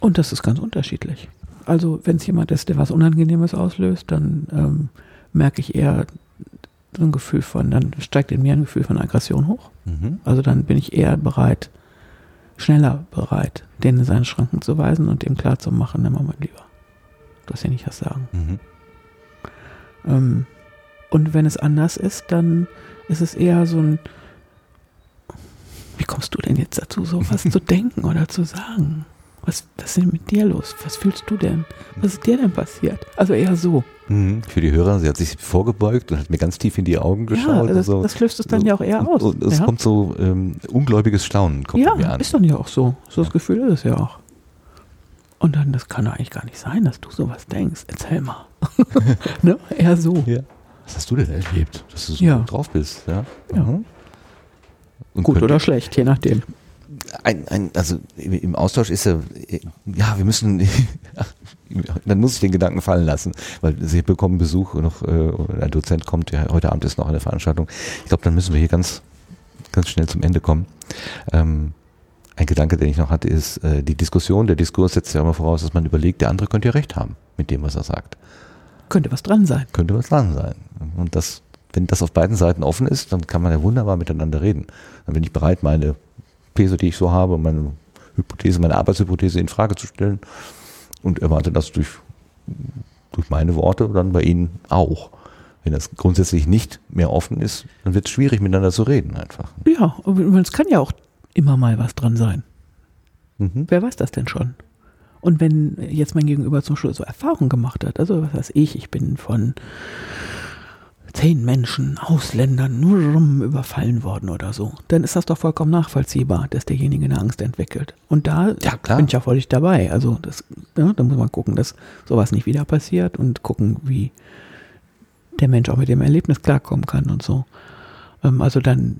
Und das ist ganz unterschiedlich. Also wenn es jemand ist, der was Unangenehmes auslöst, dann ähm, merke ich eher so ein Gefühl von, dann steigt in mir ein Gefühl von Aggression hoch. Mhm. Also dann bin ich eher bereit, schneller bereit, den in seine Schranken zu weisen und ihm klar zu machen, nimm mal mein Lieber. Du hast ja nicht was sagen. Mhm. Ähm, und wenn es anders ist, dann ist es eher so ein, wie kommst du denn jetzt dazu, sowas *laughs* zu denken oder zu sagen? Was, was ist denn mit dir los? Was fühlst du denn? Was ist dir denn passiert? Also eher so.
Mhm. Für die Hörer, sie hat sich vorgebeugt und hat mir ganz tief in die Augen geschaut.
Ja, das, so. das löst es dann so, ja auch eher aus.
Und, es
ja.
kommt so ähm, ungläubiges Staunen kommt
ja,
mir an.
ist dann ja auch so. So das Gefühl ist es ja auch. Und dann, das kann doch eigentlich gar nicht sein, dass du sowas denkst. Erzähl mal. *laughs* ne? Eher so. Ja.
Was hast du denn erlebt, dass du so ja. drauf bist? Ja. ja. Mhm.
Gut oder schlecht, je nachdem
ein, ein, also im Austausch ist ja, ja, wir müssen, *laughs* dann muss ich den Gedanken fallen lassen, weil Sie bekommen Besuch noch, äh, ein Dozent kommt, ja, heute Abend ist noch eine Veranstaltung. Ich glaube, dann müssen wir hier ganz, ganz schnell zum Ende kommen. Ähm, ein Gedanke, den ich noch hatte, ist, äh, die Diskussion, der Diskurs setzt ja immer voraus, dass man überlegt, der andere könnte ja recht haben mit dem, was er sagt.
Könnte was dran sein.
Könnte was dran sein. Und das, wenn das auf beiden Seiten offen ist, dann kann man ja wunderbar miteinander reden. Dann bin ich bereit, meine These, die ich so habe, meine Hypothese, meine Arbeitshypothese in Frage zu stellen und erwarte das durch, durch meine Worte dann bei Ihnen auch. Wenn das grundsätzlich nicht mehr offen ist, dann wird es schwierig, miteinander zu reden einfach.
Ja, und es kann ja auch immer mal was dran sein. Mhm. Wer weiß das denn schon? Und wenn jetzt mein Gegenüber zum Schluss so Erfahrung gemacht hat, also was weiß ich, ich bin von zehn Menschen, Ausländern, nur rum überfallen worden oder so, dann ist das doch vollkommen nachvollziehbar, dass derjenige eine Angst entwickelt. Und da ja, bin ich ja völlig dabei. Also das, ja, da muss man gucken, dass sowas nicht wieder passiert und gucken, wie der Mensch auch mit dem Erlebnis klarkommen kann und so. Ähm, also dann,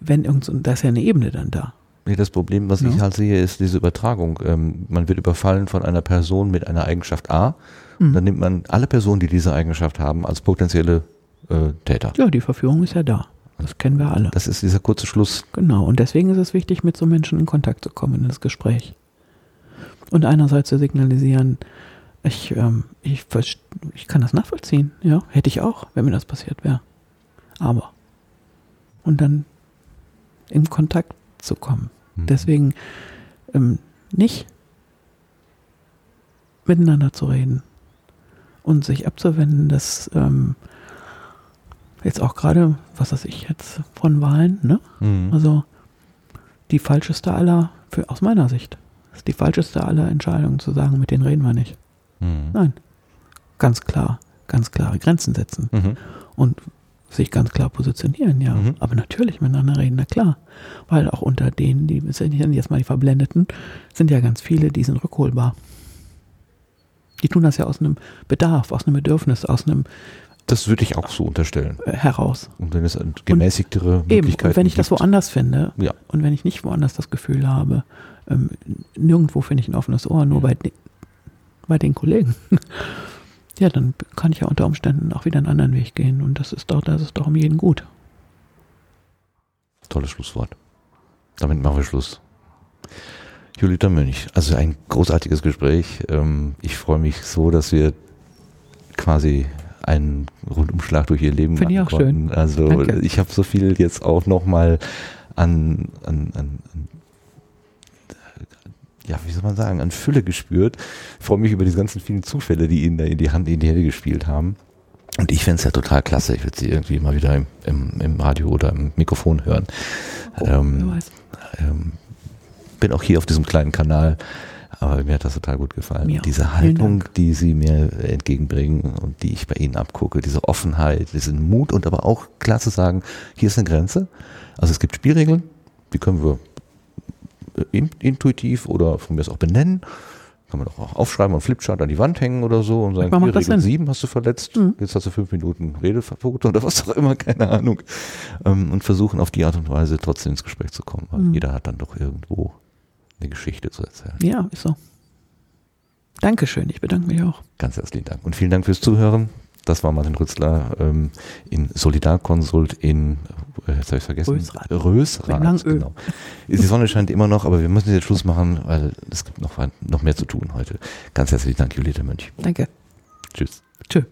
wenn irgend so, da ist ja eine Ebene dann da.
Nee, das Problem, was ja. ich halt sehe, ist diese Übertragung. Ähm, man wird überfallen von einer Person mit einer Eigenschaft A. Mhm. Dann nimmt man alle Personen, die diese Eigenschaft haben, als potenzielle äh, Täter.
Ja, die Verführung ist ja da. Das kennen wir alle.
Das ist dieser kurze Schluss.
Genau, und deswegen ist es wichtig, mit so Menschen in Kontakt zu kommen, in das Gespräch. Und einerseits zu signalisieren, ich, ähm, ich, ich kann das nachvollziehen, ja, hätte ich auch, wenn mir das passiert wäre. Aber. Und dann in Kontakt zu kommen. Mhm. Deswegen ähm, nicht miteinander zu reden und sich abzuwenden, dass ähm, jetzt auch gerade, was weiß ich jetzt, von Wahlen, ne? Mhm. Also die falscheste aller, für, aus meiner Sicht, ist die falscheste aller Entscheidungen zu sagen, mit denen reden wir nicht. Mhm. Nein. Ganz klar, ganz klare Grenzen setzen. Mhm. Und sich ganz klar positionieren, ja. Mhm. Aber natürlich miteinander reden, na klar. Weil auch unter denen, die sind jetzt mal die Verblendeten, sind ja ganz viele, die sind rückholbar. Die tun das ja aus einem Bedarf, aus einem Bedürfnis, aus einem
das würde ich auch so unterstellen.
Äh, heraus.
Und wenn es gemäßigtere und Möglichkeiten
eben, und wenn ich das woanders finde ja. und wenn ich nicht woanders das Gefühl habe, ähm, nirgendwo finde ich ein offenes Ohr, nur bei, de bei den Kollegen, Ja, dann kann ich ja unter Umständen auch wieder einen anderen Weg gehen und das ist doch, das ist doch um jeden gut.
Tolles Schlusswort. Damit machen wir Schluss. Julita Mönch, also ein großartiges Gespräch. Ähm, ich freue mich so, dass wir quasi einen Rundumschlag durch ihr Leben
Finde ich auch konnten.
schön. Also Danke. ich habe so viel jetzt auch nochmal an, an, an, an ja, wie soll man sagen, an Fülle gespürt. Ich freue mich über diese ganzen vielen Zufälle, die ihnen da in die Hand, in die Hände gespielt haben. Und ich fände es ja total klasse. Ich würde sie irgendwie mal wieder im, im, im, Radio oder im Mikrofon hören. Oh, ähm, ähm, bin auch hier auf diesem kleinen Kanal, aber mir hat das total gut gefallen. Mir diese Haltung, die sie mir entgegenbringen und die ich bei ihnen abgucke, diese Offenheit, diesen Mut und aber auch klar zu sagen, hier ist eine Grenze. Also es gibt Spielregeln, die können wir intuitiv oder von mir aus auch benennen. Kann man doch auch aufschreiben und Flipchart an die Wand hängen oder so und sagen, hier Regel 7 hast du verletzt, mhm. jetzt hast du fünf Minuten Redeverbot oder was auch immer, *laughs* keine Ahnung. Ähm, und versuchen auf die Art und Weise trotzdem ins Gespräch zu kommen. Weil mhm. jeder hat dann doch irgendwo eine Geschichte zu erzählen.
Ja, ist so. Dankeschön, ich bedanke mich auch.
Ganz herzlichen Dank. Und vielen Dank fürs Zuhören. Das war Martin Rützler ähm, in Solidarkonsult in, äh, jetzt habe ich vergessen,
Rösrath.
Rösrath genau. Die Sonne scheint immer noch, aber wir müssen jetzt Schluss machen, weil es gibt noch, noch mehr zu tun heute. Ganz herzlichen Dank, Juliette Mönch.
Danke.
Tschüss.
Tschüss.